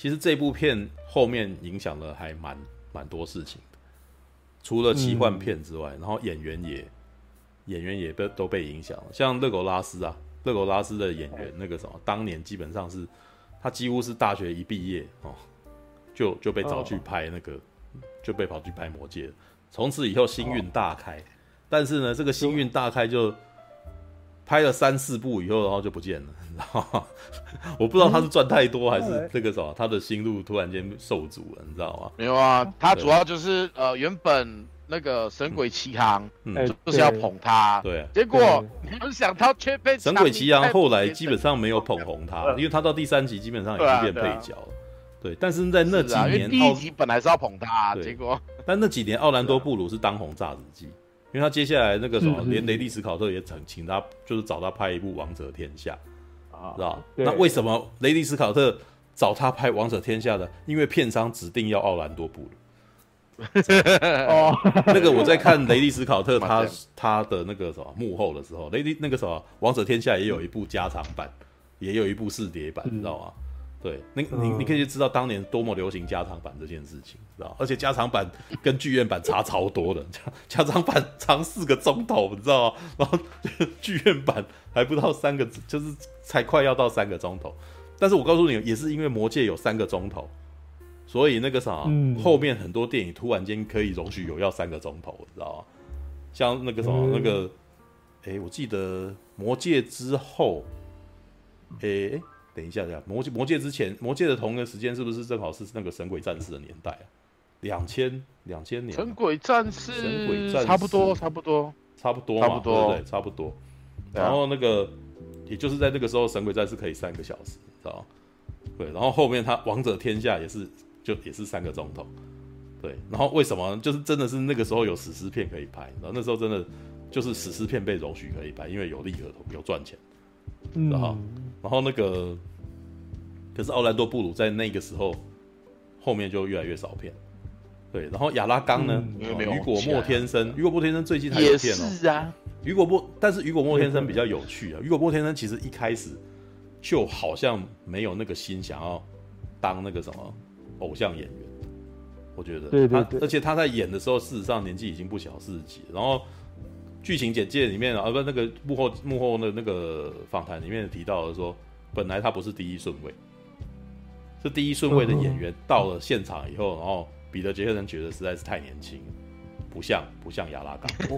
其实这部片后面影响了还蛮蛮多事情的，除了奇幻片之外，嗯、然后演员也演员也被都被影响了。像勒狗拉斯啊，勒狗拉斯的演员那个什么，当年基本上是他几乎是大学一毕业哦，就就被找去拍那个，哦、就被跑去拍魔戒了。从此以后星运大开，哦、但是呢，这个星运大开就。拍了三四部以后，然后就不见了，你知道吗？我不知道他是赚太多，还是这个什么，他的心路突然间受阻了，你知道吗？没有啊，他主要就是呃，原本那个《神鬼奇航》嗯，就是要捧他，对，结果你们想他却被《神鬼奇航》后来基本上没有捧红他，因为他到第三集基本上已经变配角了，对。但是在那几年，第一集本来是要捧他，结果但那几年奥兰多布鲁是当红炸子鸡。因为他接下来那个什么，连雷利·斯考特也请请他，就是找他拍一部《王者天下》，啊，知道？那为什么雷利·斯考特找他拍《王者天下》的？因为片商指定要奥兰多·布鲁。哦，那个我在看雷利·斯考特他 他的那个什么幕后的时候，雷利那个什么《王者天下》也有一部加长版，也有一部四碟版，你知道吗？对，你你你可以知道当年多么流行加长版这件事情，知道？而且加长版跟剧院版差超多的，加加长版长四个钟头，你知道吗？然后剧院版还不到三个，就是才快要到三个钟头。但是我告诉你，也是因为魔戒有三个钟头，所以那个啥，嗯、后面很多电影突然间可以容许有要三个钟头，你知道吗？像那个什么，嗯、那个，哎，我记得魔戒之后，哎。等一下，这样魔戒魔界之前，魔界的同一个时间是不是正好是那个神鬼战士的年代啊？两千两千年。神鬼战士，神鬼战士差不多，差不多，差不多嘛，差不多，对对，差不多。然后那个，也就是在那个时候，神鬼战士可以三个小时，知道吗？对，然后后面他王者天下也是，就也是三个钟头。对，然后为什么？就是真的是那个时候有史诗片可以拍，然后那时候真的就是史诗片被容许可以拍，因为有利可图，有赚钱。然后，然后那个，可是奥兰多布鲁在那个时候后面就越来越少片，对。然后亚拉冈呢？雨果莫天生，雨果莫天生最近他有片哦。是啊。雨果莫，但是雨果莫天生比较有趣啊。雨果莫天生其实一开始就好像没有那个心想要当那个什么偶像演员，我觉得。对对对。而且他在演的时候，事实上年纪已经不小，四十几。然后。剧情简介里面啊，不，那个幕后幕后的那个访谈里面提到的说，本来他不是第一顺位，是第一顺位的演员到了现场以后，然后彼得杰克森觉得实在是太年轻，不像不像亚拉冈，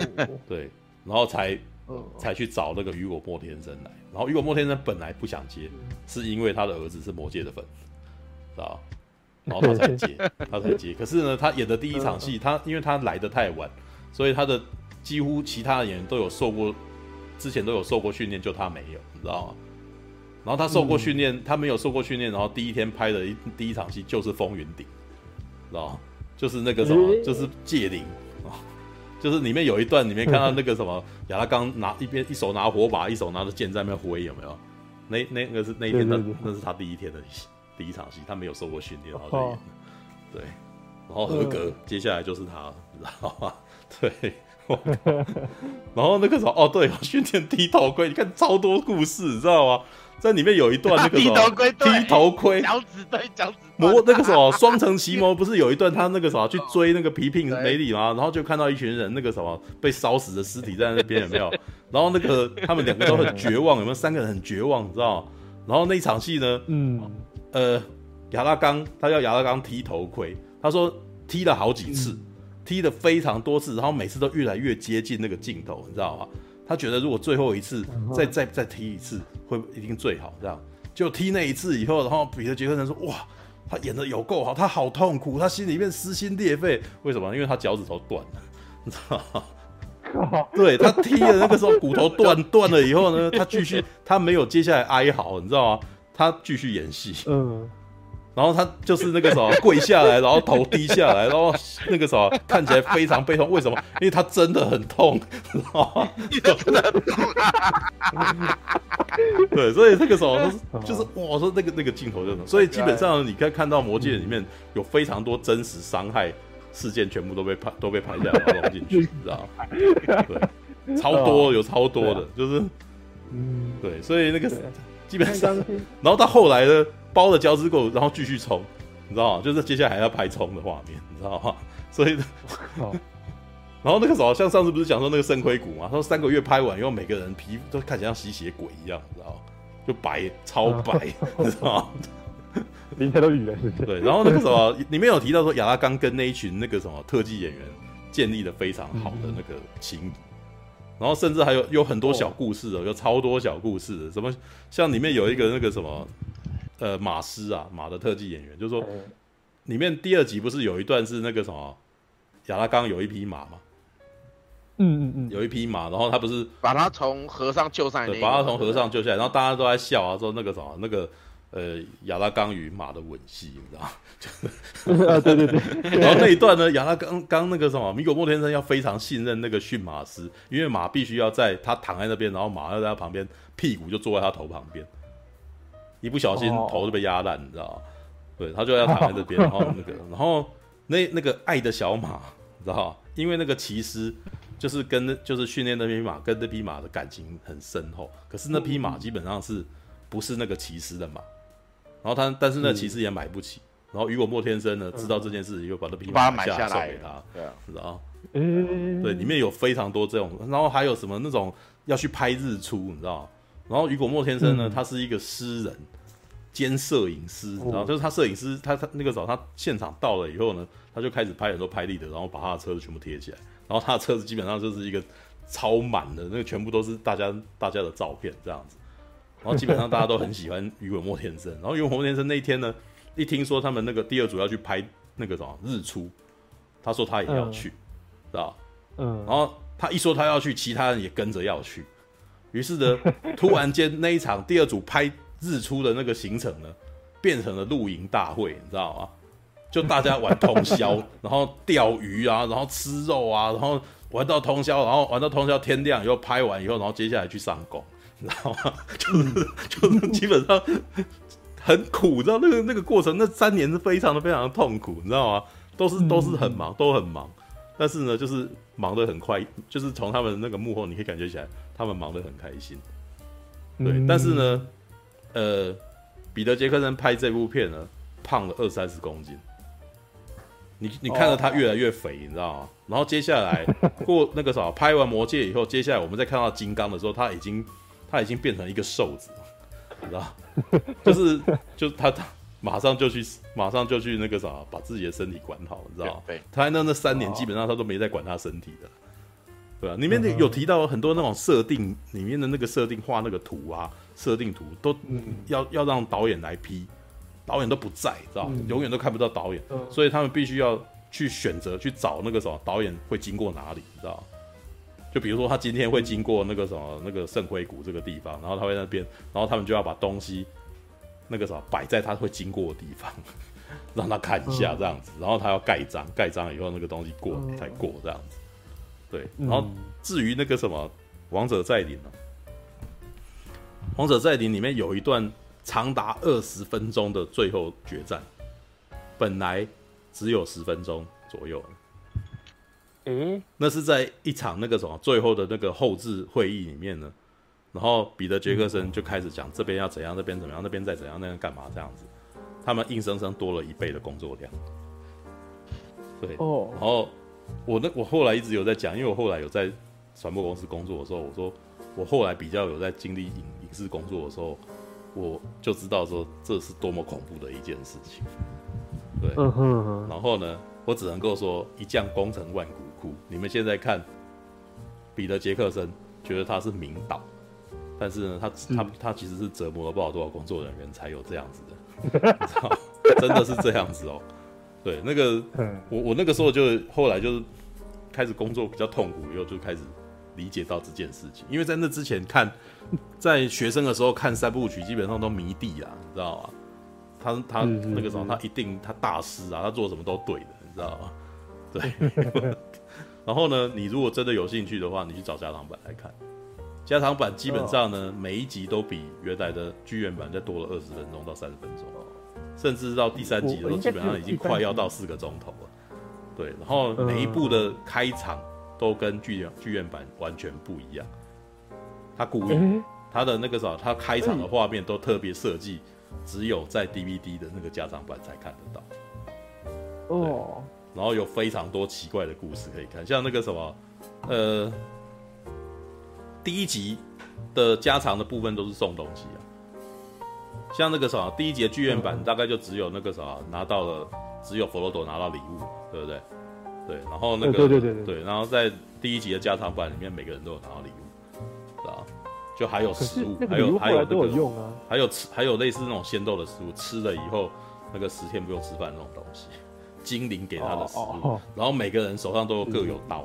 对，然后才才去找那个雨果莫天生来，然后雨果莫天生本来不想接，是因为他的儿子是魔界的粉，知道？然后他才接，他才接。可是呢，他演的第一场戏，他因为他来的太晚，所以他的几乎其他的演员都有受过，之前都有受过训练，就他没有，你知道吗？然后他受过训练，嗯、他没有受过训练，然后第一天拍的一第一场戏就是《风云顶》，知道吗？就是那个什么，欸、就是戒灵啊，就是里面有一段，里面看到那个什么亚拉冈拿一边一手拿火把，一手拿着剑在那边挥，有没有？那那个是那一天的，那是他第一天的第一场戏，他没有受过训练，然后就演的，对，然后合格，接下来就是他，知道吗？对。然后那个时候，哦，对，训练踢头盔，你看超多故事，你知道吗？在里面有一段那个什么踢头盔，踢头盔，脚趾对脚趾魔那个什么双层奇谋，不是有一段他那个什么去追那个皮聘梅里吗？然后就看到一群人那个什么被烧死的尸体在那边有没有？然后那个他们两个都很绝望，有没有？三个人很绝望，你知道吗？然后那一场戏呢，嗯，呃，亚拉冈他要亚拉冈踢头盔，他说踢了好几次。嗯踢了非常多次，然后每次都越来越接近那个镜头，你知道吗？他觉得如果最后一次再再再踢一次，会一定最好。这样就踢那一次以后，然后彼得杰克森说：“哇，他演的有够好，他好痛苦，他心里面撕心裂肺。为什么？因为他脚趾头断了，你知道吗？对，他踢的那个时候骨头断断了以后呢，他继续他没有接下来哀嚎，你知道吗？他继续演戏。嗯。”然后他就是那个什么 跪下来，然后头低下来，然后那个什么看起来非常悲痛。为什么？因为他真的很痛，知道吗？真的痛。对，所以那个时候就是就是哇，我说那个那个镜头就是，所以基本上你可以看到《魔戒》里面有非常多真实伤害事件，全部都被拍都被拍下来然后融进去，知道吗？对，超多有超多的，就是嗯，对，所以那个基本上，然后到后来呢？包了胶质狗，然后继续冲，你知道吗？就是接下来还要拍冲的画面，你知道吗？所以，然后那个时候像上次不是讲说那个圣盔谷嘛？他说三个月拍完以后，每个人皮肤都看起来像吸血鬼一样，你知道吗？就白超白，你知道吗？明天都雨了，是不是？对。然后那个时候里面有提到说，亚拉冈跟那一群那个什么特技演员建立了非常好的那个情谊，然后甚至还有有很多小故事哦，有超多小故事，什么像里面有一个那个什么。呃，马斯啊，马的特技演员，就是说，里面第二集不是有一段是那个什么，亚拉冈有一匹马吗？嗯嗯嗯，有一匹马，然后他不是把他从河上救上来，把他从河上救下来，然后大家都在笑啊，说那个什么，那个呃，亚拉冈与马的吻戏，你知道吗？就 是啊，对对对。然后那一段呢，亚拉冈刚那个什么，米果莫天生要非常信任那个驯马师，因为马必须要在他躺在那边，然后马要在他旁边，屁股就坐在他头旁边。一不小心头就被压烂，你知道吗？对，他就要躺在这边，然后那个，然后那那个爱的小马，你知道吗？因为那个骑师就是跟就是训练那匹马，跟那匹马的感情很深厚。可是那匹马基本上是不是那个骑师的马？然后他但是那骑师也买不起。然后雨果莫天生呢知道这件事，又把那匹马买下来送给他，对啊，知道对，里面有非常多这种，然后还有什么那种要去拍日出，你知道吗？然后雨果莫天生呢，他是一个诗人兼摄影师，然后就是他摄影师，他他那个时候他现场到了以后呢，他就开始拍很多拍立得，然后把他的车子全部贴起来，然后他的车子基本上就是一个超满的，那个全部都是大家大家的照片这样子，然后基本上大家都很喜欢雨果莫天生，然后雨果莫天生那一天呢，一听说他们那个第二组要去拍那个什么日出，他说他也要去，知道？嗯，然后他一说他要去，其他人也跟着要去。于是呢，突然间那一场第二组拍日出的那个行程呢，变成了露营大会，你知道吗？就大家玩通宵，然后钓鱼啊，然后吃肉啊，然后玩到通宵，然后玩到通宵天亮以后拍完以后，然后接下来去上工，你知道吗？就是就是基本上很苦，你知道那个那个过程，那三年是非常的非常的痛苦，你知道吗？都是都是很忙，都很忙。但是呢，就是忙得很快，就是从他们那个幕后，你可以感觉起来，他们忙得很开心。对，嗯、但是呢，呃，彼得杰克森拍这部片呢，胖了二三十公斤。你你看着他越来越肥，你知道吗？然后接下来过那个啥，拍完魔戒以后，接下来我们再看到金刚的时候，他已经他已经变成一个瘦子，你知道？就是 就是他他马上就去，马上就去那个啥，把自己的身体管好，你知道吗？对，他那那三年基本上他都没在管他身体的，对吧？里面有提到很多那种设定，里面的那个设定画那个图啊，设定图都要要让导演来批，导演都不在，知道吗？永远都看不到导演，所以他们必须要去选择去找那个什么导演会经过哪里，你知道吗？就比如说他今天会经过那个什么那个圣灰谷这个地方，然后他会在那边，然后他们就要把东西。那个什么摆在他会经过的地方，让他看一下这样子，然后他要盖章，盖章以后那个东西过才过这样子。对，然后至于那个什么《王者再临》呢，《王者再临》里面有一段长达二十分钟的最后决战，本来只有十分钟左右。嗯，那是在一场那个什么最后的那个后置会议里面呢。然后彼得杰克森就开始讲这边要怎样，那边怎么样，那边再怎样，那边干嘛这样子，他们硬生生多了一倍的工作量。对哦，然后我那我后来一直有在讲，因为我后来有在传播公司工作的时候，我说我后来比较有在经历影影视工作的时候，我就知道说这是多么恐怖的一件事情。对，嗯哼，然后呢，我只能够说一将功成万骨枯。你们现在看彼得杰克森，觉得他是名导。但是呢，他他他其实是折磨了不知道多少工作人员才有这样子的，你知道真的是这样子哦。对，那个我我那个时候就后来就是开始工作比较痛苦，以后就开始理解到这件事情。因为在那之前看，在学生的时候看三部曲，基本上都迷弟啊，你知道吗？他他那个时候他一定他大师啊，他做什么都对的，你知道吗？对。然后呢，你如果真的有兴趣的话，你去找加长版来看。加长版基本上呢，每一集都比原来的剧院版再多了二十分钟到三十分钟，甚至到第三集的时候，基本上已经快要到四个钟头了。对，然后每一部的开场都跟剧院剧院版完全不一样。他故意，他的那个啥，他开场的画面都特别设计，只有在 DVD 的那个加长版才看得到。哦，然后有非常多奇怪的故事可以看，像那个什么，呃。第一集的加长的部分都是送东西啊，像那个啥，第一集的剧院版大概就只有那个啥拿到了，只有佛罗多拿到礼物，对不对？对，然后那个对对对对，然后在第一集的加长版里面，每个人都有拿到礼物，啊，就还有食物，还有还有那个用啊，还有吃还有类似那种鲜豆的食物，吃了以后那个十天不用吃饭那种东西，精灵给他的食物，然后每个人手上都各有刀。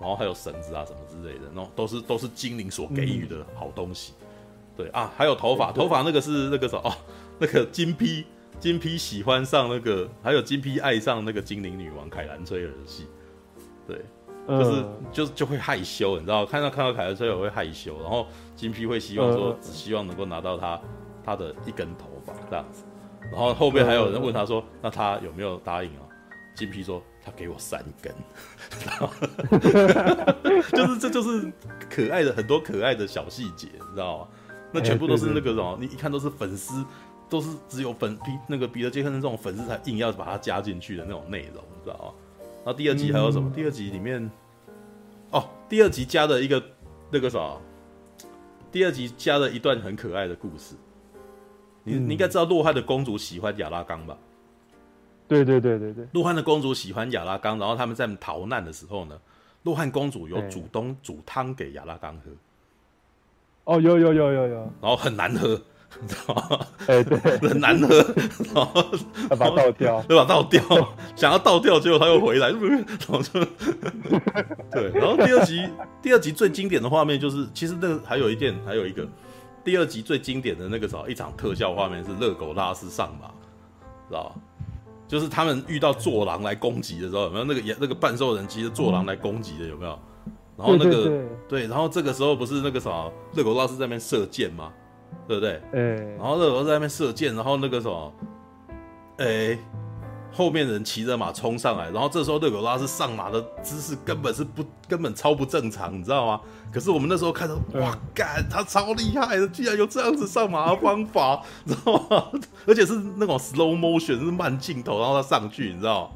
然后还有绳子啊什么之类的，那种都是都是精灵所给予的好东西。嗯、对啊，还有头发，头发那个是那个什么哦，那个金批 金批喜欢上那个，还有金批爱上那个精灵女王凯兰崔尔的戏。对，就是、嗯、就就会害羞，你知道，看到看到凯兰崔尔会害羞，然后金批会希望说，只希望能够拿到他他的一根头发这样子。然后后面还有人问他说，嗯、那他有没有答应啊？金批说。他给我三根，就是这就是可爱的很多可爱的小细节，你知道吗？那全部都是那个什么，你一看都是粉丝，都是只有粉比那个彼得杰克逊这种粉丝才硬要把它加进去的那种内容，你知道吗？然后第二集还有什么？第二集里面，哦，第二集加了一个那个啥，第二集加了一段很可爱的故事。你你应该知道洛汗的公主喜欢亚拉冈吧？对对对对对，洛汗的公主喜欢亚拉冈，然后他们在逃难的时候呢，洛汗公主有主动煮汤给亚拉冈喝。哦，有有有有有，然后很难喝，你知道吗？哎，对，很难喝，然 后要把它倒掉，要把倒掉，想要倒掉，结果他又回来，然后就对，然后第二集第二集最经典的画面就是，其实那个还有一件，还有一个第二集最经典的那个什么一场特效画面是热狗拉斯上马，知道吧？就是他们遇到坐狼来攻击的时候，有没有那个也那个半兽人骑着坐狼来攻击的有没有？然后那个对，然后这个时候不是那个什么热狗大师在那边射箭吗？对不对？哎，然后热狗在那边射箭，然后那个什么，哎。后面人骑着马冲上来，然后这时候勒狗拉斯上马的姿势根本是不根本超不正常，你知道吗？可是我们那时候看到，哇，干他超厉害的，居然有这样子上马的方法，你知道吗？而且是那种 slow motion，是慢镜头，然后他上去，你知道吗？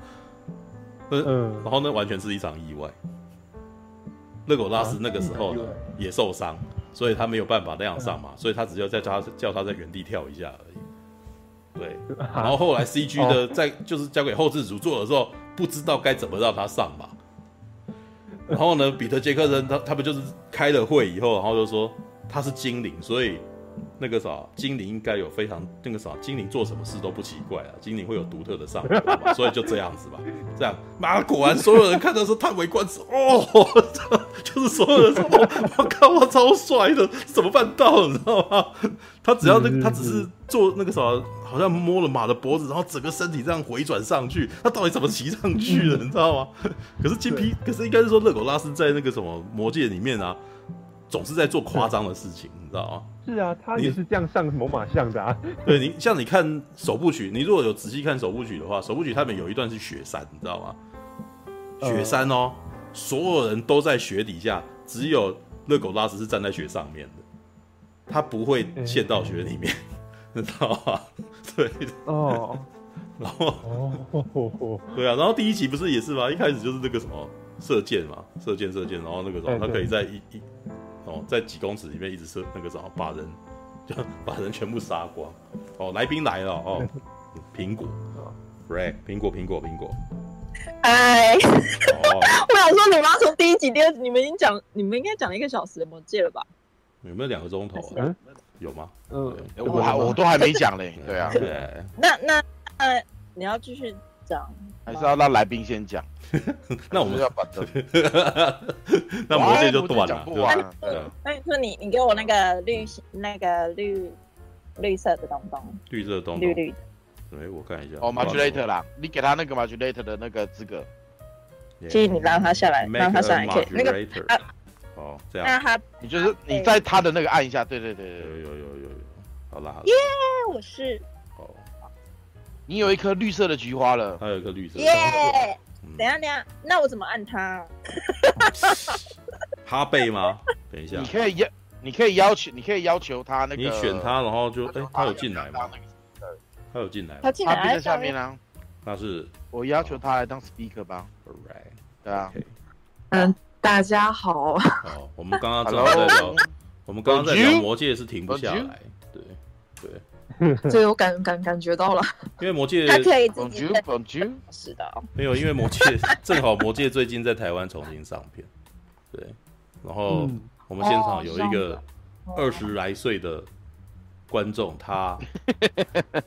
嗯，然后那完全是一场意外。热狗拉斯那个时候呢也受伤，所以他没有办法那样上马，所以他只有在叫他叫他在原地跳一下而已。对，然后后来 CG 的在就是交给后制组做的时候，不知道该怎么让他上马。然后呢，彼得杰克森他他们就是开了会以后，然后就说他是精灵，所以。那个啥，精灵应该有非常那个啥，精灵做什么事都不奇怪啊，精灵会有独特的上嘛，所以就这样子吧。这样，妈，果然所有人看到是叹为观止哦，就是所有人说，我靠，我超帅的，怎么办到？你知道吗？他只要那个，他只是做那个啥，好像摸了马的脖子，然后整个身体这样回转上去，他到底怎么骑上去的？你知道吗？可是金皮，可是应该是说勒狗拉斯在那个什么魔界里面啊。总是在做夸张的事情，你知道吗？是啊，他也是这样上猛獁象的啊。对，你像你看首部曲，你如果有仔细看首部曲的话，首部曲他们有一段是雪山，你知道吗？雪山哦，所有人都在雪底下，只有勒狗拉斯是站在雪上面的，他不会陷到雪里面，你知道吗？对哦，然后哦，对啊，然后第一集不是也是吗？一开始就是那个什么射箭嘛，射箭射箭，然后那个什么，他可以在一一。哦，在几公尺里面一直射那个什么，把人就 把人全部杀光。哦，来宾来了哦，苹果，Ray，苹果，苹果，苹果。哎，我想说，你妈从第一集、第二集，你们已经讲，你们应该讲了一个小时的魔戒了吧？有没有两个钟头？嗯，有吗？嗯，我还我都还没讲嘞。对啊，对。那那呃，你要继续讲，还是要让来宾先讲？那我们要把这，那魔戒就断了。那你说你你给我那个绿那个绿绿色的东东，绿色的东东，绿绿的。哎，我看一下。哦，modulator 啦，你给他那个 modulator 的那个资格。建议你让他下来，让他上来可以。那个哦，这样。那他，你就是你在他的那个按一下，对对对对，有有有有有。好啦，耶，我是。哦。你有一颗绿色的菊花了。他有一颗绿色。耶。等下，等下，那我怎么按他？哈贝吗？等一下，你可以要，你可以要求，你可以要求他那个，你选他，然后就，哎，他有进来吗？他有进来，他进来在下面啊。那是我要求他来当 speaker 吧。Right，对啊。嗯，大家好。好，我们刚刚正在聊，我们刚刚在聊魔戒是停不下来，对对。所以我感感感觉到了，因为魔戒他可以自己是的，没有，因为魔戒 正好魔戒最近在台湾重新上片，对，然后我们现场有一个二十来岁的观众，他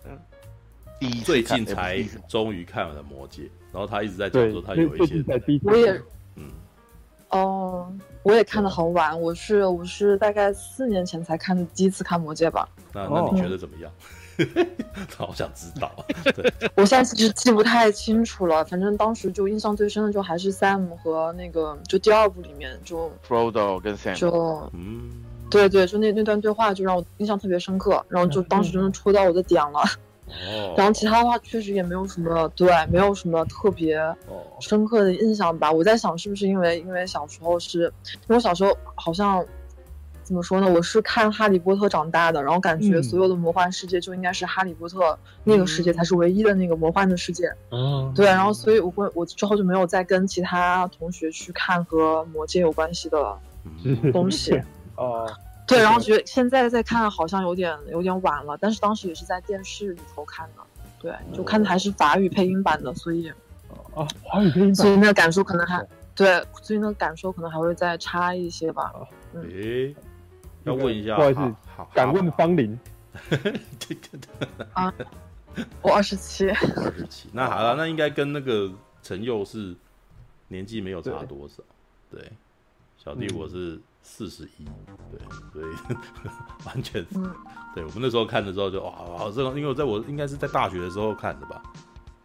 最近才终于看了魔戒，然后他一直在讲说他有一些，我也，嗯，哦，我也看的很晚，我是我是大概四年前才看第一次看魔戒吧。那那你觉得怎么样？好想知道。对，我现在其实记不太清楚了，反正当时就印象最深的就还是 Sam 和那个，就第二部里面就 Frodo 跟 Sam，就嗯，对对，就那那段对话就让我印象特别深刻，然后就当时真的戳到我的点了。哦。然后其他的话确实也没有什么，对，没有什么特别深刻的印象吧。我在想是不是因为因为小时候是，因为我小时候好像。怎么说呢？我是看《哈利波特》长大的，然后感觉所有的魔幻世界就应该是哈利波特那个世界才是唯一的那个魔幻的世界。嗯，对，然后所以我会我之后就没有再跟其他同学去看和魔界有关系的东西。哦，对，然后觉得现在再看好像有点有点晚了，但是当时也是在电视里头看的，对，就看的还是法语配音版的，所以哦，华语配音版，所以那个感受可能还对，所以那个感受可能还会再差一些吧。嗯。要问一下，不好意思，敢问芳龄？对对对啊，我二十七。二十七，那好了，那应该跟那个陈佑是年纪没有差多少。对，小弟我是四十一，对，所以 完全，对我们那时候看的时候就哇，好这个，因为我在我应该是在大学的时候看的吧，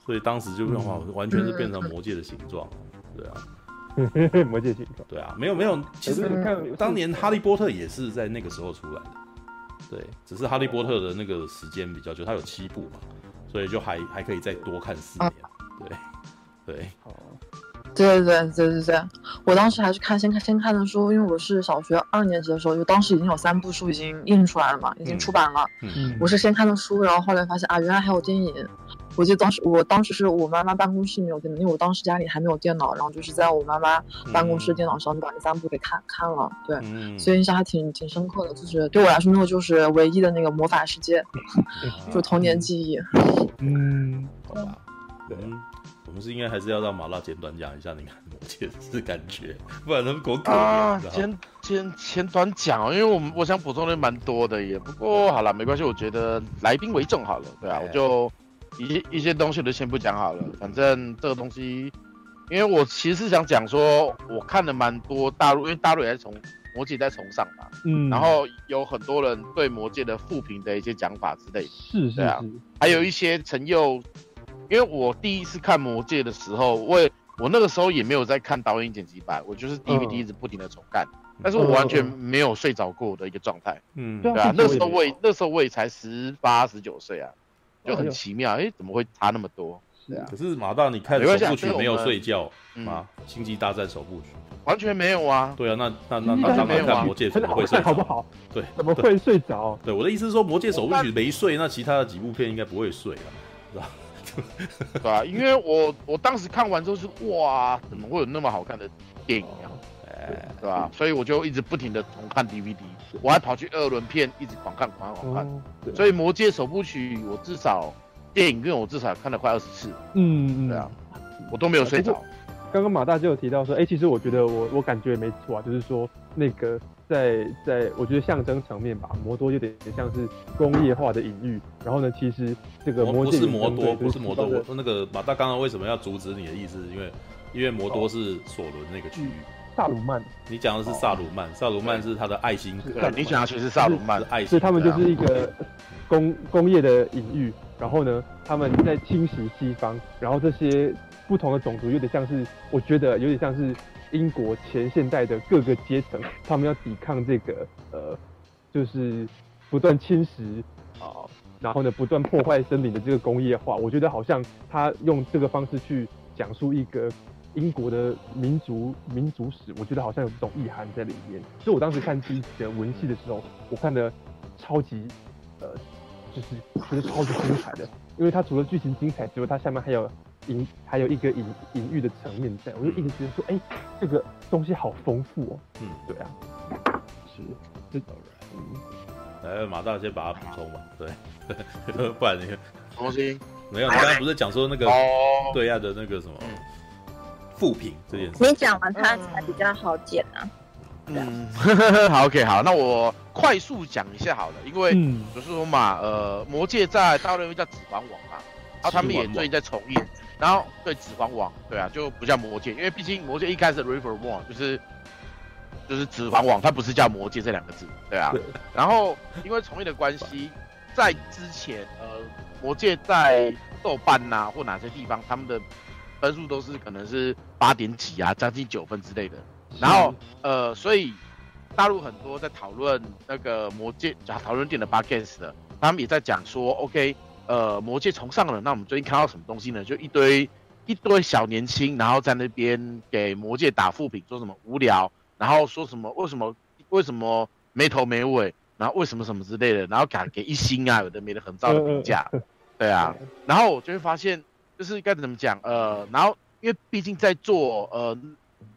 所以当时就变化完全是变成魔界的形状，对啊。魔界形状，对啊，没有没有，其实当年哈利波特也是在那个时候出来的，对，只是哈利波特的那个时间比较久，它有七部嘛，所以就还还可以再多看四年，对对，哦，对对对对对对，我当时还是看先看先看的书，因为我是小学二年级的时候，就当时已经有三部书已经印出来了嘛，已经出版了，嗯，我是先看的书，然后后来发现啊，原来还有电影。我记得当时我当时是我妈妈办公室没有电脑，因为我当时家里还没有电脑，然后就是在我妈妈办公室电脑上就把那三部给看看了，对，嗯、所以印象还挺挺深刻的。就是对我来说，那个就是唯一的那个魔法世界，就童年记忆。嗯，好吧，对。我们是应该还是要让麻辣简短讲一下你看魔戒是感觉，不然能多可怜啊！简简简短讲，因为我们我想补充的蛮多的也，不过好了，没关系，我觉得来宾为重好了，对啊，我就一些一些东西我就先不讲好了，反正这个东西，因为我其实是想讲说，我看了蛮多大陆，因为大陆也在从魔戒在崇尚嘛，嗯，然后有很多人对魔戒的负评的一些讲法之类的，是是是，还有一些陈佑。因为我第一次看《魔戒》的时候，我也我那个时候也没有在看导演剪辑版，我就是 DVD 一直不停的重看，嗯、但是我完全没有睡着过的一个状态。嗯，对啊，那时候我也那时候我也才十八十九岁啊，就很奇妙，哎、欸，怎么会差那么多？是啊。可是马大，你看首部曲没有睡觉吗？《星际大战》首部曲完全没有啊。对啊，那那那那当然看《魔戒》怎么会睡着？好不好？对，怎么会睡着？对，我的意思是说，《魔戒》首部曲没睡，那其他的几部片应该不会睡啊，是吧？对吧、啊？因为我我当时看完之后是哇，怎么会有那么好看的电影啊？哎，对吧？所以我就一直不停的重看 DVD，我还跑去二轮片一直狂看狂看狂看。所以《魔戒》首部曲我至少电影院我至少看了快二十次。嗯嗯，对啊，我都没有睡着。刚刚马大就有提到说，哎，其实我觉得我我感觉也没错啊，就是说那个。在在，我觉得象征层面吧，魔多有点像是工业化的隐喻。然后呢，其实这个魔不是魔多，不是魔多。我说那个马大刚刚为什么要阻止你的意思？因为因为魔多是索伦那个区域。萨鲁曼，你讲的是萨鲁曼，萨鲁曼是他的爱心。对，你讲的其实是萨鲁曼的爱心。所以他们就是一个工工业的隐喻。然后呢，他们在侵袭西方，然后这些不同的种族有点像是，我觉得有点像是。英国前现代的各个阶层，他们要抵抗这个呃，就是不断侵蚀啊、然后呢不断破坏森林的这个工业化。我觉得好像他用这个方式去讲述一个英国的民族民族史，我觉得好像有这种意涵在里面。所以我当时看第一集的文戏的时候，我看的超级呃，就是觉得超级精彩的，因为它除了剧情精彩之外，它下面还有。隐还有一个隐隐喻的层面在，我就一直觉得说，哎、欸，这个东西好丰富哦。嗯，对啊，是，这当然。嗯，来，马大先把它补充吧。对，不然你看，东西 没有。你刚才不是讲说那个对岸的那个什么副品这件事？你讲完它才比较好剪啊。嗯，好，OK，好，那我快速讲一下好了，因为就是说嘛，呃，魔戒在大陆叫指环王啊，然后他们也最近在重映。然后对指环王，对啊，就不叫魔戒，因为毕竟魔戒一开始 River War 就是就是指环王，它不是叫魔戒这两个字，对啊。然后因为从业的关系，在之前呃魔戒在豆瓣呐、啊、或哪些地方，他们的分数都是可能是八点几啊，将近九分之类的。然后呃，所以大陆很多在讨论那个魔戒，讲讨论电影的 Podcast 的，他们也在讲说，OK。呃，魔界崇尚了，那我们最近看到什么东西呢？就一堆一堆小年轻，然后在那边给魔界打负评，说什么无聊，然后说什么为什么为什么没头没尾，然后为什么什么之类的，然后敢给一星啊，有的没的很糟的评价，对啊，然后我就会发现，就是该怎么讲，呃，然后因为毕竟在做呃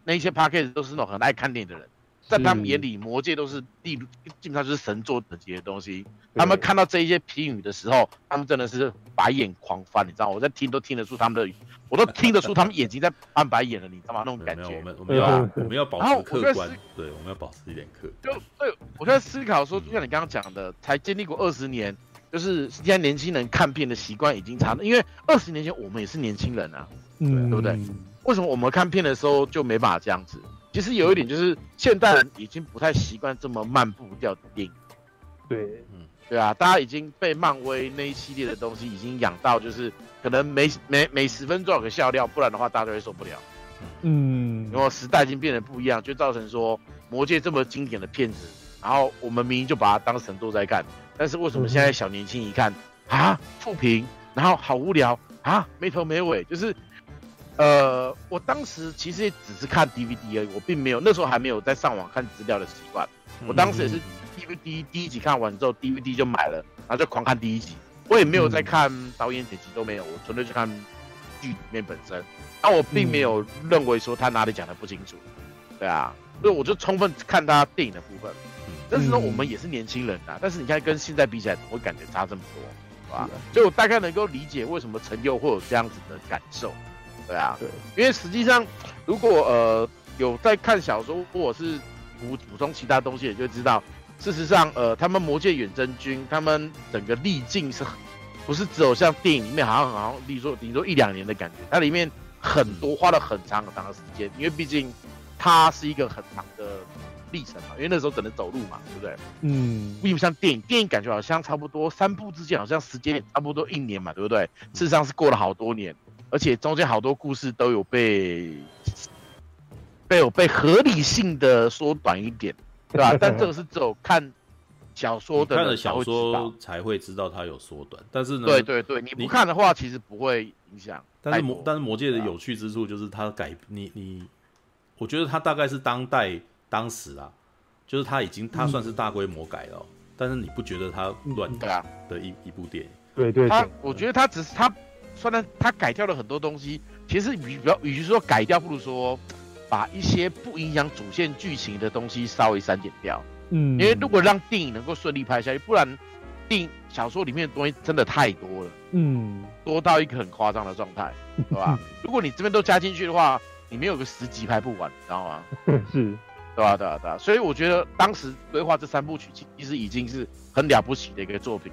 那些 podcast 都是那种很爱看电影的人。在他们眼里，魔界都是地，基本上就是神作等级的东西。他们看到这一些评语的时候，他们真的是白眼狂翻，你知道吗？我在听都听得出他们的，我都听得出他们眼睛在翻白眼了，你知道吗？那种感觉。我们我们要我们要保持客观，对，我们要保持一点客观。就对，我在思考说，就像你刚刚讲的，才经历过二十年，就是现在年轻人看片的习惯已经差了，因为二十年前我们也是年轻人啊，对不对？为什么我们看片的时候就没办法这样子？其实有一点就是，现代人已经不太习惯这么慢步调的电影。对，嗯，对啊，大家已经被漫威那一系列的东西已经养到，就是可能每每每十分钟有个笑料，不然的话大家都会受不了。嗯，因为时代已经变得不一样，就造成说魔戒这么经典的片子，然后我们明明就把它当神作在看，但是为什么现在小年轻一看啊负评，然后好无聊啊没头没尾，就是。呃，我当时其实也只是看 DVD 而已，我并没有那时候还没有在上网看资料的习惯。我当时也是 DVD 第一集看完之后，DVD 就买了，然后就狂看第一集。我也没有在看导演剪辑都没有，我纯粹去看剧里面本身。那我并没有认为说他哪里讲的不清楚，对啊，所以我就充分看他电影的部分。但是呢，我们也是年轻人啊，但是你看跟现在比起来，怎么会感觉差这么多，对吧？所以我大概能够理解为什么陈佑会有这样子的感受，对啊，对，因为实际上如果呃有在看小说或者是补补充其他东西，也就知道，事实上呃他们魔界远征军他们整个历境是，不是只有像电影里面好像好像，例如说比如说一两年的感觉，它里面。很多花了很长很长的时间，因为毕竟它是一个很长的历程嘛，因为那时候只能走路嘛，对不对？嗯，并不像电影，电影感觉好像差不多三部之间好像时间也差不多一年嘛，对不对？事实上是过了好多年，而且中间好多故事都有被被有被合理性的缩短一点，对吧？但这个是只有看小说的，看了小说才会知道它有缩短，但是呢，对对对，你不看的话，其实不会影响。但是魔，但是魔界的有趣之处就是它改你你，我觉得它大概是当代当时啊，就是它已经它算是大规模改了，但是你不觉得它乱改的一一部电影？对对，他我觉得他只是它，虽然他改掉了很多东西，其实与比较与其说改掉，不如说把一些不影响主线剧情的东西稍微删减掉。嗯，因为如果让电影能够顺利拍下去，不然电影小说里面的东西真的太多了。嗯，多到一个很夸张的状态，对吧？如果你这边都加进去的话，你没有个十集拍不完，你知道吗？是，对吧？对吧？对吧？所以我觉得当时规划这三部曲，其实已经是很了不起的一个作品，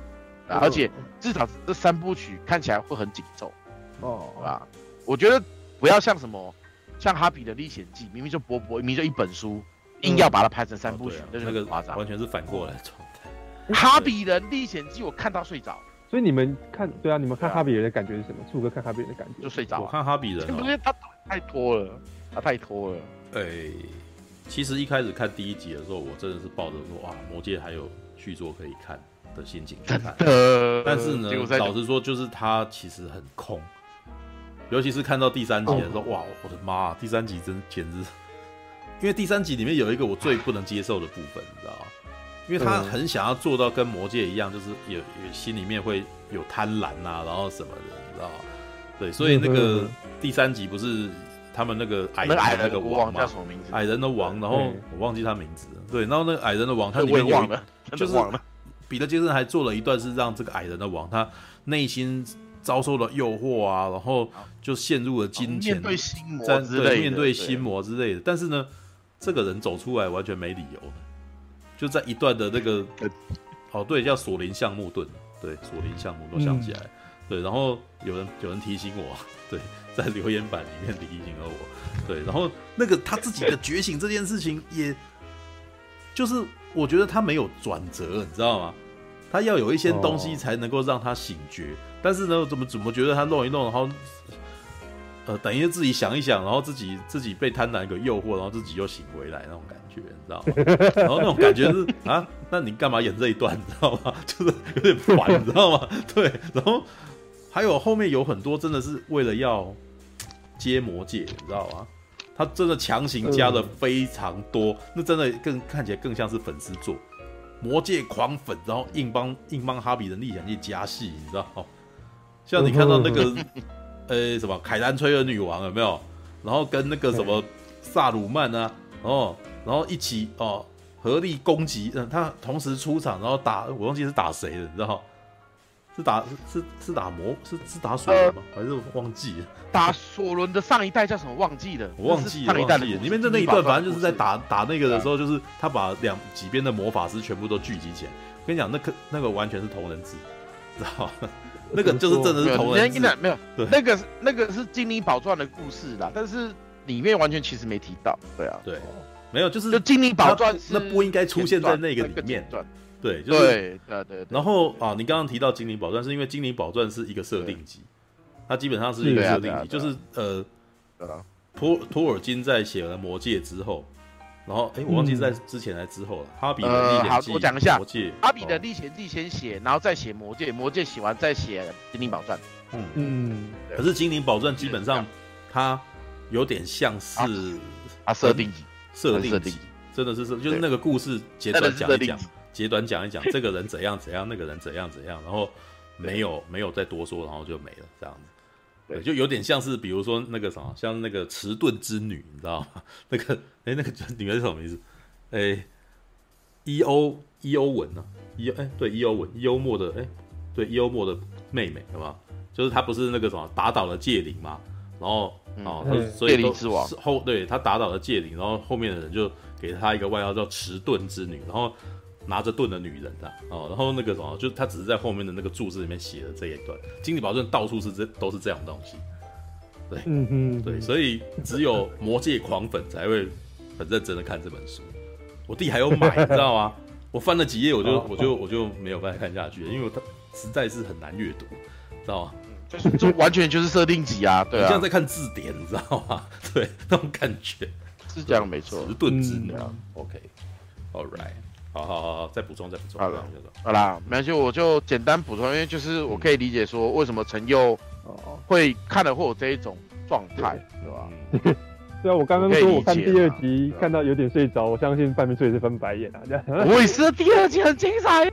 而且至少这三部曲看起来会很紧凑，哦，对吧？我觉得不要像什么，像哈比的历险记，明明就薄薄，明明就一本书，硬要把它拍成三部曲，那个夸张，完全是反过来的状态。哈比人历险记，我看到睡着。所以你们看，对啊，你们看哈比人的感觉是什么？树哥看哈比人的感觉就睡着。我看哈比人，因为他太拖了，他太拖了。哎，其实一开始看第一集的时候，我真的是抱着说哇，魔戒还有续作可以看的心情去看。但是呢，老实说，就是他其实很空，尤其是看到第三集的时候，哇，我的妈，第三集真简直，因为第三集里面有一个我最不能接受的部分，你知道吗？因为他很想要做到跟魔界一样，就是有有心里面会有贪婪啊，然后什么的，你知道吗？对，所以那个第三集不是他们那个矮人那个王嘛，矮人的王，然后我忘记他名字了。对，然后那个矮人的王，他里面有就是彼得杰森还做了一段是让这个矮人的王他内心遭受了诱惑啊，然后就陷入了金钱，在对面对心魔之类的。但是呢，这个人走出来完全没理由。就在一段的那个，哦对，叫索林橡木盾，对，索林橡木都想起来，嗯、对，然后有人有人提醒我，对，在留言板里面提醒了我，对，然后那个他自己的觉醒这件事情，也就是我觉得他没有转折，你知道吗？他要有一些东西才能够让他醒觉，但是呢，怎么怎么觉得他弄一弄，然后。呃，等于自己想一想，然后自己 自己被贪婪给诱惑，然后自己又醒回来那种感觉，你知道吗？然后那种感觉是啊，那你干嘛演这一段，你知道吗？就是有点烦，你知道吗？对，然后还有后面有很多真的是为了要接魔戒，你知道吗？他真的强行加的非常多，那真的更看起来更像是粉丝做，魔界狂粉，然后硬帮硬帮哈比人历险去加戏，你知道吗？像你看到那个。呃、欸，什么凯兰崔尔女王有没有？然后跟那个什么萨鲁曼啊，哦，然后一起哦合力攻击，嗯，他同时出场，然后打，我忘记是打谁了，你知道？是打是是打魔是是打索伦吗？呃、还是忘记了？打索伦的上一代叫什么？忘记了，我忘记了。上一代的里面的那一段，反正就是在打打那个的时候，就是他把两几边的魔法师全部都聚集起来。我跟你讲，那个那个完全是同人志，知道吗？那个就是真的是同人，没有，那个那个是《精灵宝钻》的故事啦，但是里面完全其实没提到，对啊，对，没有，就是就《精灵宝钻》那不应该出现在那个里面，对，就是对对对。然后啊，你刚刚提到《精灵宝钻》，是因为《精灵宝钻》是一个设定集，它基本上是一个设定集，就是呃，托托尔金在写了《魔戒》之后。然后，哎，我忘记在之前还是之后了。哈比的历险记，好，我讲一下。魔戒，哈比的历险记先写，然后再写魔戒，魔戒写完再写精灵宝钻。嗯嗯。可是精灵宝钻基本上，它有点像是啊设定集，设定集，真的是是就是那个故事简短讲一讲，简短讲一讲，这个人怎样怎样，那个人怎样怎样，然后没有没有再多说，然后就没了这样子。对，就有点像是比如说那个什么，像那个迟钝之女，你知道吗？那个哎，那个女的是什么名字？哎，伊欧伊欧文呢？伊哎对伊欧文，幽默的哎对幽默的妹妹，好不好？就是她不是那个什么打倒了戒灵嘛？然后哦，所以戒灵之王后对他打倒了戒灵，然后后面的人就给他一个外号叫迟钝之女，然后拿着盾的女人的哦，然后那个什么，就他只是在后面的那个注释里面写了这一段，金体宝钻到处是这都是这样的东西，对，嗯嗯，对，所以只有魔界狂粉才会很认真的看这本书，我弟还有买，你知道吗？我翻了几页，我就我就我就没有办法看下去，因为他实在是很难阅读，知道吗？就是就完全就是设定集啊，对啊，像在看字典，你知道吗？对，那种感觉。是这样，没错。迟钝之女，OK，All right，好好好好，再补充再补充。好了，好啦，没关系，我就简单补充，因为就是我可以理解说为什么陈佑会看了会有这一种状态，对吧？对啊，我刚刚说我看第二集看到有点睡着，我相信半边睡是翻白眼啊。我也是，第二集很精彩，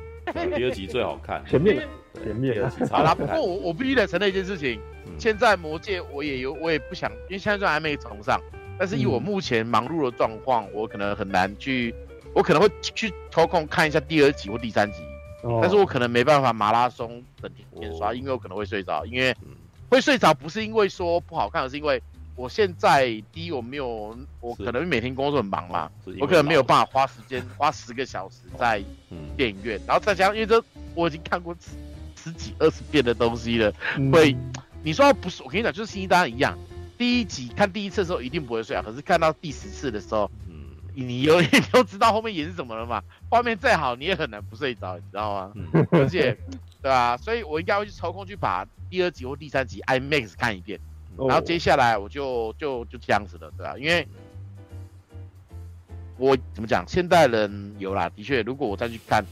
第二集最好看，前面。前面好啦，不过我我必须得承认一件事情，嗯、现在魔界我也有，我也不想，因为现在就还没重上。但是以我目前忙碌的状况，嗯、我可能很难去，我可能会去抽空看一下第二集或第三集，哦、但是我可能没办法马拉松整天刷，因为我可能会睡着。因为会睡着不是因为说不好看，而是因为我现在第一我没有，我可能每天工作很忙嘛，我可能没有办法花时间花十个小时在电影院，然后再加上因为这我已经看过。十几二十遍的东西了，会，你说不是？我跟你讲，就是星际大战一样，第一集看第一次的时候一定不会睡啊，可是看到第十次的时候，嗯，你有你都知道后面演什么了嘛？画面再好你也很难不睡着，你知道吗？嗯、而且，对啊，所以我应该会去抽空去把第二集或第三集 IMAX 看一遍，然后接下来我就就就这样子了，对吧、啊？因为，我怎么讲？现代人有啦，的确，如果我再去看，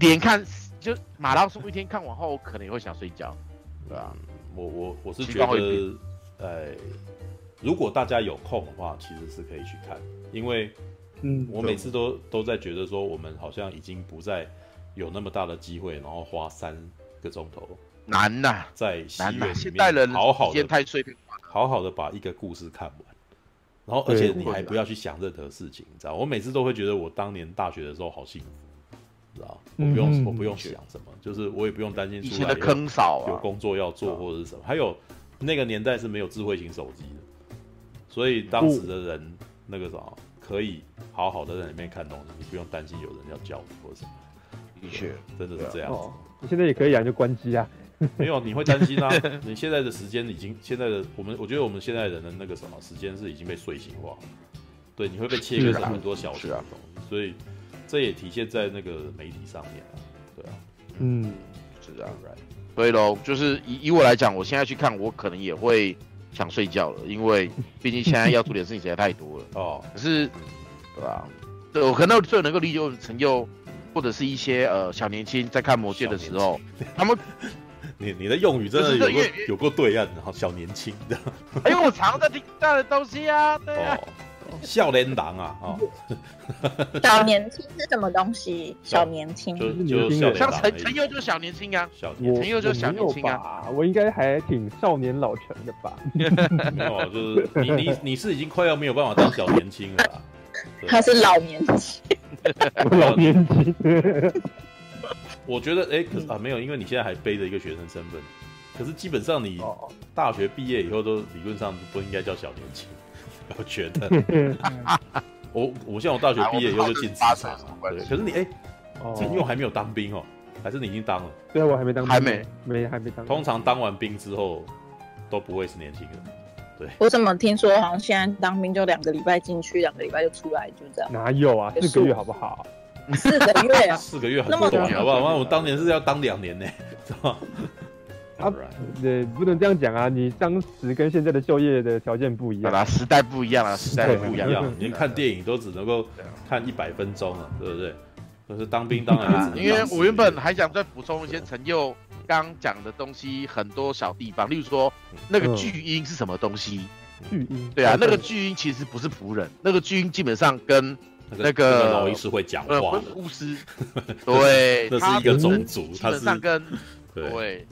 连看。就马拉松一天看完后，我可能也会想睡觉，对啊，我我我是觉得，呃，如果大家有空的话，其实是可以去看，因为，嗯，我每次都都在觉得说，我们好像已经不再有那么大的机会，然后花三个钟头难呐，在戏院里面好好的太碎好好的把一个故事看完，然后而且你还不要去想任何事情，你知道，我每次都会觉得我当年大学的时候好幸福。知道，我不用，我不用想什么，就是我也不用担心出来的坑少有工作要做或者是什么。还有那个年代是没有智慧型手机的，所以当时的人那个啥可以好好的在里面看东西，你不用担心有人要叫你或者什么。的确，真的是这样子。你现在也可以啊，就关机啊。没有，你会担心啊。你现在的时间已经，现在的我们，我觉得我们现在人的那个什么时间是已经被碎形化。对，你会被切割成很多小时啊，所以。这也体现在那个媒体上面啊，对啊，嗯，是这样，right，所以喽，就是以以我来讲，我现在去看，我可能也会想睡觉了，因为 毕竟现在要做点事情实在太多了哦。可是，对吧？对，我可能最能够理解成就或者是一些呃小年轻在看魔戒的时候，他们，你你的用语真的有过有过对岸，然后小年轻的，因为我常在听这样的东西啊，对啊。少年郎啊，哦，小年轻是什么东西？小年轻。就就像陈陈佑就是小年轻啊，小陈佑就是小年轻啊，我应该还挺少年老成的吧？没 有，就是你你你是已经快要没有办法当小年轻了，他是老年轻，老年轻。我觉得哎，可是啊没有，因为你现在还背着一个学生身份，可是基本上你大学毕业以后都理论上不应该叫小年轻。我觉得，我我像我大学毕业以后就进职场，对。可是你哎，陈佑还没有当兵哦，还是你已经当了？对啊，我还没当，还没没还没当。通常当完兵之后都不会是年轻人，对。我怎么听说好像现在当兵就两个礼拜进去，两个礼拜就出来，就这样？哪有啊？四个月好不好？四个月啊？四个月很短，好不好？那我当年是要当两年呢，啊，对，不能这样讲啊！你当时跟现在的就业的条件不一样，啊，时代不一样啊，时代不一样。你看电影都只能够看一百分钟啊，对不对？可是当兵当然因为我原本还想再补充一些陈佑刚讲的东西，很多小地方，例如说那个巨婴是什么东西？巨婴？对啊，那个巨婴其实不是仆人，那个巨婴基本上跟那个老医师会讲话，巫师，对，这是一个种族，他是上跟。对，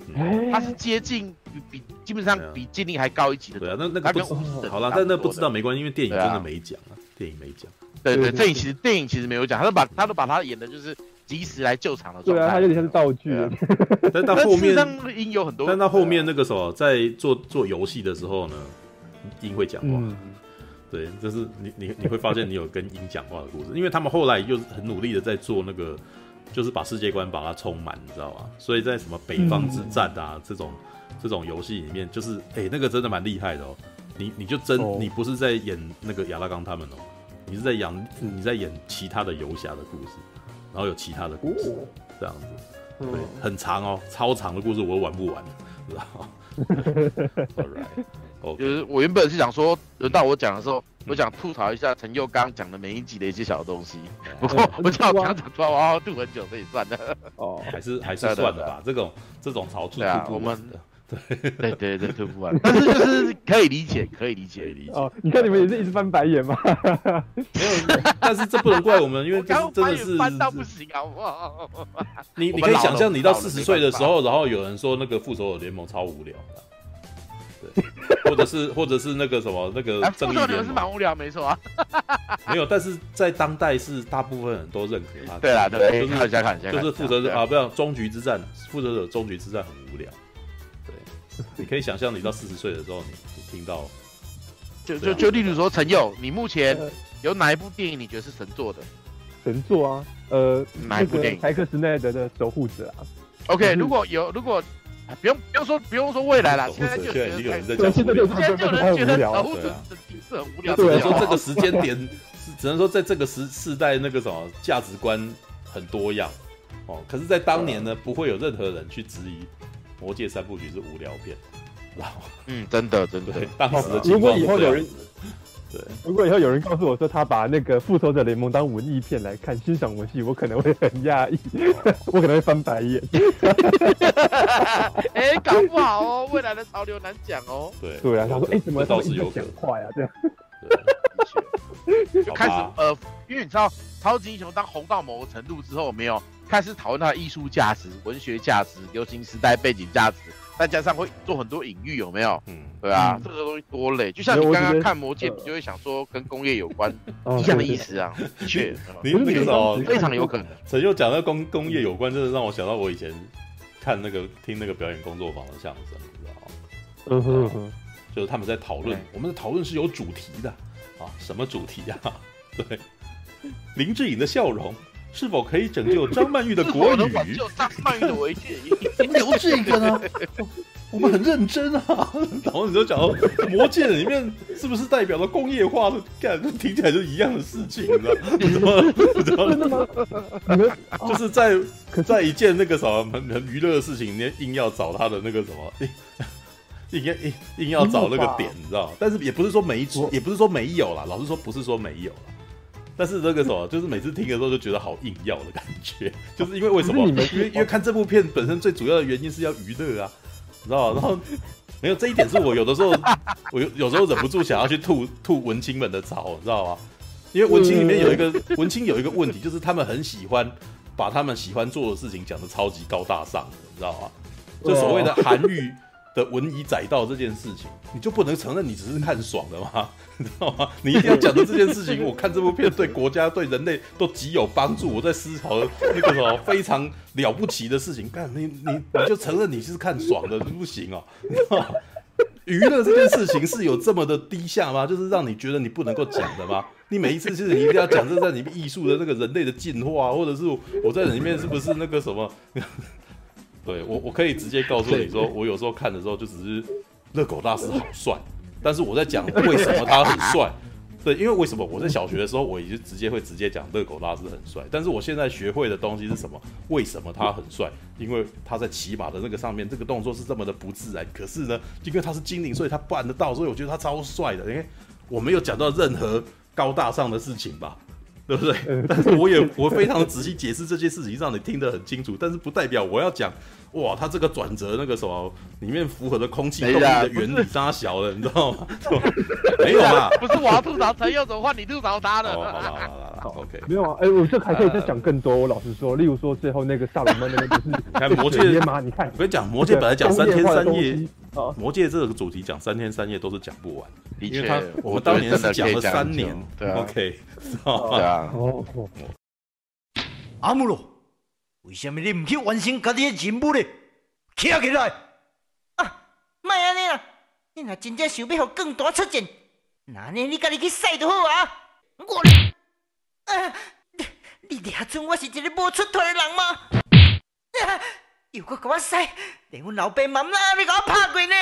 他是接近比比基本上比精灵还高一级的。对啊，那那个不好了，但那不知道没关系，因为电影真的没讲啊，电影没讲。对对，电影其实电影其实没有讲，他都把他都把他演的就是及时来救场的状态。对啊，他有点像是道具。但到后面，音有很多。但到后面那个时候，在做做游戏的时候呢，音会讲话。对，就是你你你会发现你有跟音讲话的故事，因为他们后来又很努力的在做那个，就是把世界观把它充满，你知道吗？所以在什么北方之战啊这种这种游戏里面，就是哎那个真的蛮厉害的哦。你你就真你不是在演那个亚拉冈他们哦。你是在演你在演其他的游侠的故事，然后有其他的故事这样子，对，很长哦，超长的故事我都玩不完，知道吗 就是我原本是想说，轮到我讲的时候，我想吐槽一下陈佑刚讲的每一集的一些小东西，不过我叫我讲讲出来，我要吐很久，所以算了。哦，还是还是 算了吧，这种这种槽吐吐不完的。对对 对，吐不完，但是就是可以理解，可以理解，理解。哦，你看你们也是一直翻白眼吗？没有，但是这不能怪我们，因为真的是翻到不行，好不好？你你可以想象，你到四十岁的时候，然后有人说那个复仇者联盟超无聊，对，或者是或者是那个什么那个复仇者联盟是蛮无聊，没错啊。没有，但是在当代是大部分人都认可他。对啦，对，就是就是复仇者啊，不要终局之战，复仇者终局之战很无聊。对你可以想象，你到四十岁的时候，你你听到，就就就例如说陈佑，你目前有哪一部电影你觉得是神作的？神作啊，呃，哪一部电影？柴克斯奈德的守护者啊。OK，如果有如果不用不用说不用说未来了，现在就觉得有人在讲，现在就有人觉得守护者是很无聊。只能说这个时间点 是只能说在这个时世代那个什么价值观很多样哦，可是，在当年呢，不会有任何人去质疑。魔戒三部曲是无聊片，然后嗯，真的真的，当时的如果以后有人对，如果以后有人告诉我说他把那个复仇者联盟当文艺片来看，欣赏文戏，我可能会很讶异，我可能会翻白眼。哎，搞不好哦，未来的潮流难讲哦。对对啊，他说哎，怎么倒是有讲快啊？这样，就开始呃，因为你知道，超级英雄当红到某个程度之后，没有。开始讨论它的艺术价值、文学价值、流行时代背景价值，再加上会做很多隐喻，有没有？嗯，对啊，嗯、这个东西多累。就像你刚刚看《魔戒》，你就会想说跟工业有关，呃、一样的意思啊。的确，你那个时候非常有可能。陈又讲到工工业有关，真的让我想到我以前看那个听那个表演工作坊的相声，你知道吗？嗯哼哼，就是他们在讨论，嗯、我们的讨论是有主题的啊，什么主题啊？对，林志颖的笑容。是否可以 拯救张曼玉的国语？拯救张曼玉的维基，留这个呢？我们很认真啊。然后你就讲到魔戒里面是不是代表了工业化的？干，听起来就一样的事情，你知道吗？真的吗？就是在在一件那个什么很很娱乐的事情，你硬要找他的那个什么，硬硬硬硬要找那个点，你知道？但是也不是说没，也不是说没有啦。老实说，不是说没有啦。但是这个什么，就是每次听的时候就觉得好硬要的感觉，就是因为为什么？因为因为看这部片本身最主要的原因是要娱乐啊，你知道吗？然后 没有这一点是我有的时候 我有有时候忍不住想要去吐吐文青们的槽，你知道吗？因为文青里面有一个文青有一个问题，就是他们很喜欢把他们喜欢做的事情讲的超级高大上的，你知道吗？就所谓的韩愈。的文以载道这件事情，你就不能承认你只是看爽的吗？你知道吗？你一定要讲的这件事情，我看这部片对国家对人类都极有帮助。我在思考那个什么非常了不起的事情，干你你你就承认你是看爽的不行哦？娱乐这件事情是有这么的低下吗？就是让你觉得你不能够讲的吗？你每一次就是你一定要讲这在里面艺术的那个人类的进化，或者是我在里面是不是那个什么？对我，我可以直接告诉你说，我有时候看的时候就只是热狗大师好帅，但是我在讲为什么他很帅。对，因为为什么我在小学的时候，我已经直接会直接讲热狗大师很帅，但是我现在学会的东西是什么？为什么他很帅？因为他在骑马的那个上面，这个动作是这么的不自然。可是呢，因为他是精灵，所以他办得到，所以我觉得他超帅的。因为我没有讲到任何高大上的事情吧。对不对？但是我也我非常仔细解释这些事情，让你听得很清楚。但是不代表我要讲哇，他这个转折那个什么里面符合的空气动力的原理杀小了，你知道吗？没有嘛？不是我要吐槽陈佑，怎么换你吐槽他了？好了好了好了，OK，没有啊，哎，我这还可以再讲更多。我老实说，例如说最后那个萨鲁曼那边不是 看魔戒吗？你看，我跟你讲，魔戒本来讲三天三夜，魔戒这个主题讲三天三夜都是讲不完，因为他我们当年是讲了三年。对，OK，对啊。哦，阿姆罗，为什么你唔去完成家己的任务呢？起来！啊，莫安尼啦，你若真正想要让更大出战，那呢你家己去使就好啊。我，啊，你你俩准我是一个无出头的人吗？啊，又搁给我使，连阮老爸妈妈你给我拍过呢。